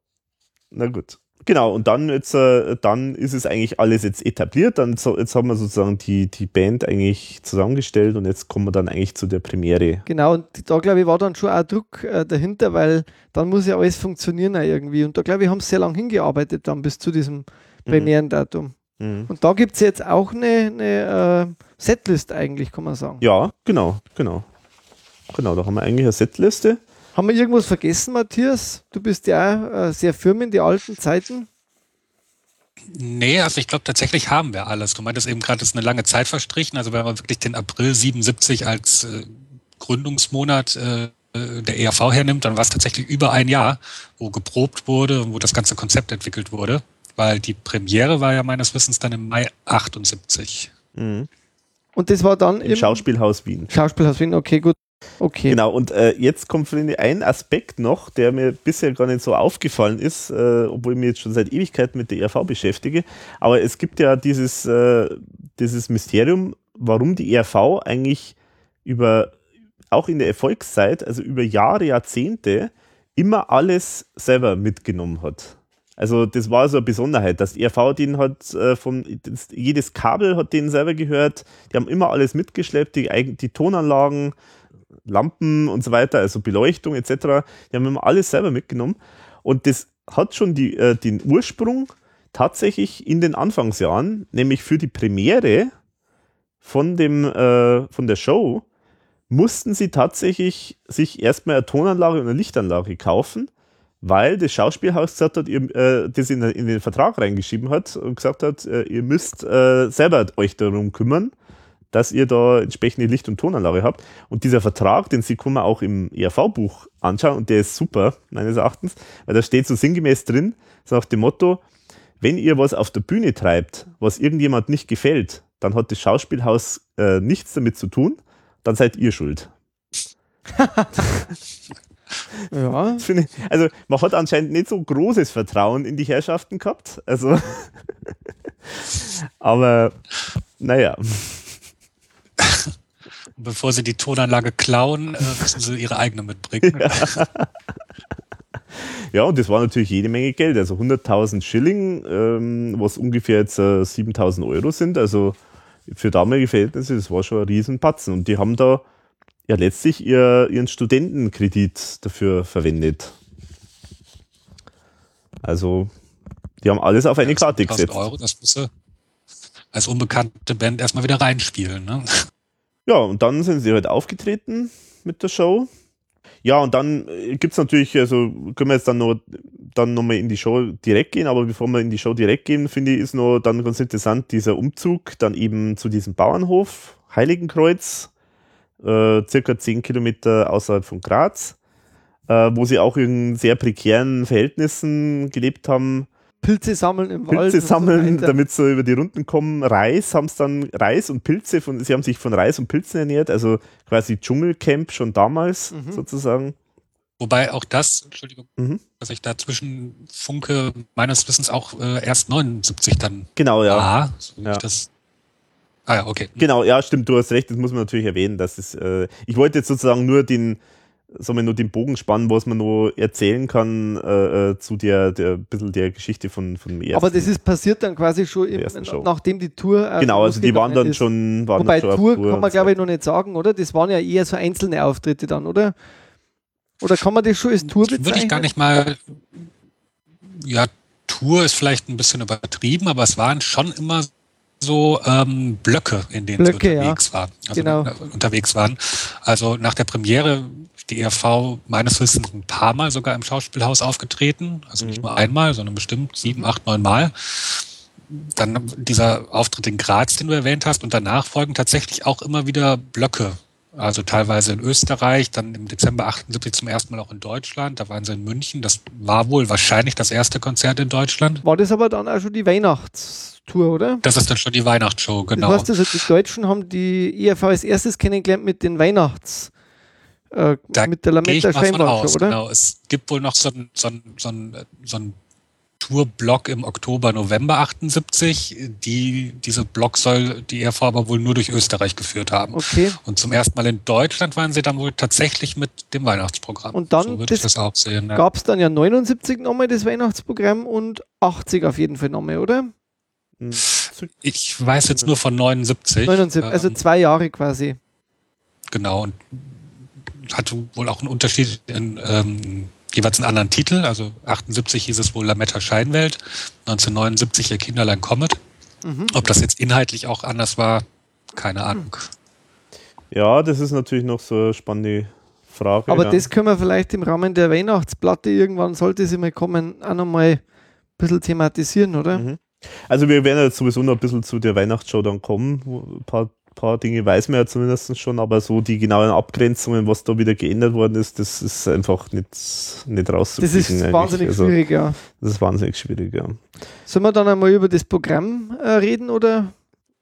Na gut. Genau, und dann jetzt, äh, dann ist es eigentlich alles jetzt etabliert. Dann so, jetzt haben wir sozusagen die, die Band eigentlich zusammengestellt und jetzt kommen wir dann eigentlich zu der Premiere. Genau, und da glaube ich war dann schon auch Druck äh, dahinter, weil dann muss ja alles funktionieren irgendwie. Und da glaube ich, haben sie sehr lange hingearbeitet dann bis zu diesem mhm. Premierendatum. Mhm. Und da gibt es jetzt auch eine, eine äh, Setlist eigentlich, kann man sagen. Ja, genau, genau. Genau, da haben wir eigentlich eine Setliste. Haben wir irgendwas vergessen, Matthias? Du bist ja äh, sehr firm in die alten Zeiten. Nee, also ich glaube tatsächlich haben wir alles. Du meintest eben gerade, es ist eine lange Zeit verstrichen. Also wenn man wirklich den April 77 als äh, Gründungsmonat äh, der ERV hernimmt, dann war es tatsächlich über ein Jahr, wo geprobt wurde und wo das ganze Konzept entwickelt wurde. Weil die Premiere war ja meines Wissens dann im Mai 78. Mhm. Und das war dann im, im Schauspielhaus Wien. Schauspielhaus Wien, okay, gut. Okay. Genau, und äh, jetzt kommt finde ein Aspekt noch, der mir bisher gar nicht so aufgefallen ist, äh, obwohl ich mich jetzt schon seit Ewigkeiten mit der ERV beschäftige. Aber es gibt ja dieses, äh, dieses Mysterium, warum die ERV eigentlich über, auch in der Erfolgszeit, also über Jahre, Jahrzehnte, immer alles selber mitgenommen hat. Also das war so eine Besonderheit, dass die ERV den hat äh, von das, jedes Kabel hat denen selber gehört, die haben immer alles mitgeschleppt, die, die Tonanlagen, Lampen und so weiter, also Beleuchtung etc. Die haben immer alles selber mitgenommen. Und das hat schon die, äh, den Ursprung tatsächlich in den Anfangsjahren, nämlich für die Premiere von, dem, äh, von der Show, mussten sie tatsächlich sich erstmal eine Tonanlage und eine Lichtanlage kaufen, weil das Schauspielhaus gesagt hat, ihr, äh, das in, in, den Vertrag reingeschrieben hat und gesagt hat, äh, ihr müsst äh, selber euch darum kümmern dass ihr da entsprechende Licht- und Tonanlage habt. Und dieser Vertrag, den Sie kann auch im ERV-Buch anschauen und der ist super, meines Erachtens, weil da steht so sinngemäß drin, so nach dem Motto, wenn ihr was auf der Bühne treibt, was irgendjemand nicht gefällt, dann hat das Schauspielhaus äh, nichts damit zu tun, dann seid ihr schuld. [LAUGHS] ja. [LAUGHS] Also man hat anscheinend nicht so großes Vertrauen in die Herrschaften gehabt. Also, [LAUGHS] aber naja. Und bevor sie die Tonanlage klauen, äh, müssen sie ihre eigene mitbringen. Ja. [LAUGHS] ja, und das war natürlich jede Menge Geld. Also 100.000 Schilling, ähm, was ungefähr jetzt äh, 7.000 Euro sind. Also für damalige Verhältnisse, das war schon ein Riesenpatzen. Und die haben da ja letztlich ihr, ihren Studentenkredit dafür verwendet. Also, die haben alles auf eine Karte gesetzt. Euro, das muss als unbekannte Band erstmal wieder reinspielen. Ne? Ja, und dann sind sie halt aufgetreten mit der Show. Ja, und dann äh, gibt es natürlich, also können wir jetzt dann noch, dann noch mal in die Show direkt gehen, aber bevor wir in die Show direkt gehen, finde ich, ist noch dann ganz interessant dieser Umzug dann eben zu diesem Bauernhof Heiligenkreuz, äh, circa 10 Kilometer außerhalb von Graz, äh, wo sie auch in sehr prekären Verhältnissen gelebt haben. Pilze sammeln im Pilze Wald. Pilze sammeln, so damit sie über die Runden kommen. Reis haben es dann, Reis und Pilze, von, sie haben sich von Reis und Pilzen ernährt, also quasi Dschungelcamp schon damals mhm. sozusagen. Wobei auch das, Entschuldigung, mhm. dass ich dazwischen funke, meines Wissens auch äh, erst 79 dann genau, ja. war. So ja. Das, ah ja, okay. Genau, ja, stimmt, du hast recht, das muss man natürlich erwähnen. Dass es, äh, ich wollte jetzt sozusagen nur den, soll man nur den Bogen spannen, was man nur erzählen kann äh, äh, zu der, der bisschen der Geschichte von, von ersten. Aber das ist passiert dann quasi schon im, nachdem die Tour. Äh, genau, also die waren dann ist. schon. Waren Wobei schon Tour, Tour kann man glaube ich noch nicht sagen, oder? Das waren ja eher so einzelne Auftritte dann, oder? Oder kann man das schon als Tour bezeichnen? Würde ich gar nicht mal. Ja, Tour ist vielleicht ein bisschen übertrieben, aber es waren schon immer so ähm, Blöcke, in denen Blöcke, sie unterwegs ja. waren. Also genau. unterwegs waren. Also nach der Premiere die ERV meines Wissens ein paar Mal sogar im Schauspielhaus aufgetreten. Also nicht mhm. nur einmal, sondern bestimmt sieben, acht, neun Mal. Dann dieser Auftritt in Graz, den du erwähnt hast, und danach folgen tatsächlich auch immer wieder Blöcke. Also teilweise in Österreich, dann im Dezember 78 zum ersten Mal auch in Deutschland. Da waren sie in München. Das war wohl wahrscheinlich das erste Konzert in Deutschland. War das aber dann auch schon die Weihnachtstour, oder? Das ist dann schon die Weihnachtsshow, genau. Das heißt, also die Deutschen haben die ERV als erstes kennengelernt mit den Weihnachts- äh, mit der Lametta Scheinwald, oder? Genau, es gibt wohl noch so ein, so ein, so ein, so ein Korrekturblock im Oktober, November 78. Die, diese Block soll die ERV aber wohl nur durch Österreich geführt haben. Okay. Und zum ersten Mal in Deutschland waren sie dann wohl tatsächlich mit dem Weihnachtsprogramm. Und dann so würde ich das auch sehen. Ja. Gab es dann ja 79 nochmal das Weihnachtsprogramm und 80 auf jeden Fall nochmal, oder? Hm. Ich weiß jetzt nur von 79. 79, also ähm, zwei Jahre quasi. Genau, und hatte wohl auch einen Unterschied in ähm, jeweils einen anderen Titel. Also 78 hieß es wohl Lametta Scheinwelt, 1979 Ihr Kinderlein Comet. Mhm. Ob das jetzt inhaltlich auch anders war, keine Ahnung. Ja, das ist natürlich noch so eine spannende Frage. Aber ja. das können wir vielleicht im Rahmen der Weihnachtsplatte irgendwann, sollte sie mal kommen, auch nochmal ein bisschen thematisieren, oder? Mhm. Also wir werden jetzt sowieso noch ein bisschen zu der Weihnachtsshow dann kommen. Ein paar paar Dinge weiß man ja zumindest schon, aber so die genauen Abgrenzungen, was da wieder geändert worden ist, das ist einfach nicht, nicht rauszukriegen. Das ist wahnsinnig also, schwierig, ja. Das ist wahnsinnig schwierig, ja. Sollen wir dann einmal über das Programm äh, reden oder?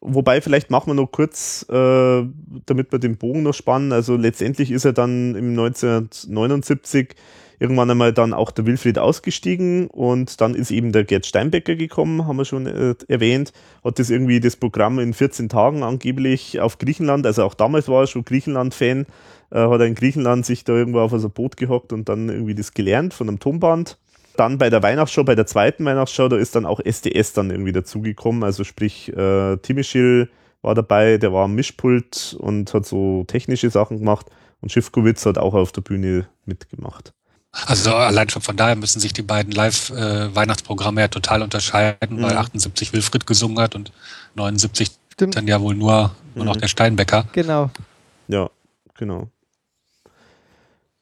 Wobei, vielleicht machen wir noch kurz, äh, damit wir den Bogen noch spannen. Also letztendlich ist er dann im 1979 irgendwann einmal dann auch der Wilfried ausgestiegen und dann ist eben der Gerd Steinbecker gekommen, haben wir schon äh, erwähnt, hat das irgendwie das Programm in 14 Tagen angeblich auf Griechenland, also auch damals war er schon Griechenland-Fan, äh, hat er in Griechenland sich da irgendwo auf so ein Boot gehockt und dann irgendwie das gelernt von einem Tonband. Dann bei der Weihnachtsshow, bei der zweiten Weihnachtsshow, da ist dann auch SDS dann irgendwie dazugekommen, also sprich äh, Timischil war dabei, der war am Mischpult und hat so technische Sachen gemacht und Schiffkowitz hat auch auf der Bühne mitgemacht. Also allein schon von daher müssen sich die beiden Live-Weihnachtsprogramme ja total unterscheiden, mhm. weil 78 Wilfried gesungen hat und 79 Stimmt. dann ja wohl nur, nur noch mhm. der Steinbecker. Genau. Ja, genau.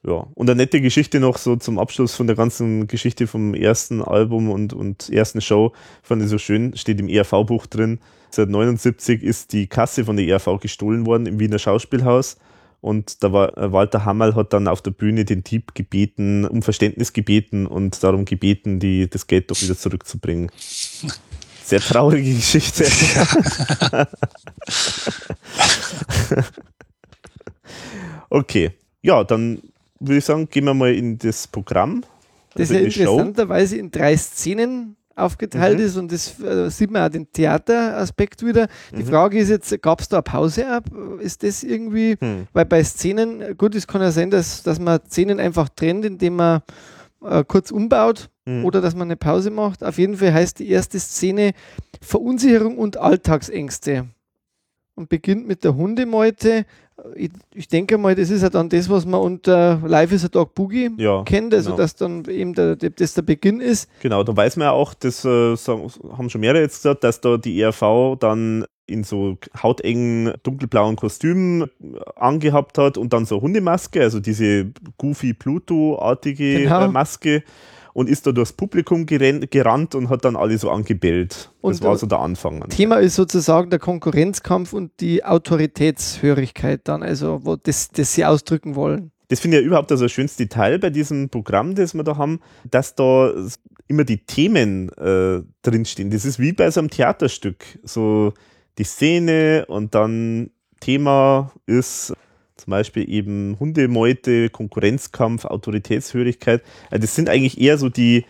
Ja, und eine nette Geschichte noch so zum Abschluss von der ganzen Geschichte vom ersten Album und, und ersten Show, fand ich so schön, steht im ERV-Buch drin. Seit 79 ist die Kasse von der ERV gestohlen worden im Wiener Schauspielhaus und da war äh, Walter Hammerl hat dann auf der Bühne den Typ gebeten, um Verständnis gebeten und darum gebeten, die, das Geld doch wieder zurückzubringen. Sehr traurige Geschichte. [LAUGHS] okay. Ja, dann würde ich sagen, gehen wir mal in das Programm. Das also ist ja interessanterweise in drei Szenen aufgeteilt mhm. ist und das äh, sieht man auch den Theateraspekt wieder. Die mhm. Frage ist jetzt, gab es da eine Pause ab? Ist das irgendwie, mhm. weil bei Szenen, gut, es kann ja sein, dass, dass man Szenen einfach trennt, indem man äh, kurz umbaut mhm. oder dass man eine Pause macht. Auf jeden Fall heißt die erste Szene Verunsicherung und Alltagsängste und beginnt mit der Hundemeute ich, ich, denke mal, das ist ja dann das, was man unter Life is a Dog Boogie ja, kennt, also genau. dass dann eben der, das der Beginn ist. Genau, da weiß man ja auch, das äh, haben schon mehrere jetzt gesagt, dass da die ERV dann in so hautengen dunkelblauen Kostümen äh, angehabt hat und dann so Hundemaske, also diese Goofy Pluto-artige genau. äh, Maske und ist da durchs Publikum gerannt und hat dann alle so angebellt. Und das war so der Anfang. Thema ist sozusagen der Konkurrenzkampf und die Autoritätshörigkeit dann, also wo das, das sie ausdrücken wollen. Das finde ich ja überhaupt also das schönste Teil bei diesem Programm, das wir da haben, dass da immer die Themen äh, drinstehen. Das ist wie bei so einem Theaterstück. So die Szene und dann Thema ist zum Beispiel eben Hundemeute, Konkurrenzkampf, Autoritätshörigkeit. Also das sind eigentlich eher so die,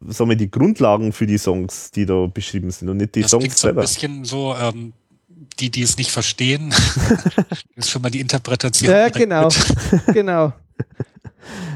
sagen wir, die Grundlagen für die Songs, die da beschrieben sind und nicht die das Songs so selber. ein bisschen so, ähm, die, die es nicht verstehen, [LAUGHS] ist schon mal die Interpretation. Ja, genau, genau.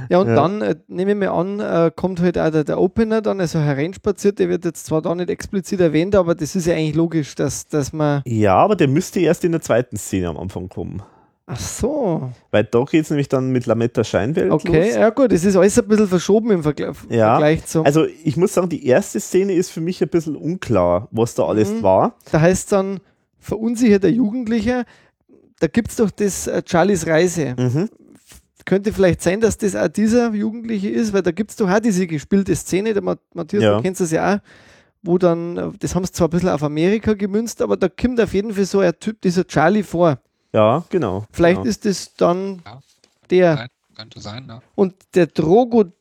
Ja, und ja. dann äh, nehme ich mir an, äh, kommt halt auch der, der, Opener dann, also hereinspaziert, der wird jetzt zwar da nicht explizit erwähnt, aber das ist ja eigentlich logisch, dass, dass man. Ja, aber der müsste erst in der zweiten Szene am Anfang kommen. Ach so. Weil da geht es nämlich dann mit Lametta Scheinwelt okay, los. ja gut, es ist alles ein bisschen verschoben im Vergleich, ja, Vergleich zu. Also ich muss sagen, die erste Szene ist für mich ein bisschen unklar, was da alles mhm. war. Da heißt es dann verunsicherter Jugendlicher. Da gibt es doch das äh, Charlies Reise. Mhm. Könnte vielleicht sein, dass das auch dieser Jugendliche ist, weil da gibt es doch auch diese gespielte Szene, der Matthias, ja. du kennst das ja auch, wo dann, äh, das haben sie zwar ein bisschen auf Amerika gemünzt, aber da kommt auf jeden Fall so ein Typ, dieser Charlie vor. Ja, genau. Vielleicht genau. ist es dann ja, der. Könnte sein, ja. Und der Drogodilus,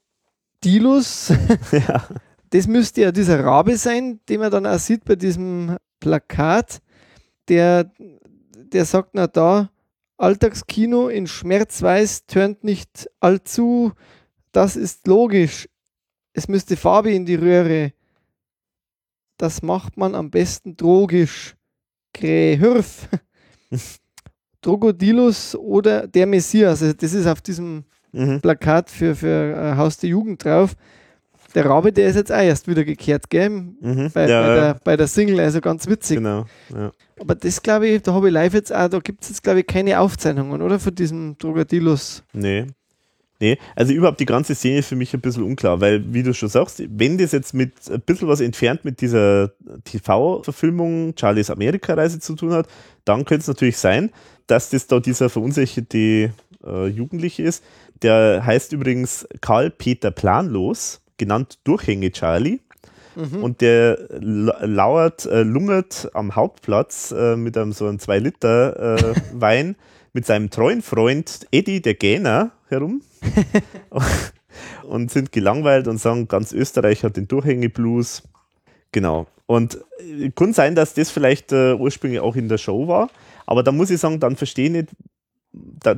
[LAUGHS] [LAUGHS] ja. das müsste ja dieser Rabe sein, den man dann auch sieht bei diesem Plakat. Der, der sagt, na da, Alltagskino in Schmerzweiß tönt nicht allzu. Das ist logisch. Es müsste Farbe in die Röhre. das macht man am besten drogisch. Grähürf. [LAUGHS] Drogodilus oder der Messias. Also das ist auf diesem mhm. Plakat für, für äh, Haus der Jugend drauf. Der Rabe, der ist jetzt auch erst wieder gekehrt, gell? Mhm. Bei, ja, bei, der, bei, der, Single, also ganz witzig. Genau. Ja. Aber das glaube ich, da habe ich live jetzt auch, da gibt es jetzt glaube ich keine Aufzeichnungen, oder? Von diesem Drogodilus. Nee. Nee, also überhaupt die ganze Szene ist für mich ein bisschen unklar, weil, wie du schon sagst, wenn das jetzt mit ein bisschen was entfernt mit dieser TV-Verfilmung Charlies Amerika-Reise zu tun hat, dann könnte es natürlich sein, dass das da dieser verunsicherte äh, Jugendliche ist. Der heißt übrigens Karl-Peter Planlos, genannt Durchhänge Charlie. Mhm. Und der lauert, äh, lungert am Hauptplatz äh, mit einem so einem 2-Liter äh, [LAUGHS] Wein mit seinem treuen Freund Eddie der Gähner herum und sind gelangweilt und sagen, ganz Österreich hat den Durchhängeblues. Genau. Und äh, kann sein, dass das vielleicht äh, ursprünglich auch in der Show war, aber da muss ich sagen, dann verstehe ich nicht, da,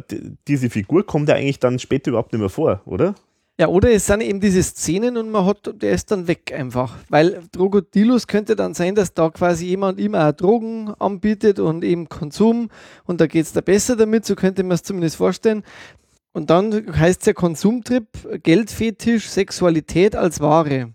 diese Figur kommt ja eigentlich dann später überhaupt nicht mehr vor, oder? Ja, oder es sind eben diese Szenen und man hat, der ist dann weg einfach. Weil Drogodilus könnte dann sein, dass da quasi jemand ihm auch Drogen anbietet und eben Konsum und da geht es da besser damit, so könnte man es zumindest vorstellen. Und dann heißt es ja Konsumtrip, Geldfetisch, Sexualität als Ware.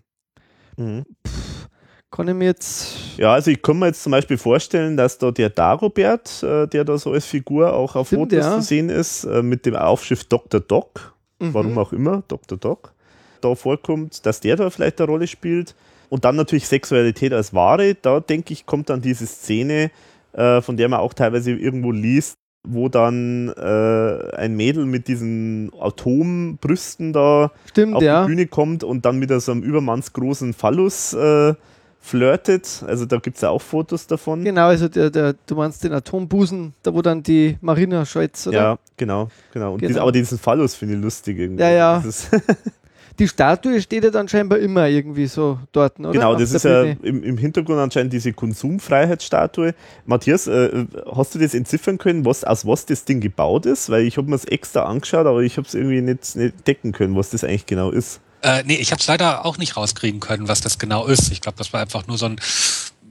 Mhm. Pff, kann ich mir jetzt. Ja, also ich kann mir jetzt zum Beispiel vorstellen, dass da der Dagobert, äh, der da so als Figur auch auf Stimmt, Fotos ja. zu sehen ist, äh, mit dem Aufschrift Dr. Doc mhm. warum auch immer, Dr. Doc, da vorkommt, dass der da vielleicht eine Rolle spielt. Und dann natürlich Sexualität als Ware. Da denke ich, kommt dann diese Szene, äh, von der man auch teilweise irgendwo liest, wo dann äh, ein Mädel mit diesen Atombrüsten da Stimmt, auf ja. die Bühne kommt und dann mit so einem übermannsgroßen Phallus äh, flirtet. Also da gibt es ja auch Fotos davon. Genau, also der, der, du meinst den Atombusen, da wo dann die Marina Scholz, oder? Ja, genau, genau. Genau. Dies, aber diesen Phallus finde ich lustig irgendwie. Ja, ja. [LAUGHS] die Statue steht ja dann scheinbar immer irgendwie so dort, oder? Genau, das ist ja im, im, Hintergrund anscheinend diese Konsumfreiheitsstatue. Matthias, äh, hast du das entziffern können, was, aus was das Ding gebaut ist? Weil ich habe mir es extra angeschaut, aber ich habe es irgendwie nicht, nicht decken können, was das eigentlich genau ist. Äh, nee, ich habe es leider auch nicht rauskriegen können, was das genau ist. Ich glaube, das war einfach nur so ein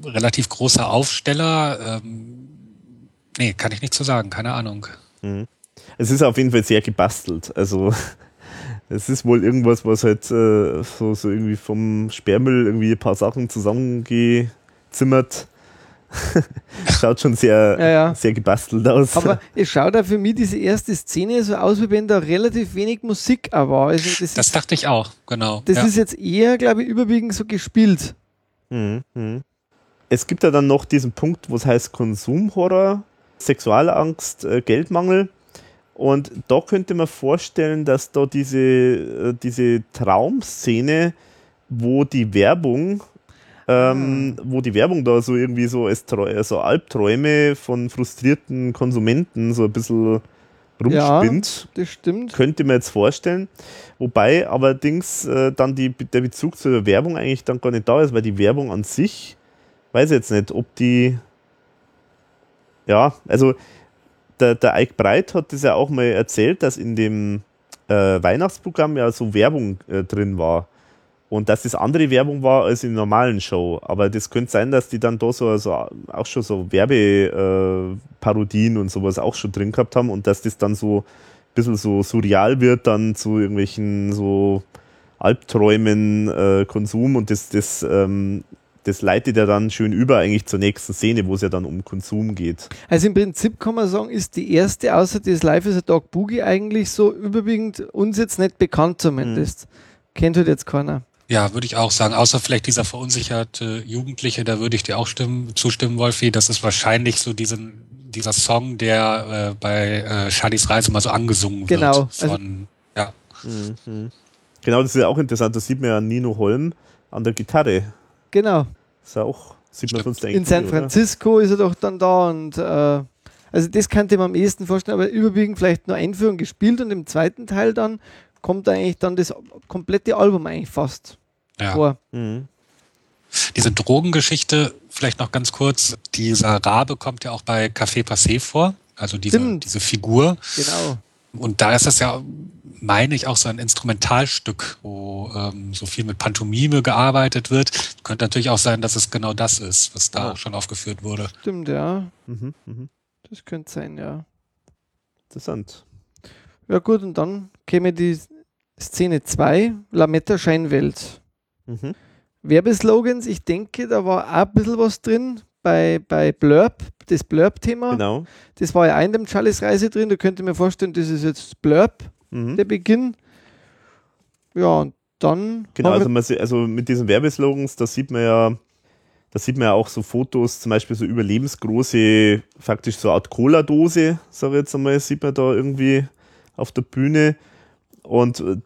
relativ großer Aufsteller. Ähm, nee, kann ich nicht zu so sagen, keine Ahnung. Mhm. Es ist auf jeden Fall sehr gebastelt. Also es ist wohl irgendwas, was halt äh, so, so irgendwie vom Sperrmüll irgendwie ein paar Sachen zusammengezimmert [LAUGHS] schaut schon sehr, ja, ja. sehr gebastelt aus. Aber [LAUGHS] es schaut auch für mich diese erste Szene so aus, wie wenn da relativ wenig Musik war. Also das, das ist, dachte ich auch, genau. Das ja. ist jetzt eher, glaube ich, überwiegend so gespielt. Mhm, mhm. Es gibt ja dann noch diesen Punkt, wo es heißt Konsumhorror, Sexualangst, äh, Geldmangel. Und da könnte man vorstellen, dass da diese, äh, diese Traumszene, wo die Werbung ähm, ah. wo die Werbung da so irgendwie so als so Albträume von frustrierten Konsumenten so ein bisschen rumspinnt. Ja, das stimmt. Könnte man jetzt vorstellen. Wobei allerdings äh, dann die, der Bezug zur Werbung eigentlich dann gar nicht da ist, weil die Werbung an sich, weiß ich jetzt nicht, ob die. Ja, also der, der Ike Breit hat das ja auch mal erzählt, dass in dem äh, Weihnachtsprogramm ja so Werbung äh, drin war. Und dass das andere Werbung war als in der normalen Show. Aber das könnte sein, dass die dann da so, so auch schon so Werbeparodien äh, und sowas auch schon drin gehabt haben und dass das dann so ein bisschen so surreal wird, dann zu irgendwelchen so Albträumen, äh, Konsum und das, das, ähm, das leitet ja dann schön über eigentlich zur nächsten Szene, wo es ja dann um Konsum geht. Also im Prinzip kann man sagen, ist die erste, außer das Life is a Dog Boogie, eigentlich so überwiegend uns jetzt nicht bekannt zumindest. Mhm. Kennt halt jetzt keiner. Ja, würde ich auch sagen. Außer vielleicht dieser verunsicherte Jugendliche, da würde ich dir auch stimmen, zustimmen, Wolfi. Das ist wahrscheinlich so diesen, dieser Song, der äh, bei äh, Charlies Reise mal so angesungen wird. Genau. Also, ja. Mhm. Genau, das ist ja auch interessant. Das sieht man ja Nino Holm an der Gitarre. Genau. Das ist ja auch, sieht man sonst eigentlich. In San Francisco oder? ist er doch dann da und äh, also das könnte man am ehesten vorstellen, aber überwiegend vielleicht nur Einführung gespielt und im zweiten Teil dann kommt eigentlich dann das komplette Album eigentlich fast ja. vor. Mhm. Diese Drogengeschichte, vielleicht noch ganz kurz, dieser Rabe kommt ja auch bei Café Passé vor, also diese, diese Figur. Genau. Und da ist das ja, meine ich, auch so ein Instrumentalstück, wo ähm, so viel mit Pantomime gearbeitet wird. Könnte natürlich auch sein, dass es genau das ist, was da ja. schon aufgeführt wurde. Stimmt, ja. Mhm, mh. Das könnte sein, ja. Interessant. Ja gut, und dann käme die Szene 2, Lametta Scheinwelt. Mhm. Werbeslogans, ich denke, da war auch ein bisschen was drin bei, bei Blurb, das Blurb-Thema. Genau. Das war ja auch in dem Charlies Reise drin. Da könnte mir vorstellen, das ist jetzt Blurb, mhm. der Beginn. Ja, und dann. Genau, also, man, also mit diesen Werbeslogans, da sieht man ja, da sieht man ja auch so Fotos, zum Beispiel so überlebensgroße, faktisch so eine Art Cola-Dose, sage ich jetzt einmal, sieht man da irgendwie auf der Bühne. Und äh,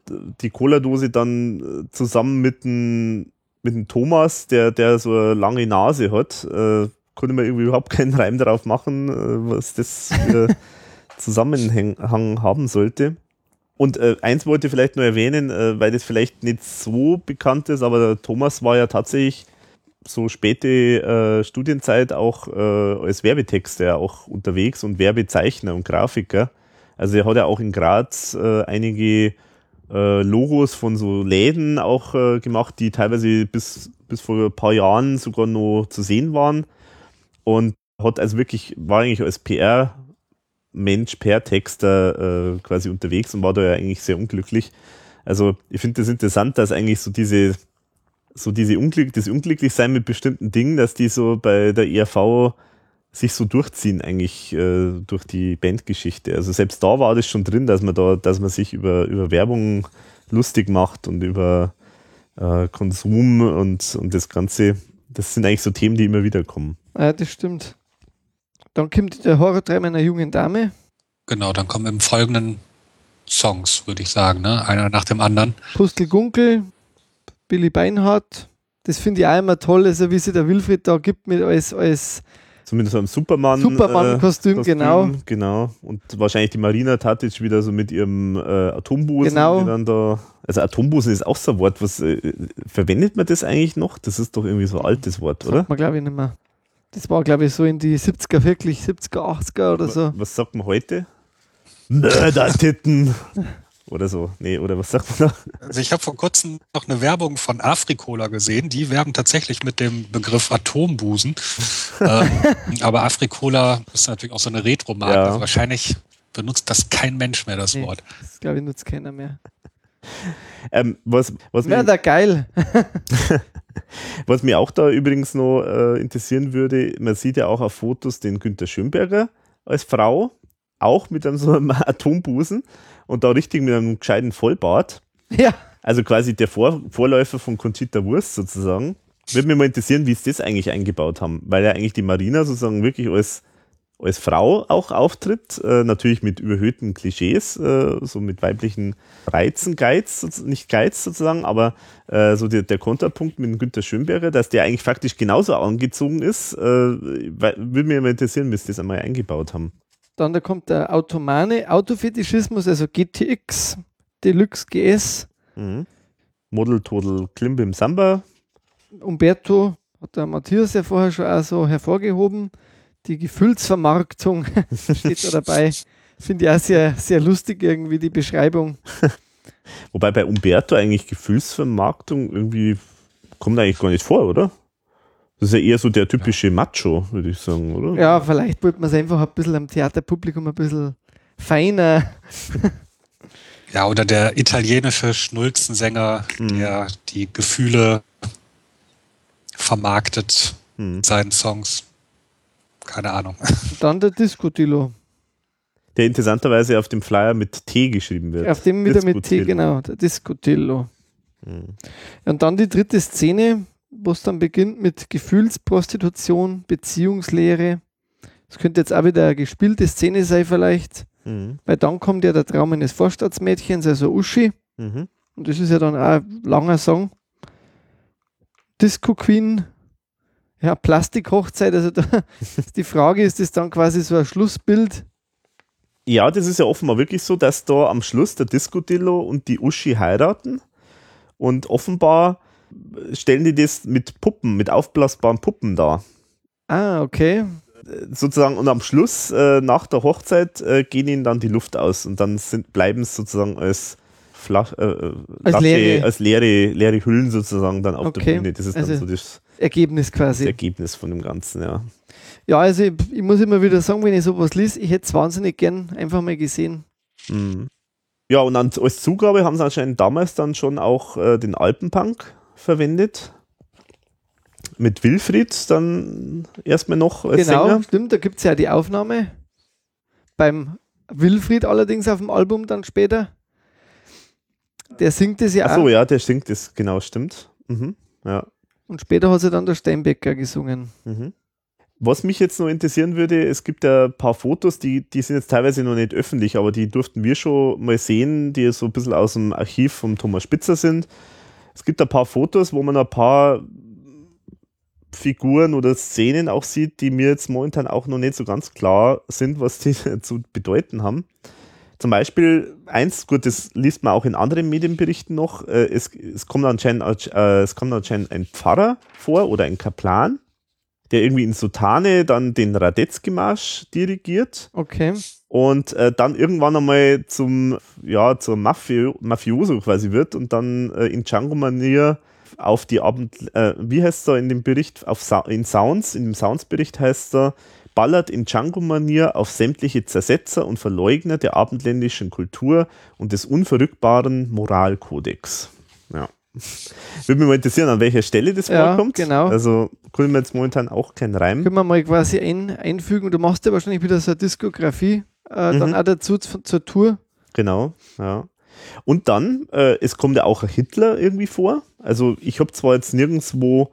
die Cola-Dose dann äh, zusammen mit einem mit dem Thomas, der, der so eine lange Nase hat, äh, konnte man irgendwie überhaupt keinen Reim darauf machen, äh, was das für [LAUGHS] Zusammenhang haben sollte. Und äh, eins wollte ich vielleicht nur erwähnen, äh, weil das vielleicht nicht so bekannt ist, aber der Thomas war ja tatsächlich so späte äh, Studienzeit auch äh, als Werbetexter auch unterwegs und Werbezeichner und Grafiker. Also er hat ja auch in Graz äh, einige äh, Logos von so Läden auch äh, gemacht, die teilweise bis, bis vor ein paar Jahren sogar noch zu sehen waren. Und hat also wirklich, war eigentlich als PR Mensch, PR-Texter äh, quasi unterwegs und war da ja eigentlich sehr unglücklich. Also ich finde das interessant, dass eigentlich so diese, so diese Unglück, das Unglücklichsein mit bestimmten Dingen, dass die so bei der ERV sich so durchziehen eigentlich äh, durch die Bandgeschichte. Also selbst da war das schon drin, dass man da, dass man sich über, über Werbung lustig macht und über äh, Konsum und, und das Ganze. Das sind eigentlich so Themen, die immer wieder kommen. Ja, das stimmt. Dann kommt der Horror-Traum einer jungen Dame. Genau, dann kommen im folgenden Songs, würde ich sagen, ne? einer nach dem anderen. Pustel Gunkel, Billy Beinhardt. Das finde ich auch immer toll, also wie sich der Wilfried da gibt mit als, als Zumindest am Superman. Superman-Kostüm, äh, genau. Genau. Und wahrscheinlich die Marina Tatic wieder so mit ihrem äh, Atombusen. Genau. da, also Atombusen ist auch so ein Wort, was äh, verwendet man das eigentlich noch? Das ist doch irgendwie so ein altes Wort, oder? Sagt man glaube ich nicht mehr. Das war glaube ich so in die 70er, wirklich 70er, 80er oder so. Was sagt man heute? Mördertitten. Oder so. Nee, oder was sagt man da? Also ich habe vor kurzem noch eine Werbung von Afrikola gesehen. Die werben tatsächlich mit dem Begriff Atombusen. [LAUGHS] ähm, aber Afrikola ist natürlich auch so eine Retro-Marke. Ja. Also wahrscheinlich benutzt das kein Mensch mehr, das nee, Wort. Das glaube ich nutzt keiner mehr. ähm, was, was Wäre da geil. [LAUGHS] was mich auch da übrigens noch äh, interessieren würde, man sieht ja auch auf Fotos den Günter Schönberger als Frau, auch mit einem so einem [LAUGHS] Atombusen und da richtig mit einem gescheiten Vollbart. Ja. Also quasi der Vor Vorläufer von Conchita Wurst sozusagen. Würde mich mal interessieren, wie sie das eigentlich eingebaut haben, weil ja eigentlich die Marina sozusagen wirklich als, als Frau auch auftritt, äh, natürlich mit überhöhten Klischees, äh, so mit weiblichen Reizen, Geiz, nicht Geiz sozusagen, aber äh, so der, der Konterpunkt mit Günter Schönberger, dass der eigentlich faktisch genauso angezogen ist, äh, würde mich mal interessieren, wie sie das einmal eingebaut haben. Dann da kommt der Automane Autofetischismus, also GTX, Deluxe GS. Mhm. Model Total Klimbim Samba. Umberto hat der Matthias ja vorher schon auch so hervorgehoben. Die Gefühlsvermarktung [LAUGHS] steht da dabei. Finde ich auch sehr, sehr lustig irgendwie die Beschreibung. [LAUGHS] Wobei bei Umberto eigentlich Gefühlsvermarktung irgendwie kommt eigentlich gar nicht vor, oder? Das ist ja eher so der typische ja. Macho, würde ich sagen, oder? Ja, vielleicht wollte man es einfach ein bisschen am Theaterpublikum ein bisschen feiner. Ja, oder der italienische Schnulzensänger, hm. der die Gefühle vermarktet hm. in seinen Songs. Keine Ahnung. Dann der Disco-Dilo. Der interessanterweise auf dem Flyer mit T geschrieben wird. Auf dem wieder mit T, genau, der Disco-Dillo. Hm. Und dann die dritte Szene, wo es dann beginnt mit Gefühlsprostitution, Beziehungslehre. Das könnte jetzt auch wieder eine gespielte Szene sein, vielleicht. Mhm. Weil dann kommt ja der Traum eines Vorstadtsmädchens, also Uschi. Mhm. Und das ist ja dann auch ein langer Song. Disco Queen, ja, Plastikhochzeit. Also da, [LAUGHS] die Frage ist, ist dann quasi so ein Schlussbild? Ja, das ist ja offenbar wirklich so, dass da am Schluss der Disco-Dillo und die Uschi heiraten. Und offenbar stellen die das mit Puppen, mit aufblasbaren Puppen dar. Ah, okay. sozusagen, und am Schluss, äh, nach der Hochzeit, äh, gehen ihnen dann die Luft aus und dann bleiben es sozusagen als, Flach, äh, äh, als, Latte, leere. als leere, leere Hüllen sozusagen dann auf okay. der Bühne. Das ist also dann so das Ergebnis quasi. Das Ergebnis von dem Ganzen, ja. Ja, also ich, ich muss immer wieder sagen, wenn ich sowas liest, ich hätte es wahnsinnig gern einfach mal gesehen. Mhm. Ja, und als Zugabe haben sie anscheinend damals dann schon auch äh, den Alpenpunk verwendet mit Wilfried dann erstmal noch als genau, Sänger. stimmt, da gibt es ja die Aufnahme beim Wilfried allerdings auf dem Album dann später. Der singt es ja Ach so, auch. ja, der singt es, genau, stimmt. Mhm, ja. Und später hat sie dann der Steinbecker gesungen. Mhm. Was mich jetzt noch interessieren würde, es gibt ja ein paar Fotos, die, die sind jetzt teilweise noch nicht öffentlich, aber die durften wir schon mal sehen, die so ein bisschen aus dem Archiv von Thomas Spitzer sind. Es gibt ein paar Fotos, wo man ein paar Figuren oder Szenen auch sieht, die mir jetzt momentan auch noch nicht so ganz klar sind, was die [LAUGHS] zu bedeuten haben. Zum Beispiel eins, gut, das liest man auch in anderen Medienberichten noch, äh, es, es, kommt anscheinend, äh, es kommt anscheinend ein Pfarrer vor oder ein Kaplan, der irgendwie in Sutane dann den Radetzky-Marsch dirigiert. Okay. Und äh, dann irgendwann einmal zum, ja, zum Mafio Mafioso quasi wird und dann äh, in Django-Manier auf die Abend, äh, wie heißt er in dem Bericht, auf Sa in Sounds, in dem Sounds-Bericht heißt er, ballert in Django-Manier auf sämtliche Zersetzer und Verleugner der abendländischen Kultur und des unverrückbaren Moralkodex. Ja. [LAUGHS] Würde mich mal interessieren, an welcher Stelle das ja, vorkommt. Genau. Also können wir jetzt momentan auch keinen Reim. Können wir mal quasi ein, einfügen. Du machst ja wahrscheinlich wieder so eine Diskografie äh, mhm. dann auch dazu zur Tour. Genau, ja. Und dann, äh, es kommt ja auch Hitler irgendwie vor. Also ich habe zwar jetzt nirgendwo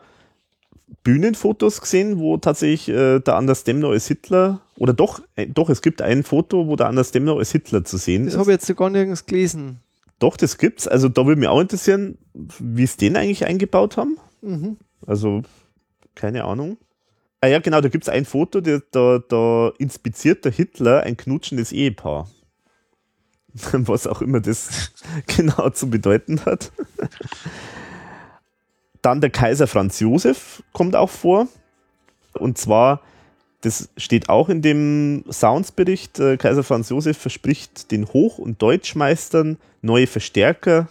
Bühnenfotos gesehen, wo tatsächlich äh, der Anders Demno als Hitler, oder doch, äh, doch, es gibt ein Foto, wo der Anders Demno als Hitler zu sehen das ist. Das habe ich jetzt gar nirgends gelesen. Doch, das gibt's. Also da würde mich auch interessieren, wie es den eigentlich eingebaut haben. Mhm. Also, keine Ahnung. Ah ja, genau, da gibt es ein Foto, da, da, da inspiziert der Hitler ein knutschendes Ehepaar. [LAUGHS] was auch immer das [LAUGHS] genau zu bedeuten hat. Dann der Kaiser Franz Josef kommt auch vor. Und zwar, das steht auch in dem Soundsbericht, äh, Kaiser Franz Josef verspricht den Hoch- und Deutschmeistern neue Verstärker,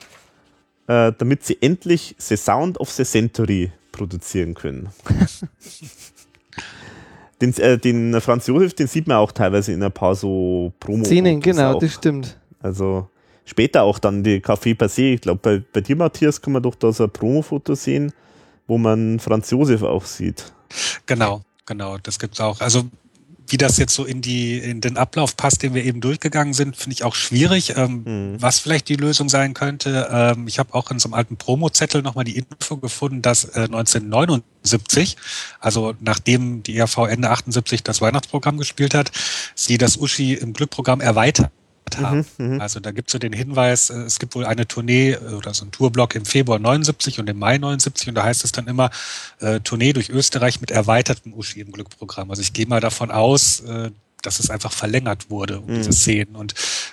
äh, damit sie endlich The Sound of the Century produzieren können. [LAUGHS] den, äh, den Franz Josef, den sieht man auch teilweise in ein paar so Promo. Szenen, genau, auch. das stimmt. Also später auch dann die Café Passé. Ich glaube, bei, bei dir, Matthias, kann man doch da so ein Promo-Foto sehen, wo man Franz Josef auch sieht. Genau, genau, das gibt es auch. Also wie das jetzt so in die in den Ablauf passt, den wir eben durchgegangen sind, finde ich auch schwierig. Ähm, mhm. Was vielleicht die Lösung sein könnte, ähm, ich habe auch in so einem alten Promo-Zettel nochmal die Info gefunden, dass äh, 1979, also nachdem die ERV Ende 78 das Weihnachtsprogramm gespielt hat, sie das Uschi im Glückprogramm erweitert haben. Mhm, mhm, also da gibt es so den Hinweis, äh, es gibt wohl eine Tournee äh, oder so ein Tourblock im Februar 79 und im Mai 79 und da heißt es dann immer äh, Tournee durch Österreich mit erweitertem Uschi im Glückprogramm. Also ich gehe mal davon aus, äh, dass es einfach verlängert wurde um mhm. diese Szenen und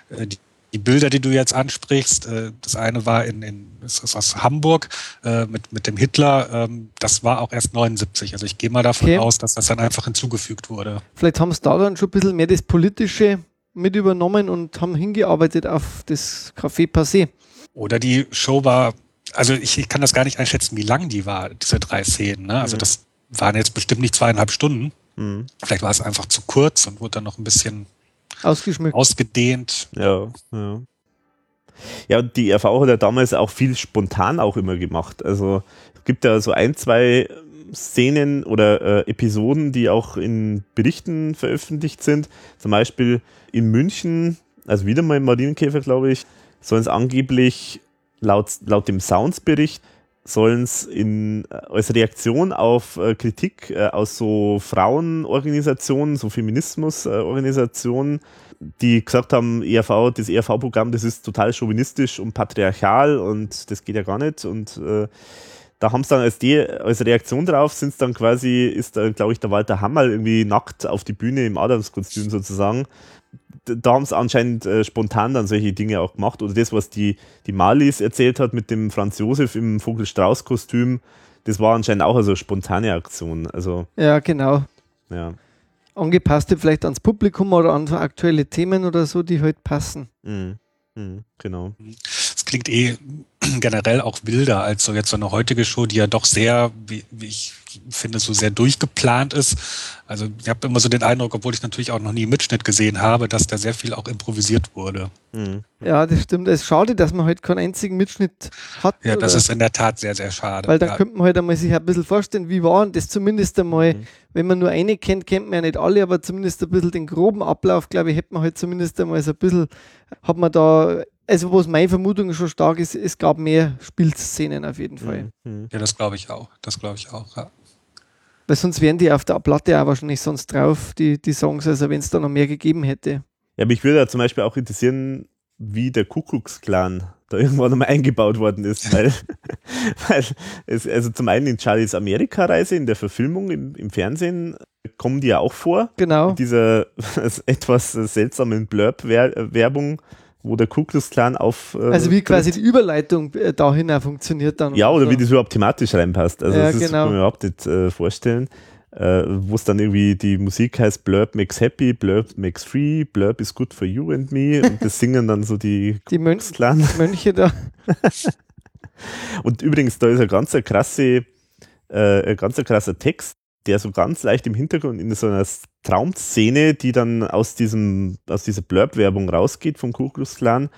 äh, die die Bilder, die du jetzt ansprichst, äh, das eine war in, in ist aus Hamburg äh, mit, mit dem Hitler, ähm, das war auch erst 79. Also ich gehe mal davon okay. aus, dass das dann einfach hinzugefügt wurde. Vielleicht haben es da dann schon ein bisschen mehr das Politische mit übernommen und haben hingearbeitet auf das Café Passé. Oder die Show war, also ich, ich kann das gar nicht einschätzen, wie lang die war, diese drei Szenen. Ne? Also mhm. das waren jetzt bestimmt nicht zweieinhalb Stunden. Mhm. Vielleicht war es einfach zu kurz und wurde dann noch ein bisschen Ausgeschmückt. ausgedehnt. Ja, ja. Ja, die RV hat ja damals auch viel spontan auch immer gemacht. Also es gibt ja so ein, zwei Szenen oder äh, Episoden, die auch in Berichten veröffentlicht sind. Zum Beispiel in München, also wieder mal im Marienkäfer, glaube ich, sollen es angeblich laut, laut dem Sounds-Bericht sollen es äh, als Reaktion auf äh, Kritik äh, aus so Frauenorganisationen, so Feminismusorganisationen, die gesagt haben, ERV, das ERV-Programm, das ist total chauvinistisch und patriarchal und das geht ja gar nicht und äh, da haben sie dann als, die, als Reaktion drauf, sind es dann quasi, ist da, glaube ich, der Walter Hammerl irgendwie nackt auf die Bühne im Adamskostüm sozusagen. Da haben sie anscheinend äh, spontan dann solche Dinge auch gemacht. Oder das, was die, die Marlies erzählt hat mit dem Franz Josef im Vogelstrauß-Kostüm, das war anscheinend auch eine spontane Aktion. Also, ja, genau. Ja. angepasst wird, vielleicht ans Publikum oder an aktuelle Themen oder so, die halt passen. Mhm. Mhm. Genau. Klingt eh [CLEARS THROAT] generell auch wilder als so jetzt so eine heutige Show, die ja doch sehr, wie, wie ich finde, so sehr durchgeplant ist. Also ich habe immer so den Eindruck, obwohl ich natürlich auch noch nie Mitschnitt gesehen habe, dass da sehr viel auch improvisiert wurde. Mhm. Ja, das stimmt. Es ist schade, dass man halt keinen einzigen Mitschnitt hat. Ja, das ist in der Tat sehr, sehr schade. Weil da ja. könnte man halt einmal sich ein bisschen vorstellen, wie war das zumindest einmal, mhm. wenn man nur eine kennt, kennt man ja nicht alle, aber zumindest ein bisschen den groben Ablauf, glaube ich, hätte man halt zumindest einmal so ein bisschen, hat man da also was meine Vermutung schon stark ist, es gab mehr Spielszenen auf jeden Fall. Mhm. Ja, das glaube ich auch. Das glaube ich auch, ja. Weil sonst wären die auf der Platte auch wahrscheinlich sonst drauf, die, die Songs, also wenn es da noch mehr gegeben hätte. Ja, aber ich würde ja zum Beispiel auch interessieren, wie der Kuckucksklan da irgendwann nochmal eingebaut worden ist, [LAUGHS] weil, weil es, also zum einen in Charlies Amerika-Reise, in der Verfilmung im, im, Fernsehen, kommen die ja auch vor. Genau. Mit dieser [LAUGHS] etwas seltsamen Blurb-Werbung wo der Ku Klux Klan auf. Äh, also wie quasi die Überleitung äh, dahin auch funktioniert dann. Ja, oder so. wie das überhaupt thematisch reinpasst. Also ja, das genau. kann man überhaupt nicht äh, vorstellen. Äh, wo es dann irgendwie die Musik heißt Blurb makes happy, Blurb makes free, Blurb is good for you and me und das singen dann so die, [LAUGHS] die Mönch Mönche da. [LAUGHS] und übrigens, da ist ein ganz krasse, äh, ein ganz krasser Text, der so ganz leicht im Hintergrund in so einer Traumszene, die dann aus, diesem, aus dieser Blurb-Werbung rausgeht vom Ku Klux Klan,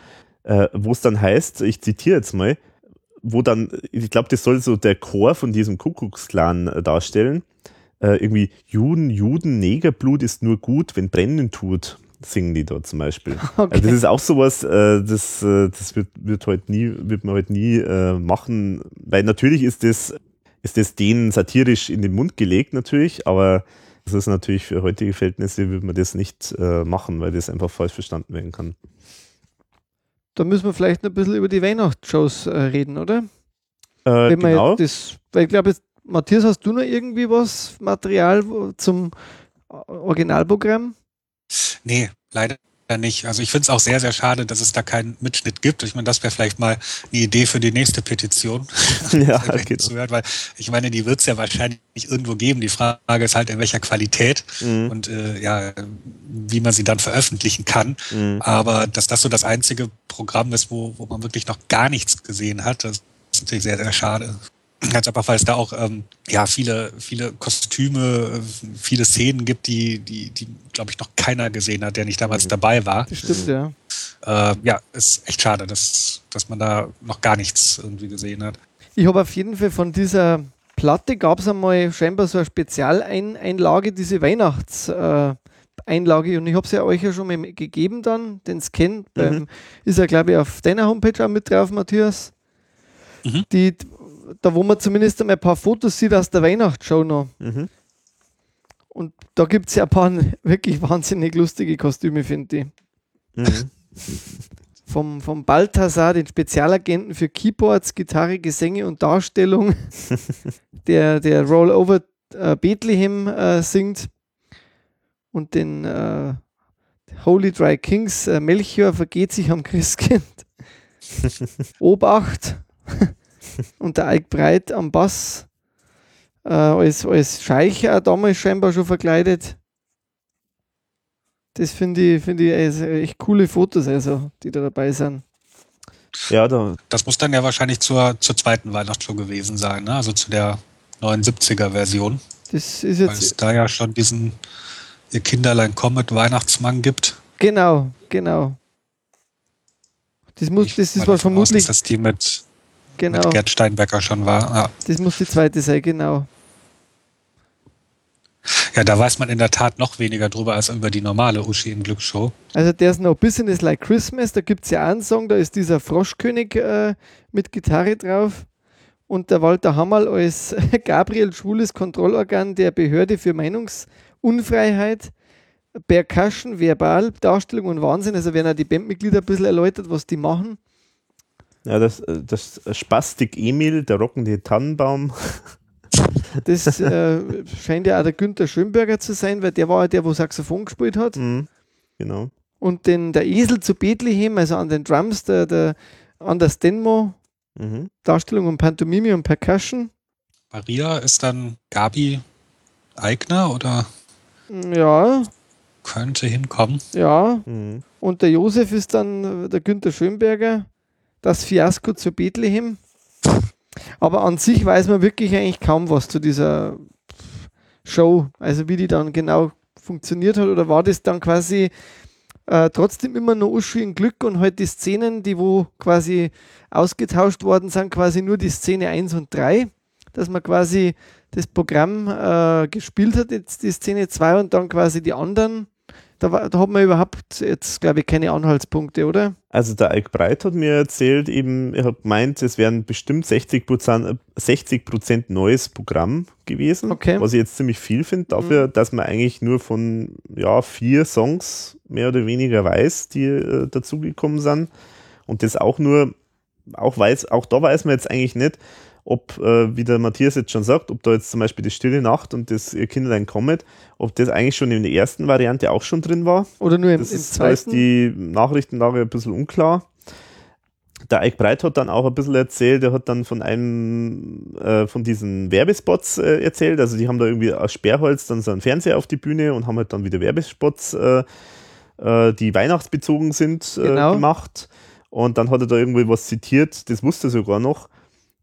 äh, wo es dann heißt, ich zitiere jetzt mal, wo dann, ich glaube, das soll so der Chor von diesem Ku Klux Klan äh, darstellen. Äh, irgendwie Juden, Juden, Negerblut ist nur gut, wenn brennen tut, singen die dort zum Beispiel. [LAUGHS] Okay. Also das ist auch sowas, äh, das, äh, das wird, wird, heute nie, wird man heute nie äh, machen, weil natürlich ist das, ist das denen satirisch in den Mund gelegt natürlich, aber das ist natürlich für heutige Verhältnisse, würde man das nicht äh, machen, weil das einfach falsch verstanden werden kann. Da müssen wir vielleicht noch ein bisschen über die Weihnachtsshows äh, reden, oder? Äh, genau. Das, weil ich glaube, Matthias, hast du noch irgendwie was Material zum äh, Originalprogramm? Nee, leider nicht. Also ich finde es auch sehr, sehr schade, dass es da keinen Mitschnitt gibt. Ich meine, das wäre vielleicht mal eine Idee für die nächste Petition. [LAUGHS] [LAUGHS] ja, genau. Zuhört, weil ich meine, die wird es ja wahrscheinlich irgendwo geben. Die Frage ist halt, in welcher Qualität mhm. und äh, ja, wie man sie dann veröffentlichen kann. Mhm. Aber dass das so das einzige Programm ist, wo, wo man wirklich noch gar nichts gesehen hat, das ist natürlich sehr, sehr schade. Ganz einfach, weil es da auch ähm, ja viele, viele Kostüme, viele Szenen gibt, die, die, die glaube ich, noch keiner gesehen hat, der nicht damals mhm. dabei war. Stimmt, ja. Äh, ja, ist echt schade, dass, dass man da noch gar nichts irgendwie gesehen hat. Ich habe auf jeden Fall von dieser Platte gab es einmal scheinbar so eine Spezialeinlage, diese Weihnachtseinlage. Äh, und ich habe es ja euch ja schon mal gegeben dann, den Scan. Mhm. ist ja, glaube ich, auf deiner Homepage auch mit drauf, Matthias. Mhm. Die da wo man zumindest einmal ein paar Fotos sieht aus der Weihnachtsshow noch. Mhm. Und da gibt es ja ein paar [LAUGHS] wirklich wahnsinnig lustige Kostüme, finde ich. Mhm. [LAUGHS] vom, vom Balthasar, den Spezialagenten für Keyboards, Gitarre, Gesänge und Darstellung, [LAUGHS] der, der Rollover äh, Bethlehem äh, singt und den äh, Holy Dry Kings äh, Melchior vergeht sich am Christkind. Obacht [LAUGHS] und der Ike Breit am Bass äh, als, als Scheich auch damals scheinbar schon verkleidet. Das finde ich, find ich also echt coole Fotos, also, die da dabei sind. Ja, da. Das muss dann ja wahrscheinlich zur, zur zweiten Weihnachtsshow gewesen sein, ne? also zu der 79er Version. Das ist jetzt. Weil es da ja schon diesen Ihr Kinderlein Comet Weihnachtsmann gibt. Genau, genau. Das muss, das, das war vermutlich. Aus, dass das die mit genau. mit Gerd Steinbecker schon war. Ja. Das muss die zweite sein, genau. Ja, da weiß man in der Tat noch weniger drüber als über die normale Uschi im Glücksshow. Also der ist noch Business Like Christmas, da gibt es ja einen Song, da ist dieser Froschkönig äh, mit Gitarre drauf und der Walter Hammerl als [LAUGHS] Gabriel Schwules Kontrollorgan der Behörde für Meinungsunfreiheit. Percussion, Verbal, Darstellung und Wahnsinn. Also werden auch die Bandmitglieder ein bisschen erläutert, was die machen. Ja, das, das Spastik Emil, der rockende Tannenbaum. Das äh, scheint ja auch der Günther Schönberger zu sein, weil der war ja der, wo Saxophon gespielt hat. Mhm, genau. Und den, der Esel zu Bethlehem, also an den Drums, der, der Anders Denmo, mhm. Darstellung und Pantomime und Percussion. Maria ist dann Gabi Eigner oder? Ja. Könnte hinkommen. Ja. Mhm. Und der Josef ist dann der Günther Schönberger. Das Fiasko zu Bethlehem. Aber an sich weiß man wirklich eigentlich kaum was zu dieser Show. Also wie die dann genau funktioniert hat. Oder war das dann quasi äh, trotzdem immer Uschi in Glück und halt die Szenen, die wo quasi ausgetauscht worden sind, quasi nur die Szene 1 und 3, dass man quasi das Programm äh, gespielt hat, jetzt die Szene 2 und dann quasi die anderen. Da, war, da hat man überhaupt jetzt, glaube ich, keine Anhaltspunkte, oder? Also der Ike Breit hat mir erzählt, eben, er hat gemeint, es wären bestimmt 60 Prozent, 60 Prozent neues Programm gewesen, okay. was ich jetzt ziemlich viel finde, dafür, mhm. dass man eigentlich nur von ja, vier Songs mehr oder weniger weiß, die äh, dazugekommen sind. Und das auch nur, auch weiß, auch da weiß man jetzt eigentlich nicht, ob, äh, wie der Matthias jetzt schon sagt, ob da jetzt zum Beispiel die Stille Nacht und das Kinderlein kommt, ob das eigentlich schon in der ersten Variante auch schon drin war. Oder nur im, das im ist, zweiten? Da ist die Nachrichtenlage ein bisschen unklar. Der Eik Breit hat dann auch ein bisschen erzählt, er hat dann von einem äh, von diesen Werbespots äh, erzählt. Also die haben da irgendwie aus Sperrholz dann so einen Fernseher auf die Bühne und haben halt dann wieder Werbespots, äh, äh die weihnachtsbezogen sind, äh, genau. gemacht. Und dann hat er da irgendwie was zitiert, das wusste er sogar noch.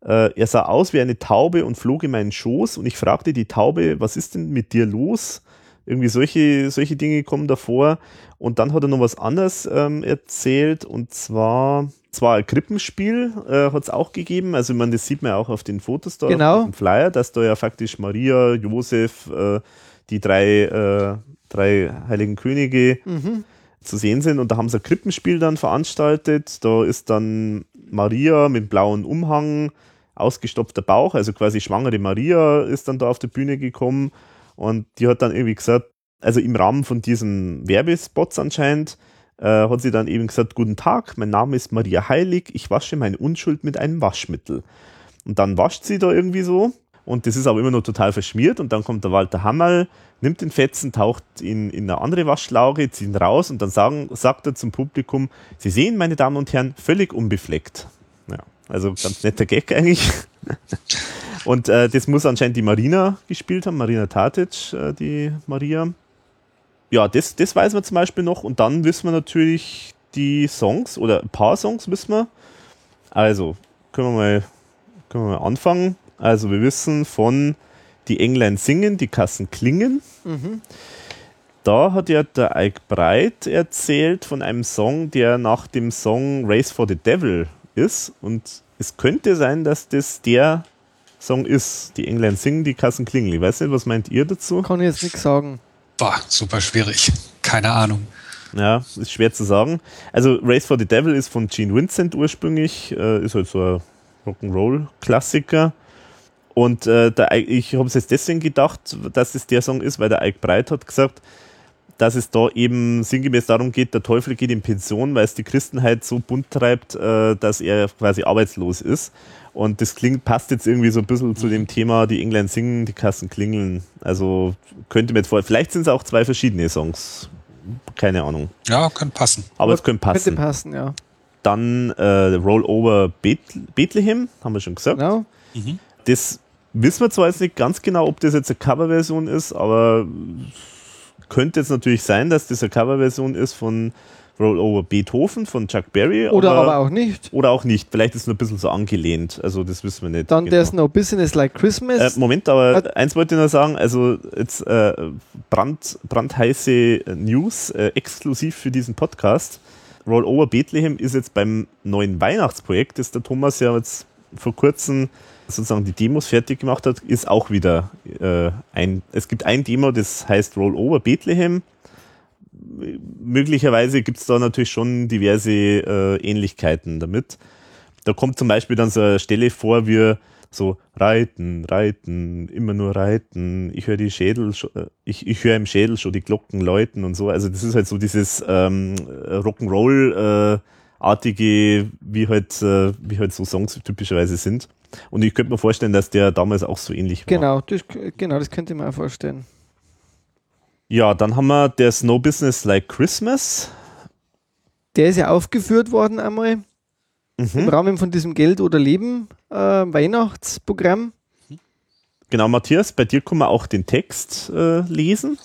Äh, er sah aus wie eine Taube und flog in meinen Schoß und ich fragte die Taube, was ist denn mit dir los? Irgendwie solche, solche Dinge kommen davor. Und dann hat er noch was anderes ähm, erzählt und zwar, zwar ein Krippenspiel äh, hat es auch gegeben. Also, meine, das sieht man auch auf den Fotos da, genau. auf dem Flyer, dass da ja faktisch Maria, Josef, äh, die drei, äh, drei heiligen Könige mhm. zu sehen sind. Und da haben sie ein Krippenspiel dann veranstaltet. Da ist dann Maria mit blauem Umhang ausgestopfter Bauch, also quasi schwangere Maria ist dann da auf die Bühne gekommen und die hat dann irgendwie gesagt, also im Rahmen von diesen Werbespots anscheinend, äh, hat sie dann eben gesagt, guten Tag, mein Name ist Maria Heilig, ich wasche meine Unschuld mit einem Waschmittel. Und dann wascht sie da irgendwie so und das ist aber immer noch total verschmiert und dann kommt der Walter Hammerl, nimmt den Fetzen, taucht in, in eine andere Waschlauge, zieht ihn raus und dann sagen, sagt er zum Publikum, Sie sehen, meine Damen und Herren, völlig unbefleckt. Also ganz netter Gag eigentlich. Und äh, das muss anscheinend die Marina gespielt haben, Marina Tatic, äh, die Maria. Ja, das, das weiß man zum Beispiel noch. Und dann wissen wir natürlich die Songs oder ein paar Songs wissen wir. Also, können wir mal, können wir mal anfangen. Also, wir wissen von Die Englein singen, die Kassen klingen. Mhm. Da hat ja der Ike Breit erzählt von einem Song, der nach dem Song Race for the Devil ist. Und es könnte sein, dass das der Song ist. Die England singen, die Kassen klingeln. Ich weiß nicht, was meint ihr dazu? Kann ich jetzt nichts sagen. Boah, super schwierig. Keine Ahnung. Ja, ist schwer zu sagen. Also Race for the Devil ist von Gene Vincent ursprünglich, äh, ist halt so ein Rock'n'Roll-Klassiker. Und äh, der, ich habe es jetzt deswegen gedacht, dass es der Song ist, weil der Ike Breit hat gesagt, dass es da eben sinngemäß darum geht, der Teufel geht in Pension, weil es die Christenheit so bunt treibt, äh, dass er quasi arbeitslos ist. Und das klingt, passt jetzt irgendwie so ein bisschen zu dem Thema, die England singen, die Kassen klingeln. Also könnte mir jetzt vor, vielleicht sind es auch zwei verschiedene Songs. Keine Ahnung. Ja, könnte passen. Aber es könnte passen. Könnte passen, ja. Dann äh, Rollover Bethlehem, haben wir schon gesagt. Genau. Mhm. Das wissen wir zwar jetzt nicht ganz genau, ob das jetzt eine Coverversion ist, aber könnte jetzt natürlich sein, dass das eine Coverversion ist von Rollover Beethoven von Chuck Berry. Oder aber, aber, auch nicht. Oder auch nicht. Vielleicht ist es nur ein bisschen so angelehnt. Also das wissen wir nicht. Dann genau. There's No Business Like Christmas. Äh, Moment, aber Hat eins wollte ich noch sagen. Also jetzt äh, brand, brandheiße News äh, exklusiv für diesen Podcast. Rollover Bethlehem ist jetzt beim neuen Weihnachtsprojekt, das der Thomas ja jetzt vor kurzem sozusagen die Demos fertig gemacht hat, ist auch wieder äh, ein, es gibt ein Demo, das heißt Rollover Bethlehem. Möglicherweise gibt es da natürlich schon diverse äh, Ähnlichkeiten damit. Da kommt zum Beispiel dann so eine Stelle vor, wie so reiten, reiten, immer nur reiten. Ich höre die Schädel, äh, ich, ich höre im Schädel schon die Glocken läuten und so. Also das ist halt so dieses ähm, Rock'n'Roll äh, artige, wie halt, äh, wie halt so Songs typischerweise sind. Und ich könnte mir vorstellen, dass der damals auch so ähnlich genau, war. Das, genau, das könnte ich mir auch vorstellen. Ja, dann haben wir der Snow Business Like Christmas. Der ist ja aufgeführt worden einmal mhm. im Rahmen von diesem Geld oder Leben äh, Weihnachtsprogramm. Genau, Matthias, bei dir kann man auch den Text äh, lesen.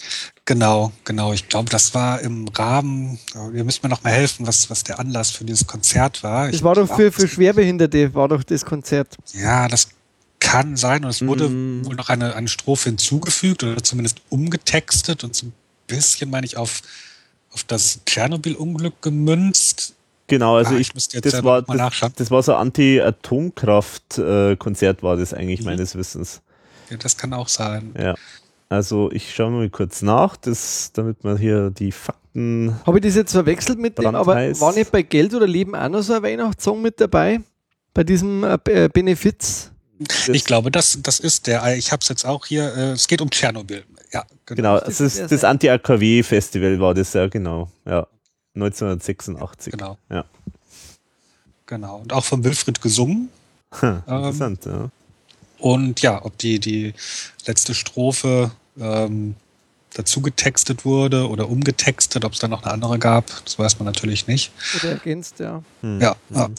Genau, genau. Ich glaube, das war im Rahmen, ihr müsst mir noch mal helfen, was, was der Anlass für dieses Konzert war. Das ich war doch für, für Schwerbehinderte, war doch das Konzert. Ja, das kann sein. Und es wurde mm. wohl noch eine, eine Strophe hinzugefügt oder zumindest umgetextet und so ein bisschen, meine ich, auf, auf das Tschernobyl-Unglück gemünzt. Genau, also ah, ich, ich das, war, das, das, war so Anti-Atomkraft-Konzert, war das eigentlich mhm. meines Wissens. Ja, das kann auch sein. Ja. Also ich schaue mal kurz nach, das, damit man hier die Fakten. Habe ich das jetzt verwechselt mit dem, aber war nicht bei Geld oder Leben auch noch so ein Weihnachtssong mit dabei? Bei diesem äh, äh Benefiz? Ich glaube, das, das ist der. Ich habe es jetzt auch hier. Äh, es geht um Tschernobyl. Ja, genau. genau das, ist das Anti-AKW-Festival war das ja, genau. Ja. 1986. Genau. Ja. Genau. Und auch von Wilfried gesungen. Hm, [LAUGHS] interessant, ähm, ja. Und ja, ob die, die letzte Strophe ähm, dazu getextet wurde oder umgetextet, ob es da noch eine andere gab, das weiß man natürlich nicht. Oder ergänzt, ja. Hm. Ja, hm. ja.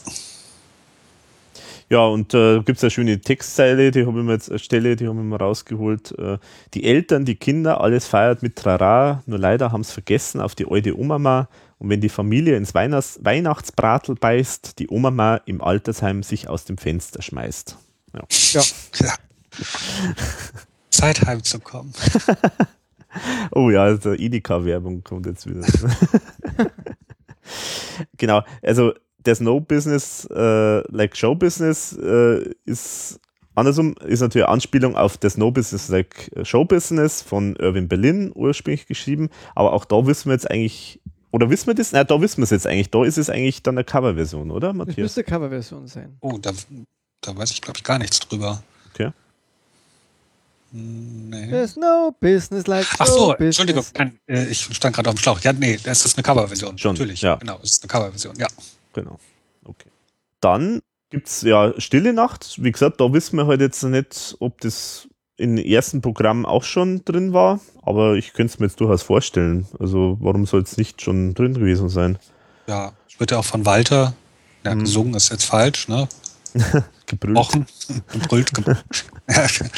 Ja, und äh, gibt es eine schöne Textzeile, die habe ich mir jetzt, eine Stelle, die haben wir mal rausgeholt. Äh, die Eltern, die Kinder, alles feiert mit Trara, nur leider haben es vergessen auf die alte Oma. Und wenn die Familie ins Weihnachts Weihnachtsbratel beißt, die Oma im Altersheim sich aus dem Fenster schmeißt. Ja. ja. [LAUGHS] ja. Zeit heimzukommen. [LAUGHS] oh ja, also Edeka-Werbung kommt jetzt wieder. [LAUGHS] genau, also there's no business uh, like show business uh, ist andersrum, ist natürlich eine Anspielung auf there's no business like show business von Irving Berlin ursprünglich geschrieben, aber auch da wissen wir jetzt eigentlich, oder wissen wir das? Na, da wissen wir es jetzt eigentlich. Da ist es eigentlich dann eine Coverversion, oder, Matthias? Das müsste Coverversion sein. Oh, da, da weiß ich, glaube ich, gar nichts drüber. Okay. Nee. There's no business like Ach so, Entschuldigung, äh, ich stand gerade auf dem Schlauch. Ja, nee, das ist eine Coverversion. Schon, natürlich. Ja. Genau, es ist eine Coverversion, ja. Genau. Okay. Dann gibt es ja Stille Nacht. Wie gesagt, da wissen wir halt jetzt nicht, ob das im ersten Programm auch schon drin war, aber ich könnte es mir jetzt durchaus vorstellen. Also warum soll es nicht schon drin gewesen sein? Ja, es wird ja auch von Walter, ja, hm. gesungen ist jetzt falsch, ne? [LAUGHS] gebrüllt. Wochen, gebrüllt, gebrüllt. [LAUGHS]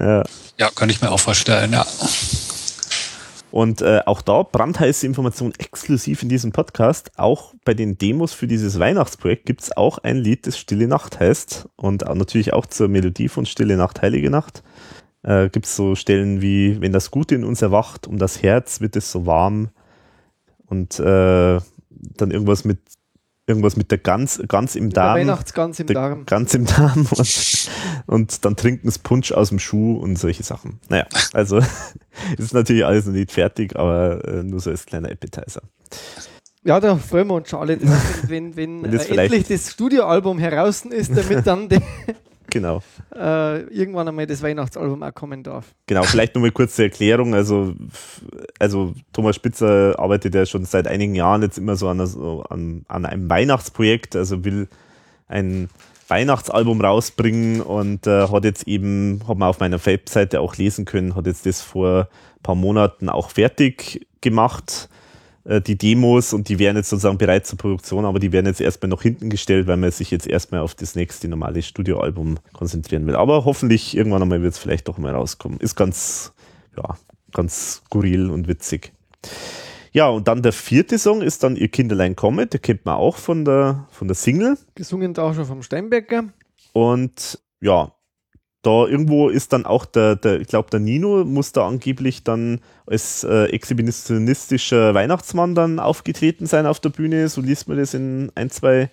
ja. ja, könnte ich mir auch vorstellen, ja. Und äh, auch da brandheiße Information exklusiv in diesem Podcast. Auch bei den Demos für dieses Weihnachtsprojekt gibt es auch ein Lied, das Stille Nacht heißt. Und auch natürlich auch zur Melodie von Stille Nacht, Heilige Nacht. Äh, gibt es so Stellen wie, wenn das Gute in uns erwacht, um das Herz wird es so warm. Und äh, dann irgendwas mit irgendwas mit der Gans, Gans im Darm. Der Weihnachtsgans im Darm. Gans im Darm [LAUGHS] und, und dann trinken es Punsch aus dem Schuh und solche Sachen. Naja, also [LAUGHS] ist natürlich alles noch nicht fertig, aber äh, nur so als kleiner Appetizer. Ja, da freuen wir uns schon alle, wenn, wenn, wenn äh, endlich das Studioalbum heraus ist, damit dann die, Genau. Äh, irgendwann einmal das Weihnachtsalbum auch kommen darf. Genau, vielleicht nochmal kurze Erklärung. Also, also Thomas Spitzer arbeitet ja schon seit einigen Jahren jetzt immer so an, an, an einem Weihnachtsprojekt, also will ein Weihnachtsalbum rausbringen und äh, hat jetzt eben, hat man auf meiner Webseite auch lesen können, hat jetzt das vor ein paar Monaten auch fertig gemacht äh, die Demos und die wären jetzt sozusagen bereit zur Produktion, aber die werden jetzt erstmal noch hinten gestellt, weil man sich jetzt erstmal auf das nächste normale Studioalbum konzentrieren will. Aber hoffentlich irgendwann einmal wird es vielleicht doch mal rauskommen. Ist ganz, ja, ganz skurril und witzig. Ja, und dann der vierte Song ist dann Ihr Kinderlein komme, der kennt man auch von der, von der Single. Gesungen da auch schon vom Steinbecker. Und ja, da irgendwo ist dann auch der, der ich glaube, der Nino muss da angeblich dann als äh, exhibitionistischer Weihnachtsmann dann aufgetreten sein auf der Bühne. So liest man das in ein, zwei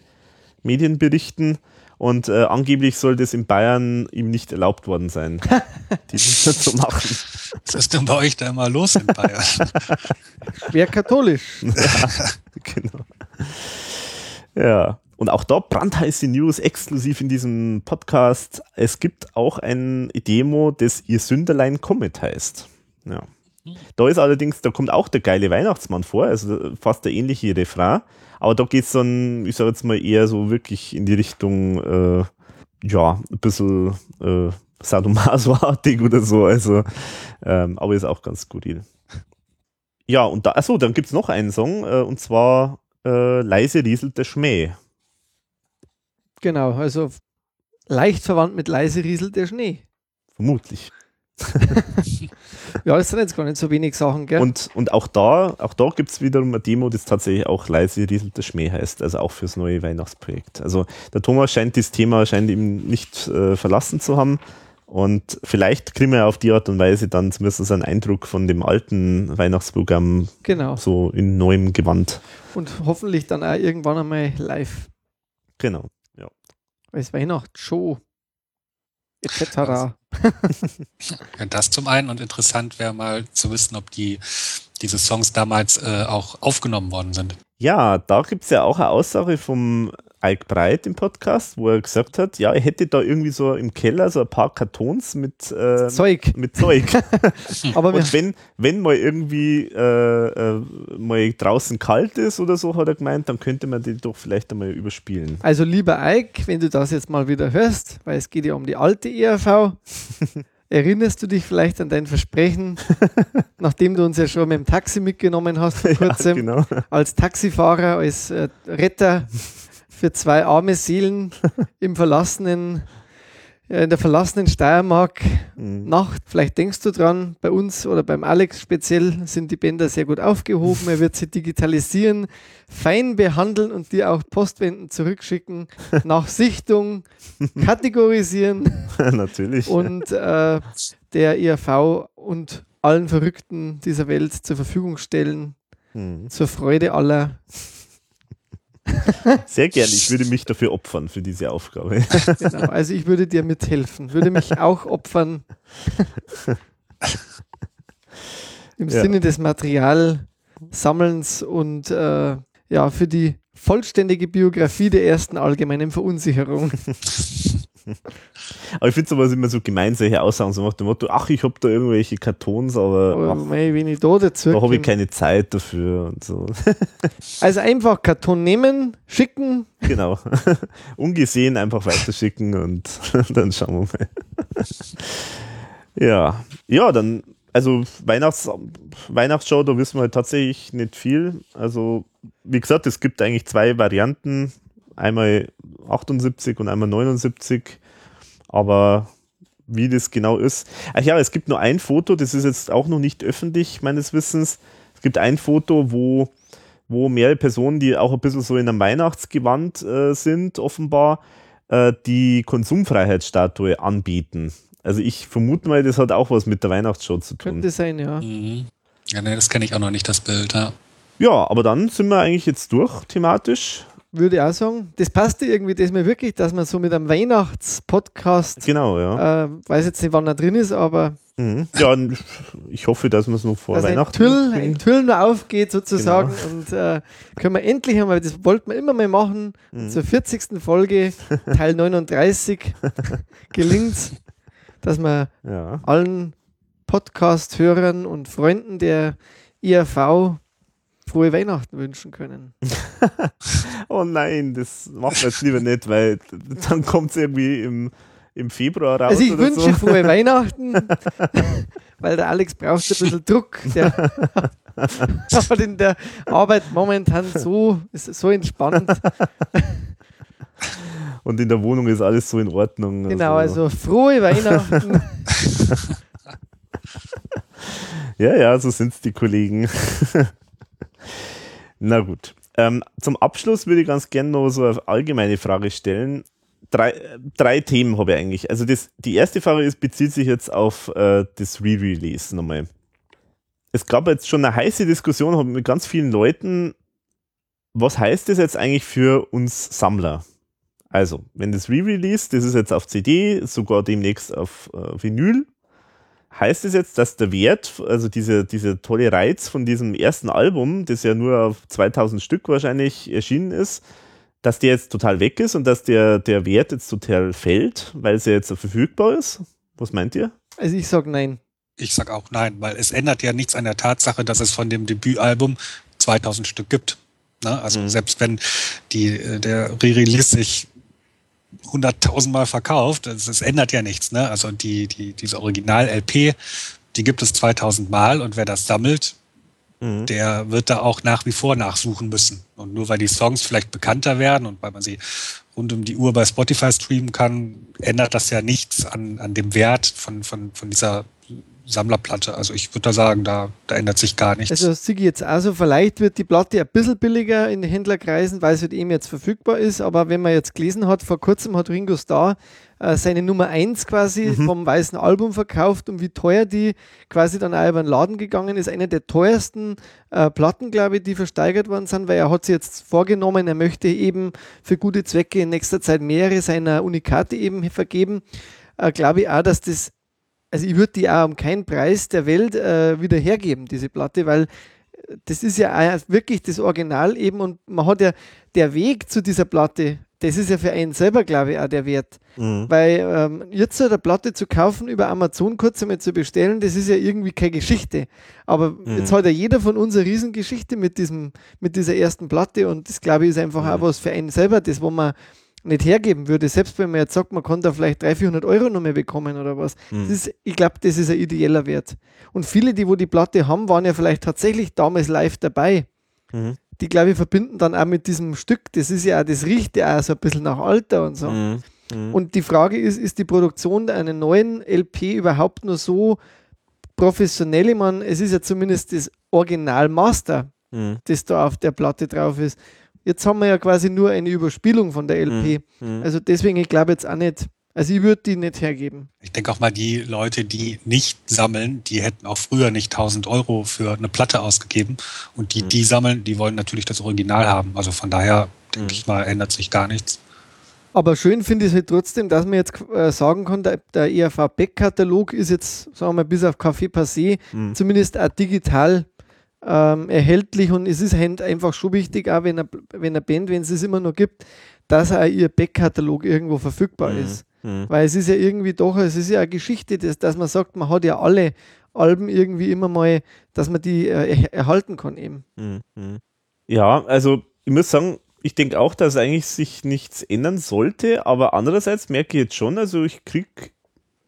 Medienberichten. Und äh, angeblich soll das in Bayern ihm nicht erlaubt worden sein, [LAUGHS] die Lieder zu machen. Was ist denn bei euch da immer los in Bayern? Schwer katholisch. [LAUGHS] ja, genau. Ja. Und auch da brandheiße News exklusiv in diesem Podcast. Es gibt auch ein Demo, das Ihr Sünderlein Comet heißt. Ja. Da ist allerdings, da kommt auch der geile Weihnachtsmann vor, also fast der ähnliche Refrain. Aber da geht es dann, ich sage jetzt mal, eher so wirklich in die Richtung, äh, ja, ein bisschen äh, Sadomaso-artig oder so. Also, ähm, aber ist auch ganz skurril. Ja, und da, achso, dann gibt es noch einen Song, äh, und zwar äh, Leise rieselt der Schmäh. Genau, also leicht verwandt mit leise rieselt der Schnee. Vermutlich. [LAUGHS] ja, das sind jetzt gar nicht so wenig Sachen, gell? Und, und auch da, auch da gibt es wiederum eine Demo, das tatsächlich auch leise rieselt der Schmäh heißt, also auch fürs neue Weihnachtsprojekt. Also der Thomas scheint das Thema scheint ihm nicht äh, verlassen zu haben. Und vielleicht kriegen wir auf die Art und Weise dann zumindest einen Eindruck von dem alten Weihnachtsprogramm genau. so in neuem Gewand. Und hoffentlich dann auch irgendwann einmal live. Genau, ja. Als Weihnachtsshow etc. ja, das zum einen und interessant wäre mal zu wissen, ob die diese Songs damals äh, auch aufgenommen worden sind. Ja, da gibt es ja auch eine Aussage vom Ike Breit im Podcast, wo er gesagt hat, ja, er hätte da irgendwie so im Keller so ein paar Kartons mit äh, Zeug. Mit Zeug. [LAUGHS] Aber und wenn, wenn mal irgendwie äh, äh, mal draußen kalt ist oder so, hat er gemeint, dann könnte man die doch vielleicht einmal überspielen. Also lieber Ike, wenn du das jetzt mal wieder hörst, weil es geht ja um die alte ERV, [LAUGHS] Erinnerst du dich vielleicht an dein Versprechen, [LAUGHS] nachdem du uns ja schon mit dem Taxi mitgenommen hast vor kurzem, ja, genau. als Taxifahrer, als äh, Retter für zwei arme Seelen im verlassenen, in der verlassenen Steiermark mhm. Nacht. Vielleicht denkst du dran, bei uns oder beim Alex speziell sind die Bänder sehr gut aufgehoben. Er wird sie digitalisieren, fein behandeln und dir auch Postwenden zurückschicken, [LAUGHS] nach Sichtung, kategorisieren. [LAUGHS] Natürlich. Und äh, der IRV und allen Verrückten dieser Welt zur Verfügung stellen. Mhm. Zur Freude aller. [LAUGHS] Sehr gerne, ich würde mich dafür opfern, für diese Aufgabe. [LAUGHS] Genau, also ich würde dir mithelfen, würde mich auch opfern. Im ja. Sinne des Materialsammelns und äh, ja, für die vollständige Biografie der ersten allgemeinen Verunsicherung. [LAUGHS] aber ich finde sowas immer so gemein, solche Aussagen, so nach dem Motto, ach, ich habe da irgendwelche Kartons, aber, aber ach, mei, wenn ich da, dazu da habe ich keine Zeit dafür und so. [LAUGHS] also einfach Karton nehmen, schicken. Genau. [LAUGHS] Ungesehen einfach weiterschicken und [LAUGHS] dann schauen wir mal. ja, ja, dann, also Weihnachts, Weihnachtsschau, da wissen wir halt tatsächlich nicht viel. Also, wie gesagt, es gibt eigentlich zwei Varianten einmal 78 und einmal 79. Aber wie das genau ist. Ach ja, es gibt nur ein Foto, das ist jetzt auch noch nicht öffentlich, meines Wissens. Es gibt ein Foto, wo, wo mehrere Personen, die auch ein bisschen so in einem Weihnachtsgewand äh, sind, offenbar, äh, die Konsumfreiheitsstatue anbieten. Also ich vermute mal, das hat auch was mit der Weihnachtsshow zu tun. Könnte sein, ja. Mhm. Ja, nee, das kenne ich auch noch nicht, das Bild, ja. Ja, aber dann sind wir eigentlich jetzt durch thematisch würde ich auch sagen. Das passte irgendwie, das mir wirklich, dass man so mit einem Weihnachtspodcast, genau, ja. Äh, weiß jetzt nicht, wann er drin ist, aber. Mhm. Ja, ich hoffe, dass man es noch vor Weihnachten. Ein Tüll, ein Tüll noch aufgeht sozusagen genau. und äh, können wir endlich einmal, das wollten wir immer mal machen, mhm. zur 40. Folge, Teil 39, [LAUGHS] gelingt dass wir ja. allen Podcast-Hörern und Freunden der IRV frohe Weihnachten wünschen können. [LAUGHS] oh nein, das machen wir jetzt lieber nicht, weil dann kommt es irgendwie im, im Februar raus. Also ich wünsche so. frohe [LAUGHS] Weihnachten, weil der Alex braucht ein bisschen Druck. Der [LAUGHS] hat in der Arbeit momentan so, ist so entspannt. Und in der Wohnung ist alles so in Ordnung. Genau, also, also frohe Weihnachten. ja, ja, so sind es die Kollegen. Na gut. Ähm, zum Abschluss würde ich ganz gerne noch so eine allgemeine Frage stellen. Drei, drei Themen habe ich eigentlich. Also das, die erste Frage ist, bezieht sich jetzt auf äh, das Re-Release nochmal. Es gab jetzt schon eine heiße Diskussion mit ganz vielen Leuten. Was heißt das jetzt eigentlich für uns Sammler? Also, wenn das Re-Release, das ist jetzt auf CD, sogar demnächst auf äh, Vinyl, Heißt es jetzt, dass der Wert, also diese, diese tolle Reiz von diesem ersten Album, das ja nur auf 2000 Stück wahrscheinlich erschienen ist, dass der jetzt total weg ist und dass der, der Wert jetzt total fällt, weil es ja jetzt verfügbar ist? Was meint ihr? Also ich sag nein. Ich sag auch nein, weil es ändert ja nichts an der Tatsache, dass es von dem Debütalbum 2000 Stück gibt. Ne? Also mhm. selbst wenn die, äh, der Re-Release sich hunderttausendmal verkauft. Es, es ändert ja nichts. Ne? Also die, die, diese Original-LP, die gibt es 2000 Mal und wer das sammelt, mhm. der wird da auch nach wie vor nachsuchen müssen. Und nur weil die Songs vielleicht bekannter werden und weil man sie rund um die Uhr bei Spotify streamen kann, ändert das ja nichts an, an dem Wert von, von, von dieser Sammlerplatte. Also ich würde da sagen, da, da ändert sich gar nichts. Also Sigi jetzt also, vielleicht wird die Platte ein bisschen billiger in den Händlerkreisen, weil es halt eben jetzt verfügbar ist. Aber wenn man jetzt gelesen hat, vor kurzem hat Ringo Starr äh, seine Nummer 1 quasi mhm. vom weißen Album verkauft und wie teuer die quasi dann auch über den Laden gegangen ist. Eine der teuersten äh, Platten, glaube ich, die versteigert worden sind, weil er hat sich jetzt vorgenommen, er möchte eben für gute Zwecke in nächster Zeit mehrere seiner Unikate eben vergeben. Äh, glaube ich auch, dass das also ich würde die auch um keinen Preis der Welt äh, wieder hergeben, diese Platte, weil das ist ja wirklich das Original eben und man hat ja der Weg zu dieser Platte, das ist ja für einen selber, glaube ich, auch der Wert. Mhm. Weil ähm, jetzt so eine Platte zu kaufen, über Amazon kurz einmal zu bestellen, das ist ja irgendwie keine Geschichte. Aber mhm. jetzt hat ja jeder von uns eine Riesengeschichte mit, diesem, mit dieser ersten Platte und das, glaube ich, ist einfach mhm. auch was für einen selber, das, wo man nicht hergeben würde, selbst wenn man jetzt sagt, man kann da vielleicht 300, 400 Euro noch mehr bekommen oder was. Mhm. Das ist, ich glaube, das ist ein ideeller Wert. Und viele, die wo die Platte haben, waren ja vielleicht tatsächlich damals live dabei. Mhm. Die, glaube ich, verbinden dann auch mit diesem Stück. Das ist ja auch, das riecht ja auch so ein bisschen nach Alter und so. Mhm. mhm. Und die Frage ist, ist die Produktion einer neuen LP überhaupt nur so professionell? Ich meine, es ist ja zumindest das Original Master, mhm. das da auf der Platte drauf ist. Jetzt haben wir ja quasi nur eine Überspielung von der LP. Mhm. mhm. Also deswegen, ich glaube jetzt auch nicht, also ich würde die nicht hergeben. Ich denke auch mal, die Leute, die nicht sammeln, die hätten auch früher nicht 1000 Euro für eine Platte ausgegeben. Und die, mhm. die sammeln, die wollen natürlich das Original haben. Also von daher, denke mhm. ich mal, ändert sich gar nichts. Aber schön finde ich es halt trotzdem, dass man jetzt äh, sagen kann, der, der ERV Beck-Katalog ist jetzt, sagen wir mal, bis auf Café Passé, mhm. zumindest auch digital ähm, erhältlich und es ist halt einfach schon wichtig, auch wenn eine, wenn eine Band, wenn es es immer noch gibt, dass auch ihr Backkatalog irgendwo verfügbar mhm. ist. Mhm. Weil es ist ja irgendwie doch, es ist ja eine Geschichte, dass, dass man sagt, man hat ja alle Alben irgendwie immer mal, dass man die äh, erhalten kann eben. Mhm. mhm. Ja, also ich muss sagen, ich denke auch, dass eigentlich sich nichts ändern sollte, aber andererseits merke ich jetzt schon, also ich kriege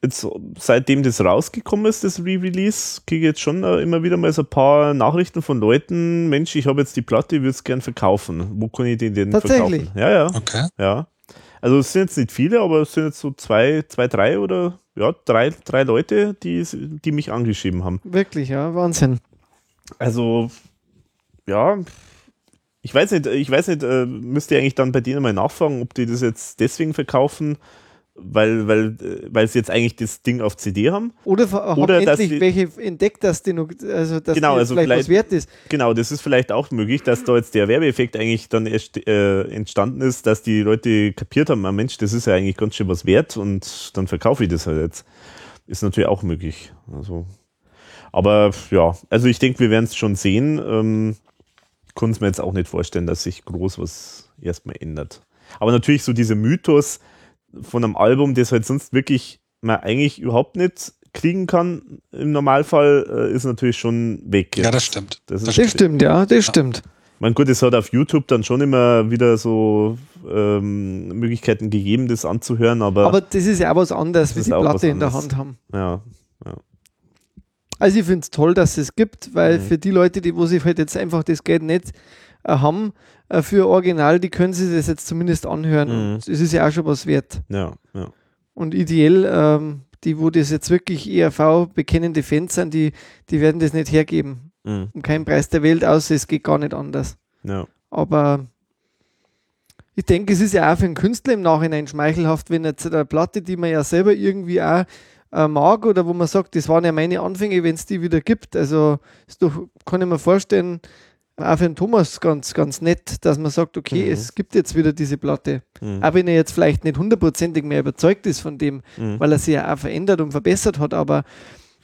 jetzt, seitdem das rausgekommen ist, das Re-Release, kriege ich jetzt schon äh, immer wieder mal so ein paar Nachrichten von Leuten, Mensch, ich habe jetzt die Platte, ich würde es gern verkaufen. Wo kann ich die denn Tatsächlich? verkaufen? Ja, ja. Okay. Ja. Also es sind jetzt nicht viele, aber es sind jetzt so zwei, zwei, drei oder ja, drei, drei Leute, die, die mich angeschrieben haben. Wirklich, ja, Wahnsinn. Also, ja, ich weiß nicht, ich weiß nicht, äh, müsste eigentlich dann bei denen mal nachfragen, ob die das jetzt deswegen verkaufen, weil, weil, weil sie jetzt eigentlich das Ding auf CD haben. Oder, oder dass endlich die, welche entdeckt, dass die noch, also dass genau, also vielleicht, vielleicht, was wert ist. Genau, das ist vielleicht auch möglich, dass da jetzt der Werbeeffekt eigentlich dann erst äh, entstanden ist, dass die Leute kapiert haben, ah, Mensch, das ist ja eigentlich ganz schön was wert und dann verkaufe ich das halt jetzt. Ist natürlich auch möglich. Also, aber ja, also ich denke, wir werden es schon sehen. Ähm, Konnte es mir jetzt auch nicht vorstellen, dass sich groß was erstmal ändert. Aber natürlich so dieser Mythos, von einem Album, das halt sonst wirklich man eigentlich überhaupt nicht kriegen kann im Normalfall, äh, ist natürlich schon weg. Jetzt. Ja, das stimmt. Das, das stimmt, ja, das ja. stimmt. Mein gut, es hat auf YouTube dann schon immer wieder so ähm, Möglichkeiten gegeben, das anzuhören, aber. Aber das ist ja auch was anderes, wie die Platte in der Hand haben. Ja, ja. Also ich finde es toll, dass es gibt, weil mhm. für die Leute, die wo sich halt jetzt einfach das Geld nicht haben, äh, für Original, die können sich das jetzt zumindest anhören. Mhm. Es ist ja auch schon was wert. Ja, ja. Und ideell, ähm, die, wo das jetzt wirklich ERV-bekennende Fans sind, die, die werden das nicht hergeben. Mhm. Um keinen Preis der Welt, außer es geht gar nicht anders. Ja. Aber ich denke, es ist ja auch für einen Künstler im Nachhinein schmeichelhaft, wenn jetzt eine Platte, die man ja selber irgendwie auch äh, mag oder wo man sagt, das waren ja meine Anfänge, wenn es die wieder gibt. Also ist doch, kann ich mir vorstellen, auch für den Thomas ganz, ganz nett, dass man sagt, okay, mhm. es gibt jetzt wieder diese Platte. Mhm. Auch wenn er jetzt vielleicht nicht hundertprozentig mehr überzeugt ist von dem, mhm. weil er sich ja auch verändert und verbessert hat, aber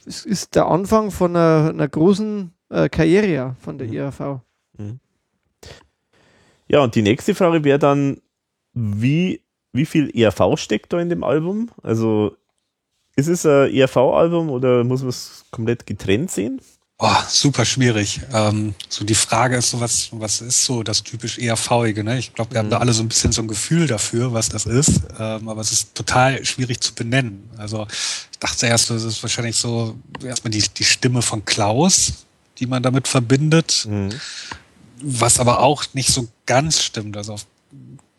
es ist der Anfang von einer, einer großen äh, Karriere von der mhm. IAV. Mhm. Ja, und die nächste Frage wäre dann, wie, wie viel ERV steckt da in dem Album? Also ist es ein ERV-Album oder muss man es komplett getrennt sehen? Oh, super schwierig. Ähm, so die Frage ist so, was, was ist so das typisch eher Faulige? Ne? Ich glaube, wir mhm. haben da alle so ein bisschen so ein Gefühl dafür, was das ist. Ähm, aber es ist total schwierig zu benennen. Also ich dachte erst, das ist wahrscheinlich so erstmal die, die Stimme von Klaus, die man damit verbindet. Mhm. Was aber auch nicht so ganz stimmt. Also auf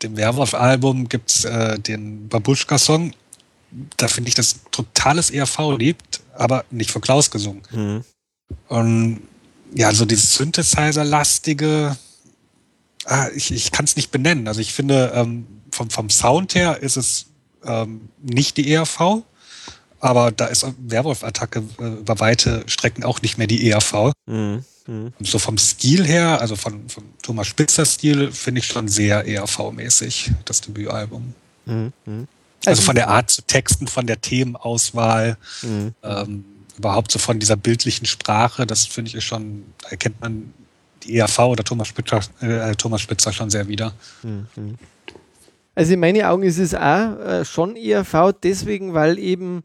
dem Werwolf-Album gibt es äh, den Babuschka-Song. Da finde ich das totales ERV liebt, aber nicht von Klaus gesungen. Mhm. Und ja, so dieses Synthesizer-lastige, ah, ich, ich kann es nicht benennen. Also ich finde, ähm, vom, vom Sound her ist es ähm, nicht die ERV, aber da ist Werwolf-Attacke äh, über weite Strecken auch nicht mehr die ERV. Mhm. Mhm. So vom Stil her, also von, von Thomas Spitzer Stil, finde ich schon sehr ERV-mäßig, das Debütalbum. Mhm. mhm. Also, also von der Art zu texten, von der Themenauswahl, mhm. ähm, überhaupt so von dieser bildlichen Sprache, das finde ich schon, erkennt man die ERV oder Thomas Spitzer, äh, Thomas Spitzer schon sehr wieder. Mhm. Also in meinen Augen ist es auch äh, schon ERV, deswegen, weil eben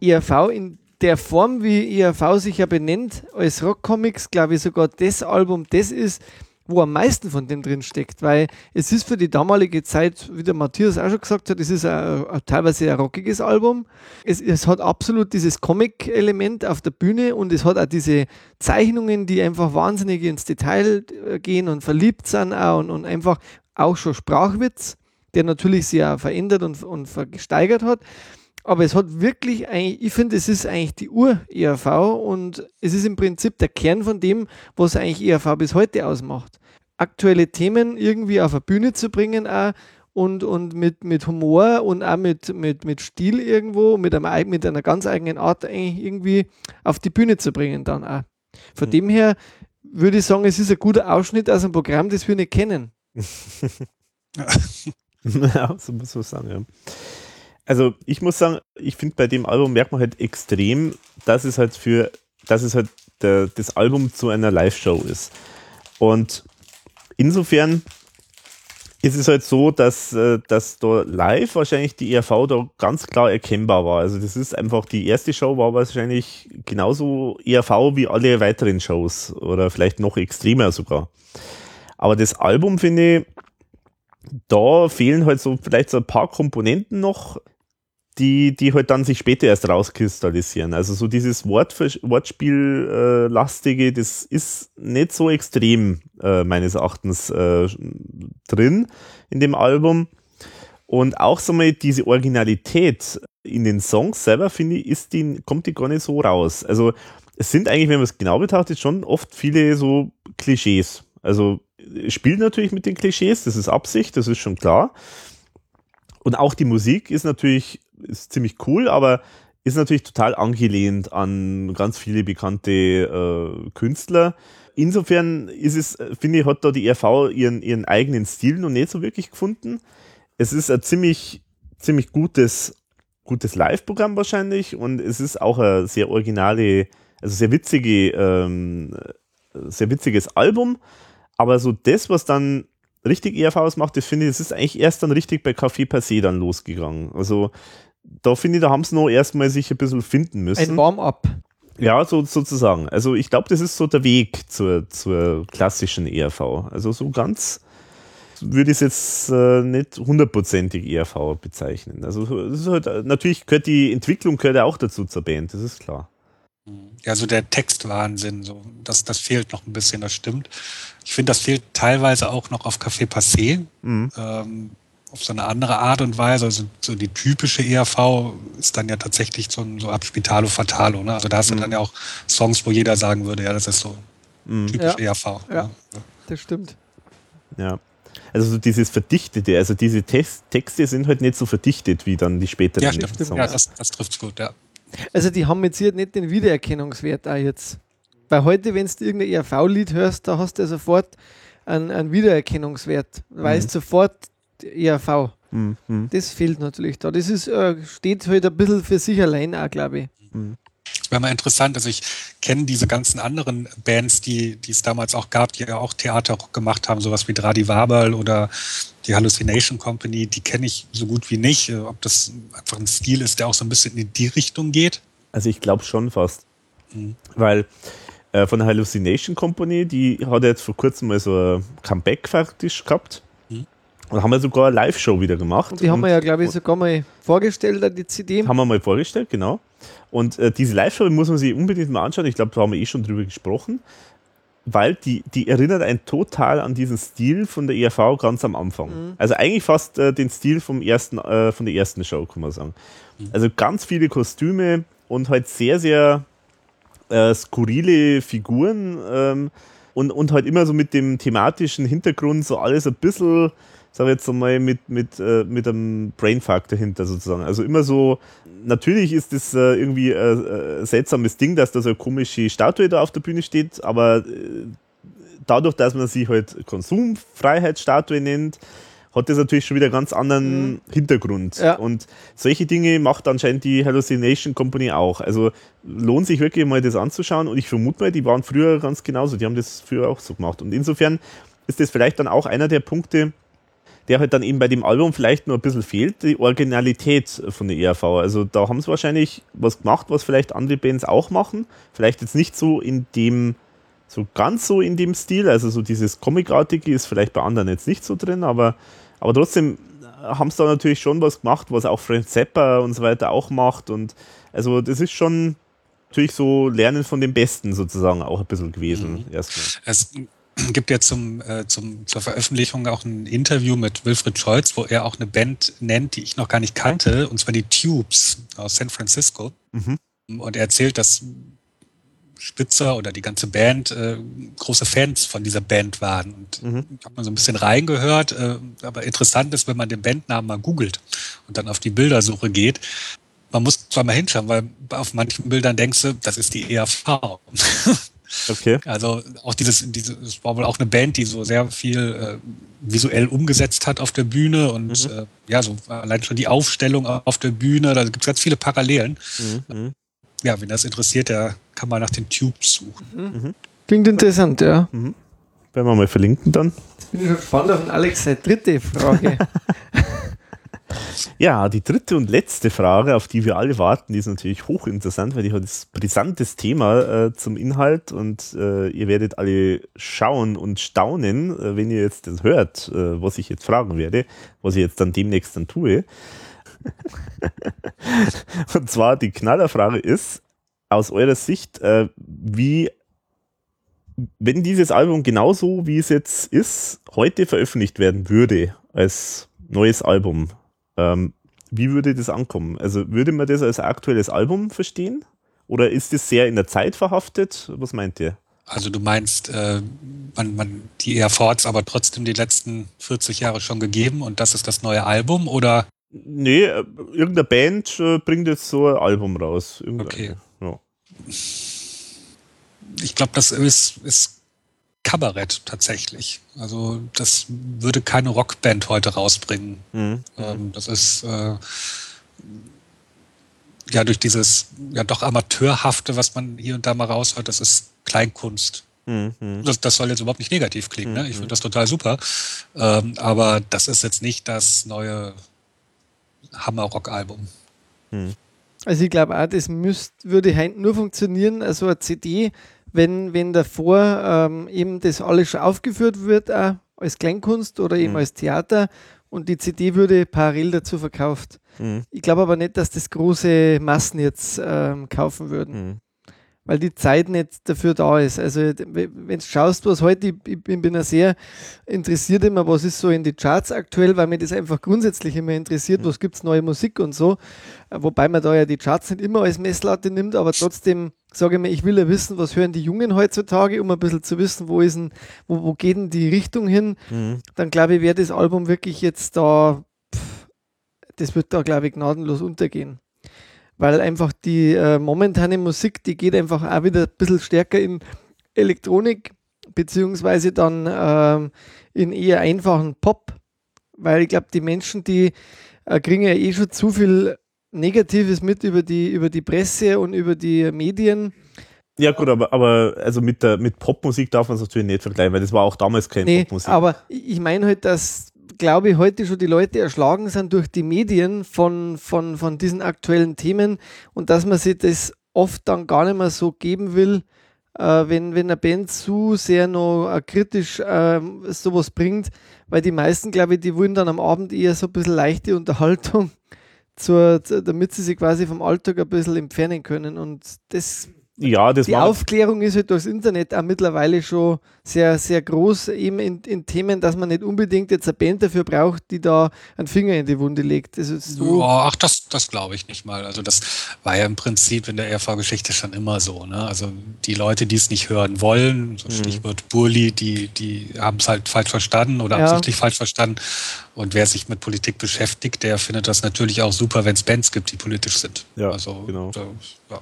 ERV in der Form, wie ERV sich ja benennt, als Rockcomics, glaube ich sogar das Album, das ist, wo am meisten von dem drin steckt, weil es ist für die damalige Zeit, wie der Matthias auch schon gesagt hat, es ist ein, ein, teilweise ein rockiges Album. Es, es hat absolut dieses Comic-Element auf der Bühne und es hat auch diese Zeichnungen, die einfach wahnsinnig ins Detail äh, gehen und verliebt sind auch und, und einfach auch schon Sprachwitz, der natürlich sich auch verändert und, und gesteigert hat. Aber es hat wirklich eigentlich, ich finde, es ist eigentlich die Ur-ERV und es ist im Prinzip der Kern von dem, was eigentlich ERV bis heute ausmacht. Aktuelle Themen irgendwie auf eine Bühne zu bringen auch und, und mit, mit Humor und auch mit, mit, mit Stil irgendwo, mit, einem, mit einer ganz eigenen Art eigentlich irgendwie auf die Bühne zu bringen dann auch. Von mhm. dem her würde ich sagen, es ist ein guter Ausschnitt aus einem Programm, das wir nicht kennen. [LAUGHS] ja, so muss man sagen, ja. Also ich muss sagen, ich finde bei dem Album merkt man halt extrem, dass es halt für, dass es halt der, das Album zu einer Live-Show ist. Und insofern ist es halt so, dass, äh, dass da live wahrscheinlich die ERV da ganz klar erkennbar war. Also das ist einfach, die erste Show war wahrscheinlich genauso ERV wie alle weiteren Shows oder vielleicht noch extremer sogar. Aber das Album finde ich, da fehlen halt so vielleicht so ein paar Komponenten noch, die, die halt dann sich später erst rauskristallisieren. Also so dieses Wortspiel-lastige, äh, das ist nicht so extrem äh, meines Erachtens äh, drin in dem Album. Und auch so mal diese Originalität in den Songs selber, finde ich, ist die, kommt die gar nicht so raus. Also es sind eigentlich, wenn man es genau betrachtet, schon oft viele so Klischees. Also spielt natürlich mit den Klischees, das ist Absicht, das ist schon klar. Und auch die Musik ist natürlich ist ziemlich cool, aber ist natürlich total angelehnt an ganz viele bekannte äh, Künstler. Insofern ist es, finde ich, hat da die RV ihren, ihren eigenen Stil noch nicht so wirklich gefunden. Es ist ein ziemlich, ziemlich gutes, gutes Live-Programm wahrscheinlich und es ist auch ein sehr originale, also sehr witzige, ähm, sehr witziges Album. Aber so das, was dann richtig ERV ausmacht, das finde ich, das ist eigentlich erst dann richtig bei Café se dann losgegangen. Also da finde ich, da haben sie noch erstmal sich ein bisschen finden müssen. Ein Warm-up. Ja, so, sozusagen. Also ich glaube, das ist so der Weg zur, zur klassischen ERV. Also so ganz würde ich es jetzt äh, nicht hundertprozentig ERV bezeichnen. Also halt, natürlich gehört die Entwicklung gehört ja auch dazu zur Band, das ist klar. Ja, so der Textwahnsinn, so das, das fehlt noch ein bisschen, das stimmt. Ich finde, das fehlt teilweise auch noch auf Café Passé. Mhm. Ähm, auf so eine andere Art und Weise. Also so die typische ERV ist dann ja tatsächlich so, so ab Spitalo Fatalo. Ne? Also da hast du mhm. dann ja auch Songs, wo jeder sagen würde, ja, das ist so mhm. typisch ja. ERV. Ja. ja, das stimmt. Ja. Also so dieses Verdichtete, also diese Text Texte sind halt nicht so verdichtet wie dann die späteren ja, stimmt. Songs. Ja, das, das trifft gut, ja. Also die haben jetzt hier nicht den Wiedererkennungswert auch jetzt. Weil heute, wenn du irgendein ERV-Lied hörst, da hast du ja sofort einen, einen Wiedererkennungswert. Du mhm. weißt sofort, ERV. Mhm. Das fehlt natürlich da. Das ist, äh, steht halt ein bisschen für sich allein auch, glaube ich. Mhm. Das wäre mal interessant. Also ich kenne diese ganzen anderen Bands, die, die es damals auch gab, die ja auch Theater gemacht haben, sowas wie Dradi Wabal oder die Hallucination Company, die kenne ich so gut wie nicht. Äh, ob das einfach ein Stil ist, der auch so ein bisschen in die Richtung geht? Also ich glaube schon fast. Mhm. Weil äh, von der Hallucination Company, die hat jetzt vor kurzem mal so ein Comeback fertig gehabt. Und haben wir sogar eine Live-Show wieder gemacht. Und die haben wir ja, glaube ich, sogar mal vorgestellt, die CD. Haben wir mal vorgestellt, genau. Und äh, diese Live-Show muss man sich unbedingt mal anschauen. Ich glaube, da haben wir eh schon drüber gesprochen. weil die, die erinnert einen total an diesen Stil von der ERV ganz am Anfang. Mhm. Also eigentlich fast äh, den Stil vom ersten, äh, von der ersten Show, kann man sagen. Mhm. Also ganz viele Kostüme und halt sehr, sehr äh, skurrile Figuren ähm, und, und halt immer so mit dem thematischen Hintergrund so alles ein bisschen, sag ich jetzt einmal, mit, mit, äh, mit einem Brainfuck dahinter sozusagen. Also immer so, natürlich ist das äh, irgendwie ein äh, seltsames Ding, dass da so eine komische Statue da auf der Bühne steht, aber äh, dadurch, dass man sie halt Konsumfreiheitsstatue nennt, hat das natürlich schon wieder einen ganz anderen mhm. Hintergrund. Ja. Und solche Dinge macht anscheinend die Hallucination Company auch. Also lohnt sich wirklich mal das anzuschauen und ich vermute mal, die waren früher ganz genauso. Die haben das früher auch so gemacht. Und insofern ist das vielleicht dann auch einer der Punkte, der halt dann eben bei dem Album vielleicht nur ein bisschen fehlt, die Originalität von der ERV. Also da haben sie wahrscheinlich was gemacht, was vielleicht andere Bands auch machen. Vielleicht jetzt nicht so in dem, so ganz so in dem Stil. Also so dieses Comicartige ist vielleicht bei anderen jetzt nicht so drin, aber, aber trotzdem haben sie da natürlich schon was gemacht, was auch Frank Zappa und so weiter auch macht. Und also das ist schon natürlich so Lernen von dem Besten sozusagen auch ein bisschen gewesen. Mhm. Erstmal. Es [CLEARS THROAT] gibt ja zum, äh, zum, zur Veröffentlichung auch ein Interview mit Wilfried Scholz, wo er auch eine Band nennt, die ich noch gar nicht kannte, und zwar die Tubes aus San Francisco. Mhm. Und er erzählt, dass Spitzer oder die ganze Band äh, große Fans von dieser Band waren. Und mhm. ich habe mal so ein bisschen reingehört, äh, aber interessant ist, wenn man den Bandnamen mal googelt und dann auf die Bildersuche geht, man muss zwar mal hinschauen, weil auf manchen Bildern denkst du, das ist die ERV. [LAUGHS] Okay. Also auch dieses, dieses das war wohl auch eine Band, die so sehr viel äh, visuell umgesetzt hat auf der Bühne und mhm. äh, ja, so allein schon die Aufstellung auf der Bühne, da gibt es ganz viele Parallelen. Mhm. mhm. Ja, wenn das interessiert, der kann mal nach den Tubes suchen. Mhm. mhm. Klingt interessant, ja. Mhm. Werden wir mal verlinken dann. Jetzt bin ich schon gespannt auf Alex seine dritte Frage. [LAUGHS] Ja, die dritte und letzte Frage, auf die wir alle warten, die ist natürlich hochinteressant, weil die hat ein brisantes Thema äh, zum Inhalt und äh, ihr werdet alle schauen und staunen, äh, wenn ihr jetzt das hört, äh, was ich jetzt fragen werde, was ich jetzt dann demnächst dann tue. [LAUGHS] und zwar die Knallerfrage ist, aus eurer Sicht, äh, wie wenn dieses Album genauso wie es jetzt ist, heute veröffentlicht werden würde als neues Album, ähm, wie würde das ankommen? Also würde man das als aktuelles Album verstehen? Oder ist das sehr in der Zeit verhaftet? Was meint ihr? Also du meinst, äh, man, man, die ERV hat aber trotzdem die letzten 40 Jahre schon gegeben und das ist das neue Album oder? Nee, äh, irgendeine Band äh, bringt jetzt so ein Album raus. Okay. Ja. Ich glaube, das ist, ist Kabarett tatsächlich. Also das würde keine Rockband heute rausbringen. Mhm. Ähm, das ist äh, ja durch dieses ja doch amateurhafte, was man hier und da mal raushört, das ist Kleinkunst. Mhm. Das, das, soll jetzt überhaupt nicht negativ klingen. Ne? Ich finde das total super. Ähm, aber das ist jetzt nicht das neue Hammer-Rock-Album. Mhm. Also ich glaube auch, das müsst, würde heute nur funktionieren, also eine CD wenn, wenn davor ähm, eben das alles schon aufgeführt wird, auch als Kleinkunst oder eben mhm. als Theater und die CD würde parallel dazu verkauft. Mhm. Ich glaube aber nicht, dass das große Massen jetzt ähm, kaufen würden. Mhm weil die Zeit nicht dafür da ist. Also wenn du schaust, was heute, ich, ich bin ja sehr interessiert immer, was ist so in die Charts aktuell, weil mir das einfach grundsätzlich immer interessiert, was gibt es neue Musik und so. Wobei man da ja die Charts nicht immer als Messlatte nimmt, aber trotzdem sage ich mir, ich will ja wissen, was hören die Jungen heutzutage, um ein bisschen zu wissen, wo ist denn, wo, wo geht denn die Richtung hin. Mhm. Dann glaube ich, wäre das Album wirklich jetzt da, pff, das wird da, glaube ich, gnadenlos untergehen weil einfach die äh, momentane Musik, die geht einfach auch wieder ein bisschen stärker in Elektronik, beziehungsweise dann ähm, in eher einfachen Pop, weil ich glaube, die Menschen, die äh, kriegen ja eh schon zu viel Negatives mit über die, über die Presse und über die Medien. Ja gut, aber, aber also mit, der, mit Popmusik darf man es natürlich nicht vergleichen, weil das war auch damals keine nee, Popmusik. Aber ich meine halt, dass glaube ich, heute schon die Leute erschlagen sind durch die Medien von, von, von diesen aktuellen Themen und dass man sich das oft dann gar nicht mehr so geben will, äh, wenn, wenn eine Band zu sehr noch äh, kritisch äh, sowas bringt, weil die meisten, glaube ich, die wollen dann am Abend eher so ein bisschen leichte Unterhaltung, zur, damit sie sich quasi vom Alltag ein bisschen entfernen können. Und das ja, das die Aufklärung ist halt durchs Internet auch mittlerweile schon sehr, sehr groß, eben in, in, Themen, dass man nicht unbedingt jetzt eine Band dafür braucht, die da einen Finger in die Wunde legt. Das ist so oh, ach, das, das glaube ich nicht mal. Also das war ja im Prinzip in der RV-Geschichte schon immer so. Ne? Also die Leute, die es nicht hören wollen, so mhm. Stichwort Burli, die, die haben es halt falsch verstanden oder ja. absichtlich falsch verstanden. Und wer sich mit Politik beschäftigt, der findet das natürlich auch super, wenn es Bands gibt, die politisch sind. Ja, also, genau. Da, ja.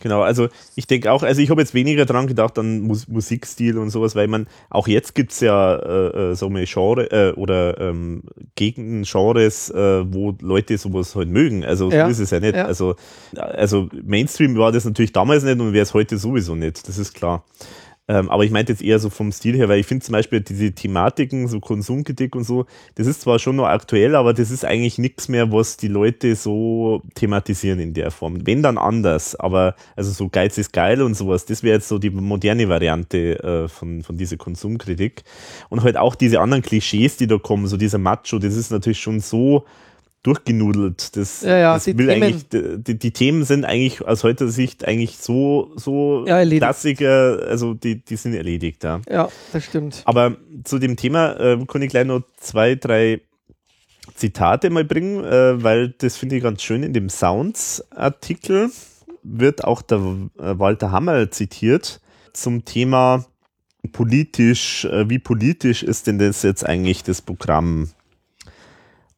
Genau, also ich denke auch, also ich habe jetzt weniger dran gedacht an Mus Musikstil und sowas, weil man auch jetzt gibt es ja äh, äh, so eine Genre äh, oder ähm, Gegengenres, äh, wo Leute sowas halt mögen. Also ja. so ist es ja nicht. Ja. Also, also Mainstream war das natürlich damals nicht und wäre es heute sowieso nicht, das ist klar. Ähm, aber ich meinte jetzt eher so vom Stil her, weil ich finde zum Beispiel diese Thematiken, so Konsumkritik und so, das ist zwar schon noch aktuell, aber das ist eigentlich nichts mehr, was die Leute so thematisieren in der Form. Wenn dann anders, aber also so Geiz ist geil und sowas, das wäre jetzt so die moderne Variante äh, von, von dieser Konsumkritik. Und halt auch diese anderen Klischees, die da kommen, so dieser Macho, das ist natürlich schon so durchgenudelt. Das, ja, ja, das will Themen. eigentlich, die, die, Themen sind eigentlich aus heutiger Sicht eigentlich so, so ja, Klassiker, also die, die sind erledigt, ja. Ja, das stimmt. Aber zu dem Thema äh, kann ich gleich noch zwei, drei Zitate mal bringen, äh, weil das finde ich ganz schön. In dem Sounds-Artikel wird auch der äh, Walter Hammer zitiert zum Thema politisch, äh, wie politisch ist denn das jetzt eigentlich das Programm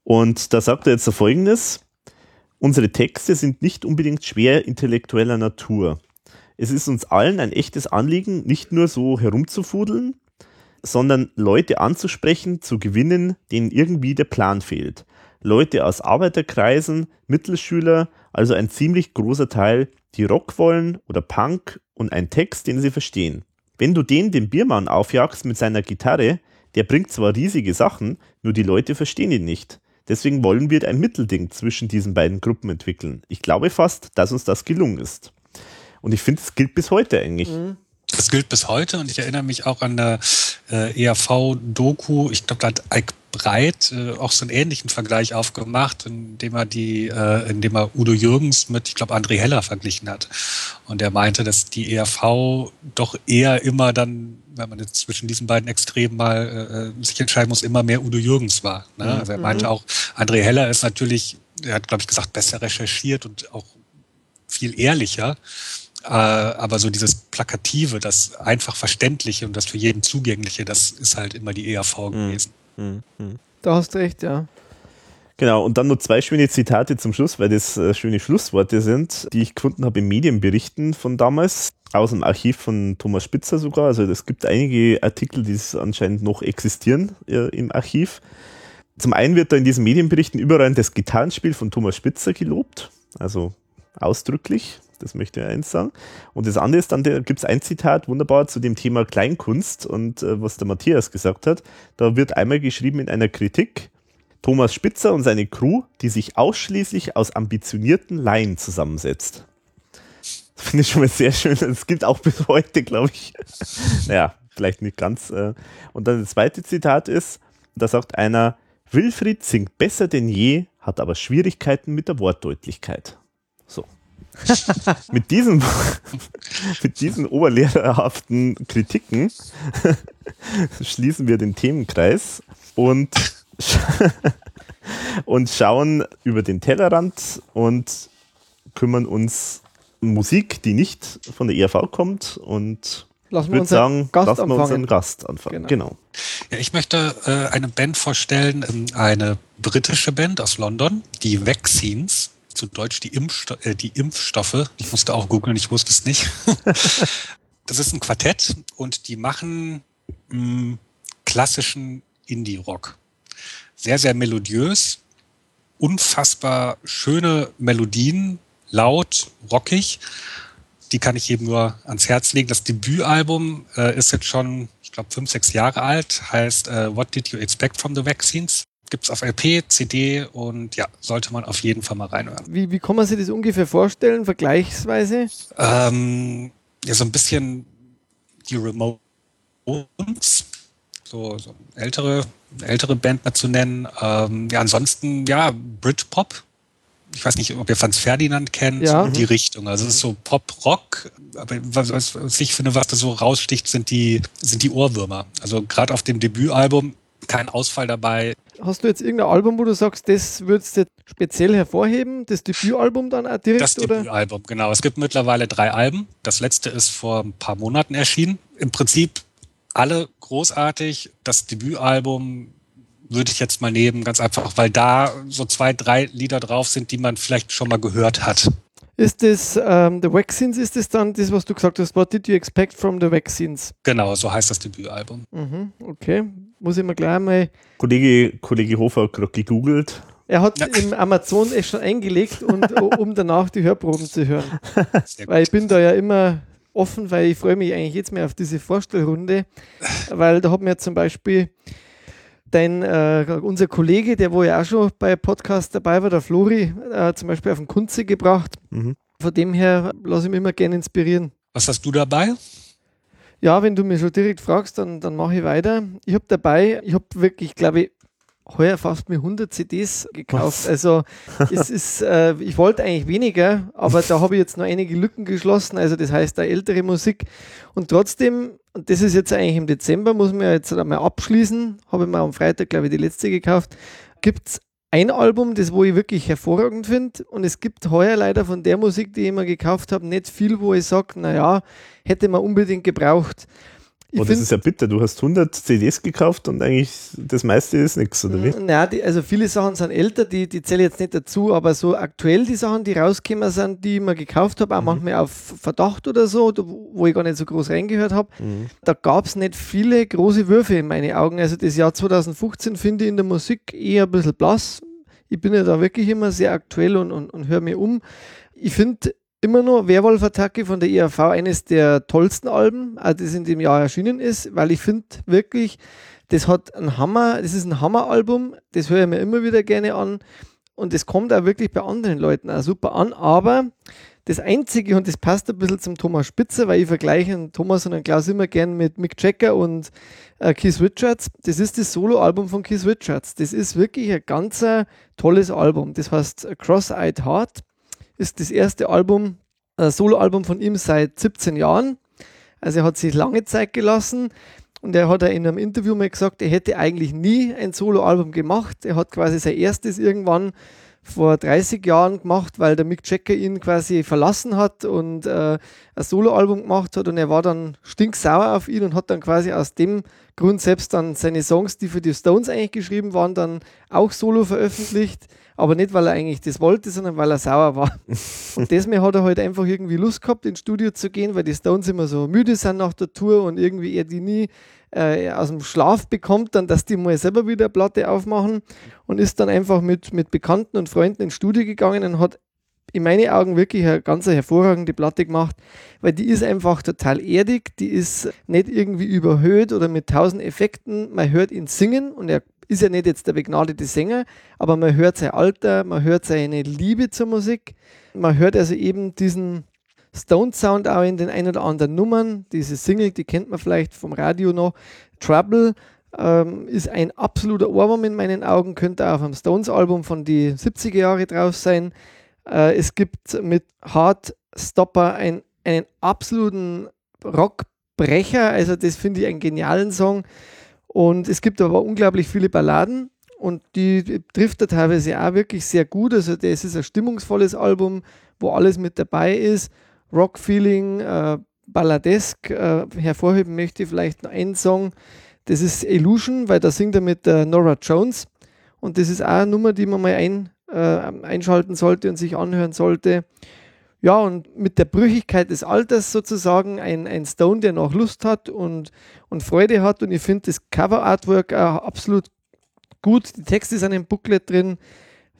und da sagt er jetzt folgendes. Unsere Texte sind nicht unbedingt schwer intellektueller Natur. Es ist uns allen ein echtes Anliegen, nicht nur so herumzufudeln, sondern Leute anzusprechen, zu gewinnen, denen irgendwie der Plan fehlt. Leute aus Arbeiterkreisen, Mittelschüler, also ein ziemlich großer Teil, die Rock wollen oder Punk und ein Text, den sie verstehen. Wenn du den dem Biermann aufjagst mit seiner Gitarre, der bringt zwar riesige Sachen, nur die Leute verstehen ihn nicht. Deswegen wollen wir ein Mittelding zwischen diesen beiden Gruppen entwickeln. Ich glaube fast, dass uns das gelungen ist. Und ich finde, es gilt bis heute eigentlich. Mhm. Das gilt bis heute und ich erinnere mich auch an der äh, ERV-Doku, ich glaube, da hat Ike Breit äh, auch so einen ähnlichen Vergleich aufgemacht, indem er die, äh, indem er Udo Jürgens mit, ich glaube, André Heller verglichen hat. Und er meinte, dass die ERV doch eher immer dann wenn man jetzt zwischen diesen beiden Extremen mal äh, sich entscheiden muss, immer mehr Udo Jürgens war. Ne? Mhm. Also er meinte mhm. auch, André Heller ist natürlich, er hat, glaube ich, gesagt, besser recherchiert und auch viel ehrlicher. Äh, aber so dieses Plakative, das einfach Verständliche und das für jeden Zugängliche, das ist halt immer die ERV mhm. Mhm. Da hast du recht, ja. Genau, und dann noch zwei schöne Zitate zum Schluss, weil das äh, schöne Schlussworte sind, die ich gefunden habe in Medienberichten von damals, aus dem Archiv von Thomas Spitzer sogar. Also es gibt einige Artikel, die anscheinend noch existieren äh, im Archiv. Zum einen wird da in diesen Medienberichten überall das Gitarrenspiel von Thomas Spitzer gelobt, also ausdrücklich, das möchte ich eins sagen. Und das andere ist dann, da gibt es ein Zitat wunderbar zu dem Thema Kleinkunst und äh, was der Matthias gesagt hat. Da wird einmal geschrieben in einer Kritik, Thomas Spitzer und seine Crew, die sich ausschließlich aus ambitionierten Laien zusammensetzt. Das finde ich schon mal sehr schön. Es gibt auch bis heute, glaube ich. [LAUGHS] naja, vielleicht nicht ganz. Äh. Und dann das zweite Zitat ist, da sagt einer, Wilfried singt besser denn je, hat aber Schwierigkeiten mit der Wortdeutlichkeit. So. [LAUGHS] mit diesen, [LAUGHS] mit diesen oberlehrerhaften Kritiken [LAUGHS] schließen wir den Themenkreis und und schauen über den Tellerrand und kümmern uns um Musik, die nicht von der ERV kommt und Lassen wir, sagen, Gast lassen wir unseren Gast anfangen. Genau. genau. Ja, ich möchte äh, eine Band vorstellen, ähm, eine britische Band aus London, die Vaccines, zu Deutsch die, Impfsto äh, die Impfstoffe. Ich musste auch googeln, ich wusste es nicht. [LAUGHS] das ist ein Quartett und die machen mh, mm, klassischen Indie-Rock sehr, sehr melodiös, unfassbar schöne Melodien, laut, rockig. Die kann ich eben nur ans Herz legen. Das Debütalbum äh, ist jetzt schon, ich glaube, fünf, sechs Jahre alt, heißt äh, What Did You Expect from the Vaccines? Gibt's auf LP, CD und ja, sollte man auf jeden Fall mal reinhören. Wie, wie kann man sich das ungefähr vorstellen, vergleichsweise? Ähm, ja, so ein bisschen die Remotes, so, so ältere ältere Band mal zu nennen. Ähm, ja, ansonsten, ja, Britpop ich weiß nicht, ob ihr Franz Ferdinand kennt, ja. die Richtung. Also es ist so Pop-Rock, aber was, was, ich finde, was da so raussticht, sind die, sind die Ohrwürmer. Also gerade auf dem Debütalbum kein Ausfall dabei. Hast du jetzt irgendein Album, wo du sagst, das würdest du speziell hervorheben? Das Debütalbum dann auch direkt? Das oder? Debütalbum, genau. Es gibt mittlerweile drei Alben. Das letzte ist vor ein paar Monaten erschienen. Im Prinzip alle großartig. Das Debütalbum würde ich jetzt mal nehmen, ganz einfach, weil da so zwei, drei Lieder drauf sind, die man vielleicht schon mal gehört hat. Ist das ähm, The Vaccines, ist das dann das, was du gesagt hast? What did you expect from the Vaccines? Genau, so heißt das Debütalbum. Mhm, okay, muss ich mal gleich mal. Kollege, Kollege Hofer hat gerade gegoogelt. Er hat ja. im Amazon es schon eingelegt, und, [LAUGHS] um danach die Hörproben zu hören. Weil ich bin da ja immer offen, weil ich freue mich eigentlich jetzt mehr auf diese Vorstellrunde, weil da hat mir zum Beispiel dein, äh, unser Kollege, der wo ja auch schon bei Podcast dabei war, der Flori, äh, zum Beispiel auf den Kunze gebracht. Mhm. Von dem her lasse ich mich immer gerne inspirieren. Was hast du dabei? Ja, wenn du mich schon direkt fragst, dann, dann mache ich weiter. Ich habe dabei, ich habe wirklich, glaube ich, heuer fast mir 100 CDs gekauft. Was? Also es [LAUGHS] ist, äh, ich wollte eigentlich weniger, aber da habe ich jetzt noch einige Lücken geschlossen. Also das heißt, da ältere Musik. Und trotzdem, und das ist jetzt eigentlich im Dezember, muss man ja jetzt einmal abschließen, habe ich mir am Freitag, glaube ich, die letzte gekauft, gibt es ein Album, das wo ich wirklich hervorragend finde. Und es gibt heuer leider von der Musik, die ich immer gekauft habe, nicht viel, wo ich sage, naja, hätte man unbedingt gebraucht. Ich oh, das ist ja bitter. Du hast 100 CDs gekauft und eigentlich das meiste ist nichts, oder wie? Naja, die, also viele Sachen sind älter, die, die zähle ich jetzt nicht dazu, aber so aktuell die Sachen, die rausgekommen sind, die ich mir gekauft habe, auch mhm. manchmal auf Verdacht oder so, wo ich gar nicht so groß reingehört habe, mhm. da gab es nicht viele große Würfe in meine Augen. Also das Jahr 2015 finde ich in der Musik eher ein bisschen blass. Ich bin ja da wirklich immer sehr aktuell und, und, und höre mir um. Ich finde, immer nur Werwolf-Attacke von der ERV eines der tollsten Alben, also das in dem Jahr erschienen ist, weil ich finde wirklich, das hat ein Hammer, das ist ein Hammeralbum, das höre ich mir immer wieder gerne an und das kommt auch wirklich bei anderen Leuten auch super an, aber das Einzige, und das passt ein bisschen zum Thomas Spitzer, weil ich vergleiche Thomas und Klaus immer gern mit Mick Jagger und äh, Keith Richards, das ist das Soloalbum von Keith Richards. Das ist wirklich ein ganz tolles Album. Das heißt Cross-Eyed Heart ist das erste Album, ein Soloalbum von ihm seit 17 Jahren. Also er hat sich lange Zeit gelassen und er hat in einem Interview mal gesagt, er hätte eigentlich nie ein Soloalbum gemacht. Er hat quasi sein erstes irgendwann vor 30 Jahren gemacht, weil der Mick Jagger ihn quasi verlassen hat und äh, ein Soloalbum gemacht hat und er war dann stinksauer auf ihn und hat dann quasi aus dem Grund selbst dann seine Songs, die für die Stones eigentlich geschrieben waren, dann auch solo veröffentlicht aber nicht, weil er eigentlich das wollte, sondern weil er sauer war. [LAUGHS] und deswegen hat er halt einfach irgendwie Lust gehabt, ins Studio zu gehen, weil die Stones immer so müde sind nach der Tour und irgendwie er die nie äh, aus dem Schlaf bekommt, dann, dass die mal selber wieder eine Platte aufmachen und ist dann einfach mit, mit Bekannten und Freunden ins Studio gegangen und hat in meinen Augen wirklich eine ganz hervorragende Platte gemacht, weil die ist einfach total erdig, die ist nicht irgendwie überhöht oder mit tausend Effekten. Man hört ihn singen und er ist ja nicht jetzt der begnadete Sänger, aber man hört sein Alter, man hört seine Liebe zur Musik, man hört also eben diesen Stone-Sound auch in den ein oder anderen Nummern. Diese Single, die kennt man vielleicht vom Radio noch. Trouble ähm, ist ein absoluter Ohrwurm in meinen Augen, könnte auch auf einem Stones-Album von die 70er Jahre drauf sein. Äh, es gibt mit Hard Stopper ein, einen absoluten Rockbrecher, also das finde ich einen genialen Song. Und es gibt aber unglaublich viele Balladen und die trifft er teilweise auch wirklich sehr gut. Also das ist ein stimmungsvolles Album, wo alles mit dabei ist. Rock-Feeling, äh, Balladesk. Äh, hervorheben möchte ich vielleicht noch einen Song. Das ist Illusion, weil da singt er mit äh, Nora Jones. Und das ist auch eine Nummer, die man mal ein, äh, einschalten sollte und sich anhören sollte. Ja, und mit der Brüchigkeit des Alters sozusagen ein, ein Stone, der noch Lust hat und, und Freude hat. Und ich finde das Cover-Artwork absolut gut. Die Texte sind im Booklet drin.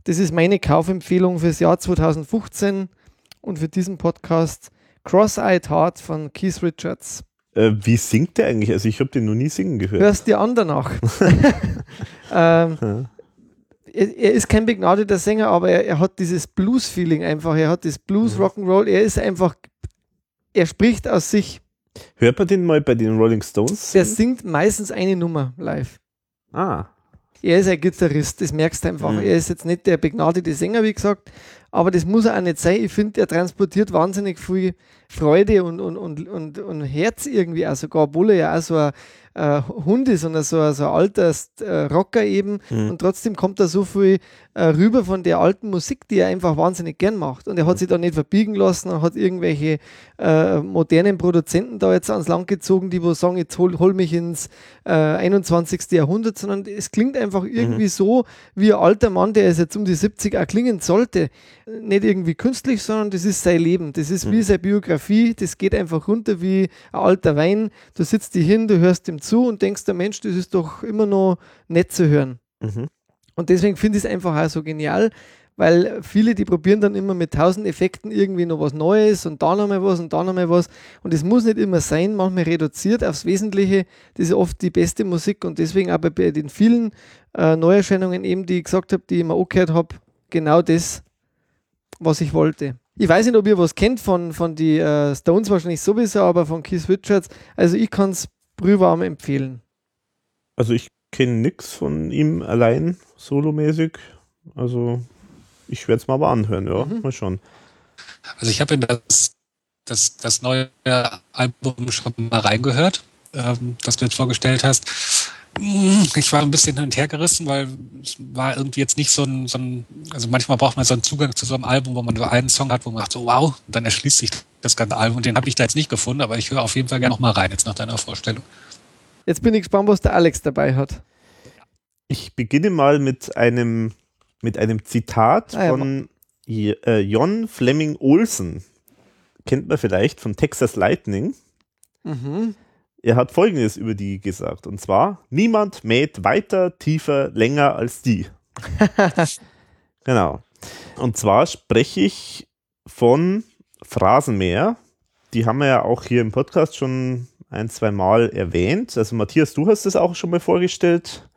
Das ist meine Kaufempfehlung fürs Jahr 2015 und für diesen Podcast Cross-Eyed Heart von Keith Richards. Äh, wie singt der eigentlich? Also ich habe den noch nie singen gehört. Hörst dir an danach. ähm, er, er, ist kein begnadeter Sänger, aber er, er hat dieses Blues-Feeling einfach. Er hat das Blues-Rock'n'Roll. Er ist einfach, er spricht aus sich. Hört man den mal bei den Rolling Stones? Der singt meistens eine Nummer live. Ah. Er ist ein Gitarrist, das merkst du einfach. Mhm. Er ist jetzt nicht der begnadete Sänger, wie gesagt, aber das muss er auch nicht sein. Ich finde, er transportiert wahnsinnig viel Freude und, und, und, und, und Herz irgendwie auch sogar, obwohl er ja auch so ein, äh, Hund ist, sondern so, so ein alter äh, Rocker eben. Mhm. Und trotzdem kommt da so viel äh, rüber von der alten Musik, die er einfach wahnsinnig gern macht. Und er hat mhm. sich da nicht verbiegen lassen und hat irgendwelche äh, modernen Produzenten da jetzt ans Land gezogen, die wo sagen, jetzt hol, hol mich ins 21. Äh, Jahrhundert, sondern es klingt einfach irgendwie mhm. so, wie ein alter Mann, der ist jetzt um die 70 auch klingen sollte. Nicht irgendwie künstlich, sondern das ist sein Leben. Das ist wie mhm. seine Biografie. Das geht einfach runter wie ein alter Wein. Du sitzt dich hin, du hörst ihm zu und denkst, der Mensch, das ist doch immer noch nett zu hören. Mhm. Und deswegen finde ich es einfach auch so genial, weil viele, die probieren dann immer mit tausend Effekten irgendwie noch was Neues und da nochmal was und da nochmal was. Und es muss nicht immer sein, manchmal reduziert aufs Wesentliche. Das ist oft die beste Musik und deswegen aber bei den vielen äh, Neuerscheinungen eben, die ich gesagt habe, die ich immer auch gehört habe, genau das, was ich wollte. Ich weiß nicht, ob ihr was kennt von, von die äh, Stones wahrscheinlich sowieso, aber von Keith Richards. Also ich kann es brühwarm empfehlen. Also ich kenne nichts von ihm allein, solomäßig. Also ich werde es mal aber anhören, ja, mhm. mal schauen. Also ich habe in das, das, das neue Album schon mal reingehört, ähm, das du jetzt vorgestellt hast. Ich war ein bisschen hin und her gerissen, weil es war irgendwie jetzt nicht so ein, so ein, also manchmal braucht man so einen Zugang zu so einem Album, wo man nur einen Song hat, wo man sagt so, wow, und dann erschließt sich das ganze Album. Und den habe ich da jetzt nicht gefunden, aber ich höre auf jeden Fall gerne noch mal rein, jetzt nach deiner Vorstellung. Jetzt bin ich gespannt, was der Alex dabei hat. Ich beginne mal mit einem, mit einem Zitat ah, ja, von äh, John Fleming Olsen. Kennt man vielleicht von Texas Lightning. Mhm. Er hat folgendes über die gesagt, und zwar: Niemand mäht weiter, tiefer, länger als die. [LAUGHS] genau. Und zwar spreche ich von Phrasenmäher. Die haben wir ja auch hier im Podcast schon ein, zwei Mal erwähnt. Also Matthias, du hast es auch schon mal vorgestellt.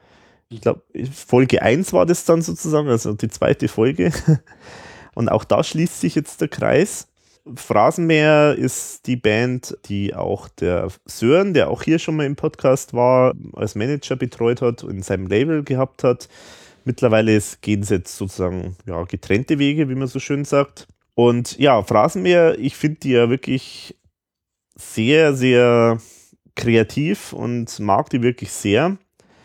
Ich glaube, Folge 1 war das dann sozusagen, also die zweite Folge. [LAUGHS] Und auch da schließt sich jetzt der Kreis. Phrasenmäher ist die Band, die auch der Sören, der auch hier schon mal im Podcast war, als Manager betreut hat und in seinem Label gehabt hat. Mittlerweile gehen sie jetzt sozusagen ja, getrennte Wege, wie man so schön sagt. Und ja, Phrasenmäher, ich finde die ja wirklich sehr, sehr kreativ und mag die wirklich sehr.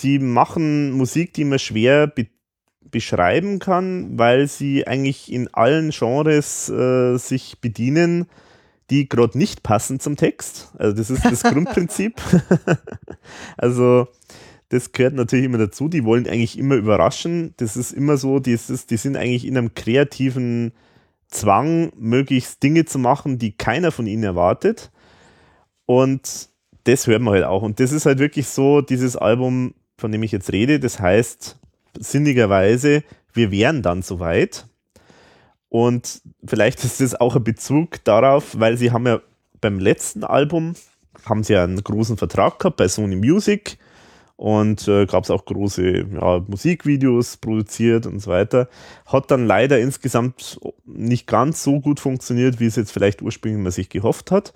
Die machen Musik, die man schwer be beschreiben kann, weil sie eigentlich in allen Genres äh, sich bedienen, die gerade nicht passen zum Text. Also das ist das [LAUGHS] Grundprinzip. [LAUGHS] also das gehört natürlich immer dazu. Die wollen eigentlich immer überraschen. Das ist immer so, die, ist, die sind eigentlich in einem kreativen Zwang, möglichst Dinge zu machen, die keiner von ihnen erwartet. Und das hört man halt auch. Und das ist halt wirklich so, dieses Album, von dem ich jetzt rede, das heißt sinnigerweise, wir wären dann soweit. Und vielleicht ist das auch ein Bezug darauf, weil sie haben ja beim letzten Album, haben sie einen großen Vertrag gehabt bei Sony Music und äh, gab es auch große ja, Musikvideos produziert und so weiter. Hat dann leider insgesamt nicht ganz so gut funktioniert, wie es jetzt vielleicht ursprünglich man sich gehofft hat.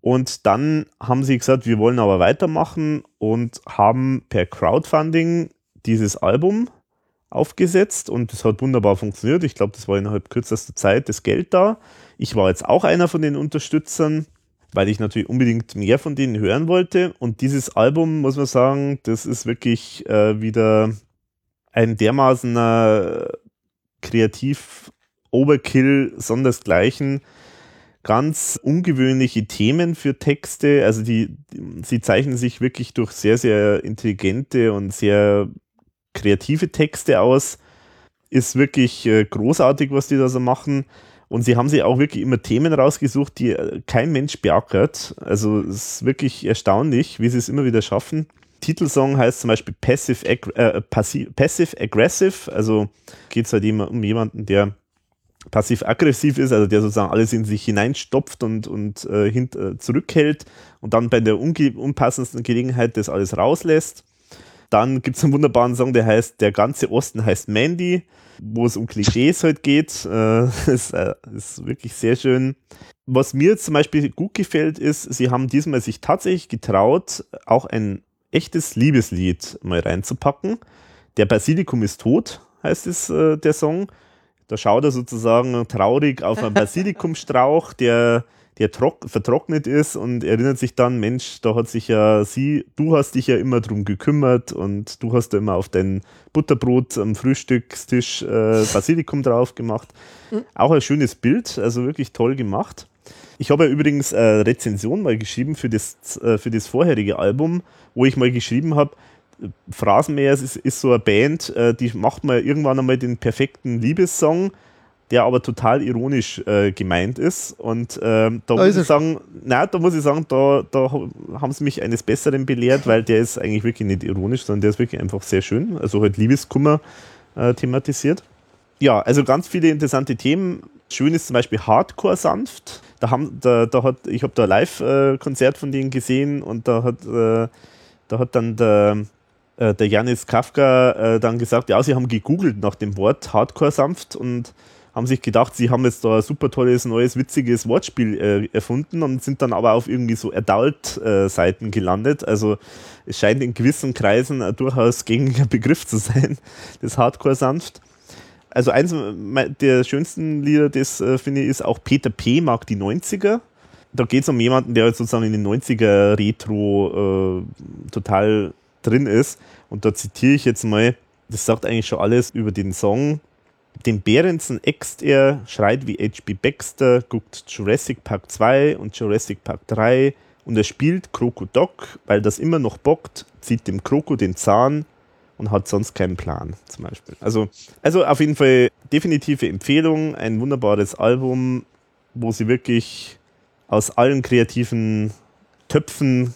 Und dann haben sie gesagt, wir wollen aber weitermachen und haben per Crowdfunding dieses Album aufgesetzt und das hat wunderbar funktioniert. Ich glaube, das war innerhalb kürzester Zeit das Geld da. Ich war jetzt auch einer von den Unterstützern, weil ich natürlich unbedingt mehr von denen hören wollte. Und dieses Album, muss man sagen, das ist wirklich äh, wieder ein dermaßen kreativ Overkill sondersgleichen ganz ungewöhnliche Themen für Texte. Also die, die, sie zeichnen sich wirklich durch sehr, sehr intelligente und sehr kreative Texte aus. Ist wirklich äh, großartig, was die da so machen. Und sie haben sich auch wirklich immer Themen rausgesucht, die äh, kein Mensch beackert. Also es ist wirklich erstaunlich, wie sie es immer wieder schaffen. Titelsong heißt zum Beispiel Passive, äh, Passive Aggressive. Also geht es halt immer um jemanden, der passiv-aggressiv ist, also der sozusagen alles in sich hineinstopft und, und äh, hint, äh, zurückhält und dann bei der unpassendsten Gelegenheit das alles rauslässt. Dann gibt es einen wunderbaren Song, der heißt Der ganze Osten heißt Mandy, wo es um Klischees halt geht. Äh, [LAUGHS] ist, äh, ist wirklich sehr schön. Was mir zum Beispiel gut gefällt, ist, sie haben diesmal sich tatsächlich getraut, auch ein echtes Liebeslied mal reinzupacken. Der Basilikum ist tot, heißt es, äh, der Song Da schaut er sozusagen traurig auf einen [LAUGHS] Basilikumstrauch, der, der vertrocknet ist und erinnert sich dann, Mensch, da hat sich ja sie, du hast dich ja immer drum gekümmert und du hast da immer auf dein Butterbrot am Frühstückstisch äh, Basilikum drauf gemacht. Mhm. Auch ein schönes Bild, also wirklich toll gemacht. Ich habe ja übrigens eine Rezension mal geschrieben für das, äh, für das vorherige Album, wo ich mal geschrieben habe, Phrasenmäher ist, ist so eine Band, äh, die macht mal irgendwann einmal den perfekten Liebessong, der aber total ironisch äh, gemeint ist. Und ähm, da, muss ich sagen, nein, da muss ich sagen, da, da haben sie mich eines Besseren belehrt, weil der ist eigentlich wirklich nicht ironisch, sondern der ist wirklich einfach sehr schön. Also halt Liebeskummer äh, thematisiert. Ja, also ganz viele interessante Themen. Schön ist zum Beispiel Hardcore sanft. Da haben, da, da hat, ich habe da ein Live-Konzert von denen gesehen und da hat, äh, da hat dann der äh, der Janis Kafka äh, dann gesagt, ja, sie haben gegoogelt nach dem Wort Hardcore sanft und haben sich gedacht, sie haben jetzt da ein super tolles, neues, witziges Wortspiel äh, erfunden und sind dann aber auf irgendwie so Adult-Seiten äh, gelandet. Also es scheint in gewissen Kreisen ein durchaus gängiger Begriff zu sein, [LAUGHS] das Hardcore sanft. Also eins der schönsten Lieder, das äh, finde ich, ist auch Peter P. mag die 90er. Da geht es um jemanden, der sozusagen in den 90er Retro äh, total drin ist. Und da zitiere ich jetzt mal, das sagt eigentlich schon alles über den Song. Den Behrensen äxt er, schreit wie H.B. Baxter, guckt Jurassic Park 2 und Jurassic Park 3 und er spielt Krokodok, weil das immer noch bockt, zieht dem Kroko den Zahn und hat sonst keinen Plan, zum Beispiel. Also, also auf jeden Fall definitive Empfehlung, ein wunderbares Album, wo sie wirklich aus allen kreativen Töpfen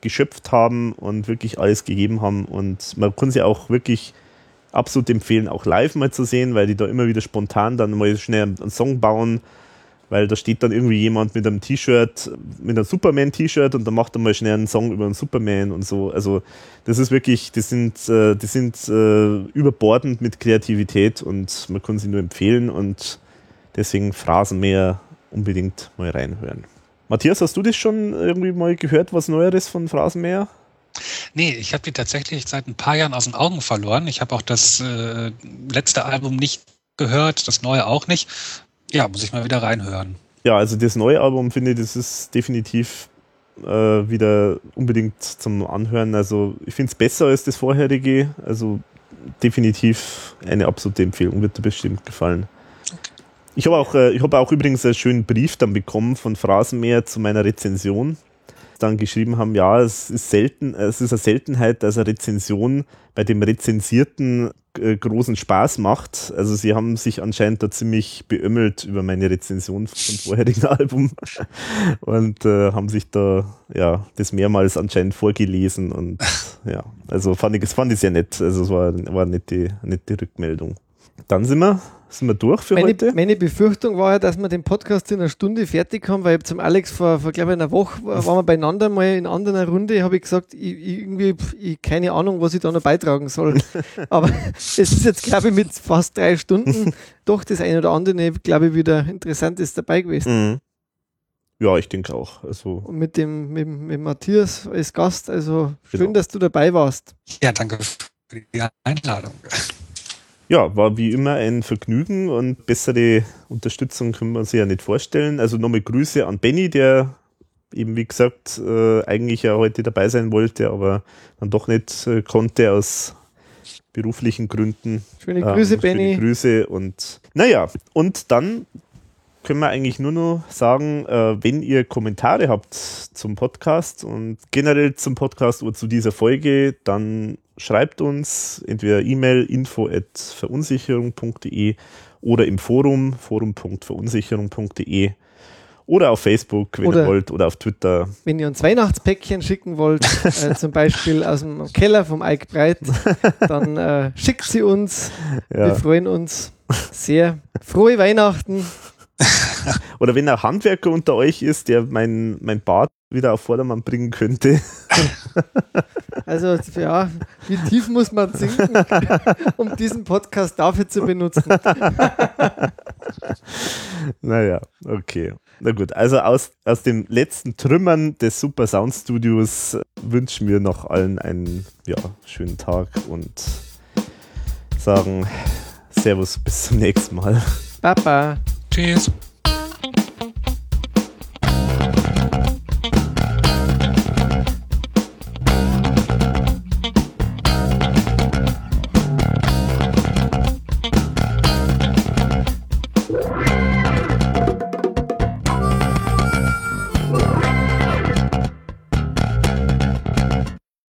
geschöpft haben und wirklich alles gegeben haben. Und man kann sie auch wirklich absolut empfehlen, auch live mal zu sehen, weil die da immer wieder spontan dann mal schnell einen Song bauen, weil da steht dann irgendwie jemand mit einem T-Shirt, mit einem Superman-T-Shirt und dann macht er mal schnell einen Song über einen Superman und so. Also das ist wirklich, die sind, äh, die sind äh, überbordend mit Kreativität und man kann sie nur empfehlen und deswegen Phrasen mehr unbedingt mal reinhören. Matthias, hast du das schon irgendwie mal gehört, was Neueres von Phrasenmäher? Nee, ich habe die tatsächlich seit ein paar Jahren aus den Augen verloren. Ich habe auch das äh, letzte Album nicht gehört, das neue auch nicht. Ja, muss ich mal wieder reinhören. Ja, also das neue Album finde ich, das ist definitiv äh, wieder unbedingt zum Anhören. Also ich finde es besser als das vorherige. Also definitiv eine absolute Empfehlung, wird dir bestimmt gefallen. Ich habe auch, äh, ich hab auch übrigens einen schönen Brief dann bekommen von Phrasenmäher zu meiner Rezension. Dann geschrieben haben, ja, es ist selten, es ist eine Seltenheit, dass eine Rezension bei dem Rezensierten äh, großen Spaß macht. Also sie haben sich anscheinend da ziemlich beömmelt über meine Rezension vom vorherigen [LAUGHS] Album und äh, haben sich da ja das mehrmals anscheinend vorgelesen und ja, also fand ich, das fand ich sehr nett. Also es war, war eine nette, nette Rückmeldung. Dann sind wir sind wir durch für meine, heute? Meine Befürchtung war ja, dass wir den Podcast in einer Stunde fertig haben, weil ich zum Alex vor, vor glaube ich, einer Woche waren wir beieinander mal in einer anderen Runde, habe ich gesagt, ich, irgendwie, ich keine Ahnung, was ich da noch beitragen soll. [LAUGHS] Aber es ist jetzt, glaube ich, mit fast drei Stunden [LAUGHS] doch das eine oder andere, glaube ich, wieder Interessantes dabei gewesen. Mhm. Ja, ich denke auch. Also Und mit dem mit, mit Matthias als Gast, also schön, genau. dass du dabei warst. Ja, danke für die Einladung ja, war wie immer ein Vergnügen und bessere Unterstützung können wir uns ja nicht vorstellen. Also nochmal Grüße an Benny, der eben wie gesagt äh, eigentlich ja heute dabei sein wollte, aber dann doch nicht äh, konnte aus beruflichen Gründen. Schöne Grüße, ähm, Benny. Schöne Grüße und naja, und dann können wir eigentlich nur noch sagen, äh, wenn ihr Kommentare habt zum Podcast und generell zum Podcast oder zu dieser Folge, dann schreibt uns entweder E-Mail info at verunsicherung.de oder im Forum forum.verunsicherung.de oder auf Facebook, wenn oder ihr wollt, oder auf Twitter. Wenn ihr uns Weihnachtspäckchen schicken wollt, [LAUGHS] äh, zum Beispiel aus dem Keller vom Eik Breit, dann äh, schickt sie uns. Ja. Wir freuen uns sehr. Frohe Weihnachten. [LAUGHS] Oder wenn ein Handwerker unter euch ist, der mein, mein Bad wieder auf Vordermann bringen könnte. [LAUGHS] Also ja, wie tief muss man sinken, [LAUGHS] um diesen Podcast dafür zu benutzen? naja, okay. Na gut, also aus, aus den letzten Trümmern des Super Sound Studios wünschen wir noch allen einen ja, schönen Tag und sagen Servus, bis zum nächsten Mal. Baba. Cheers.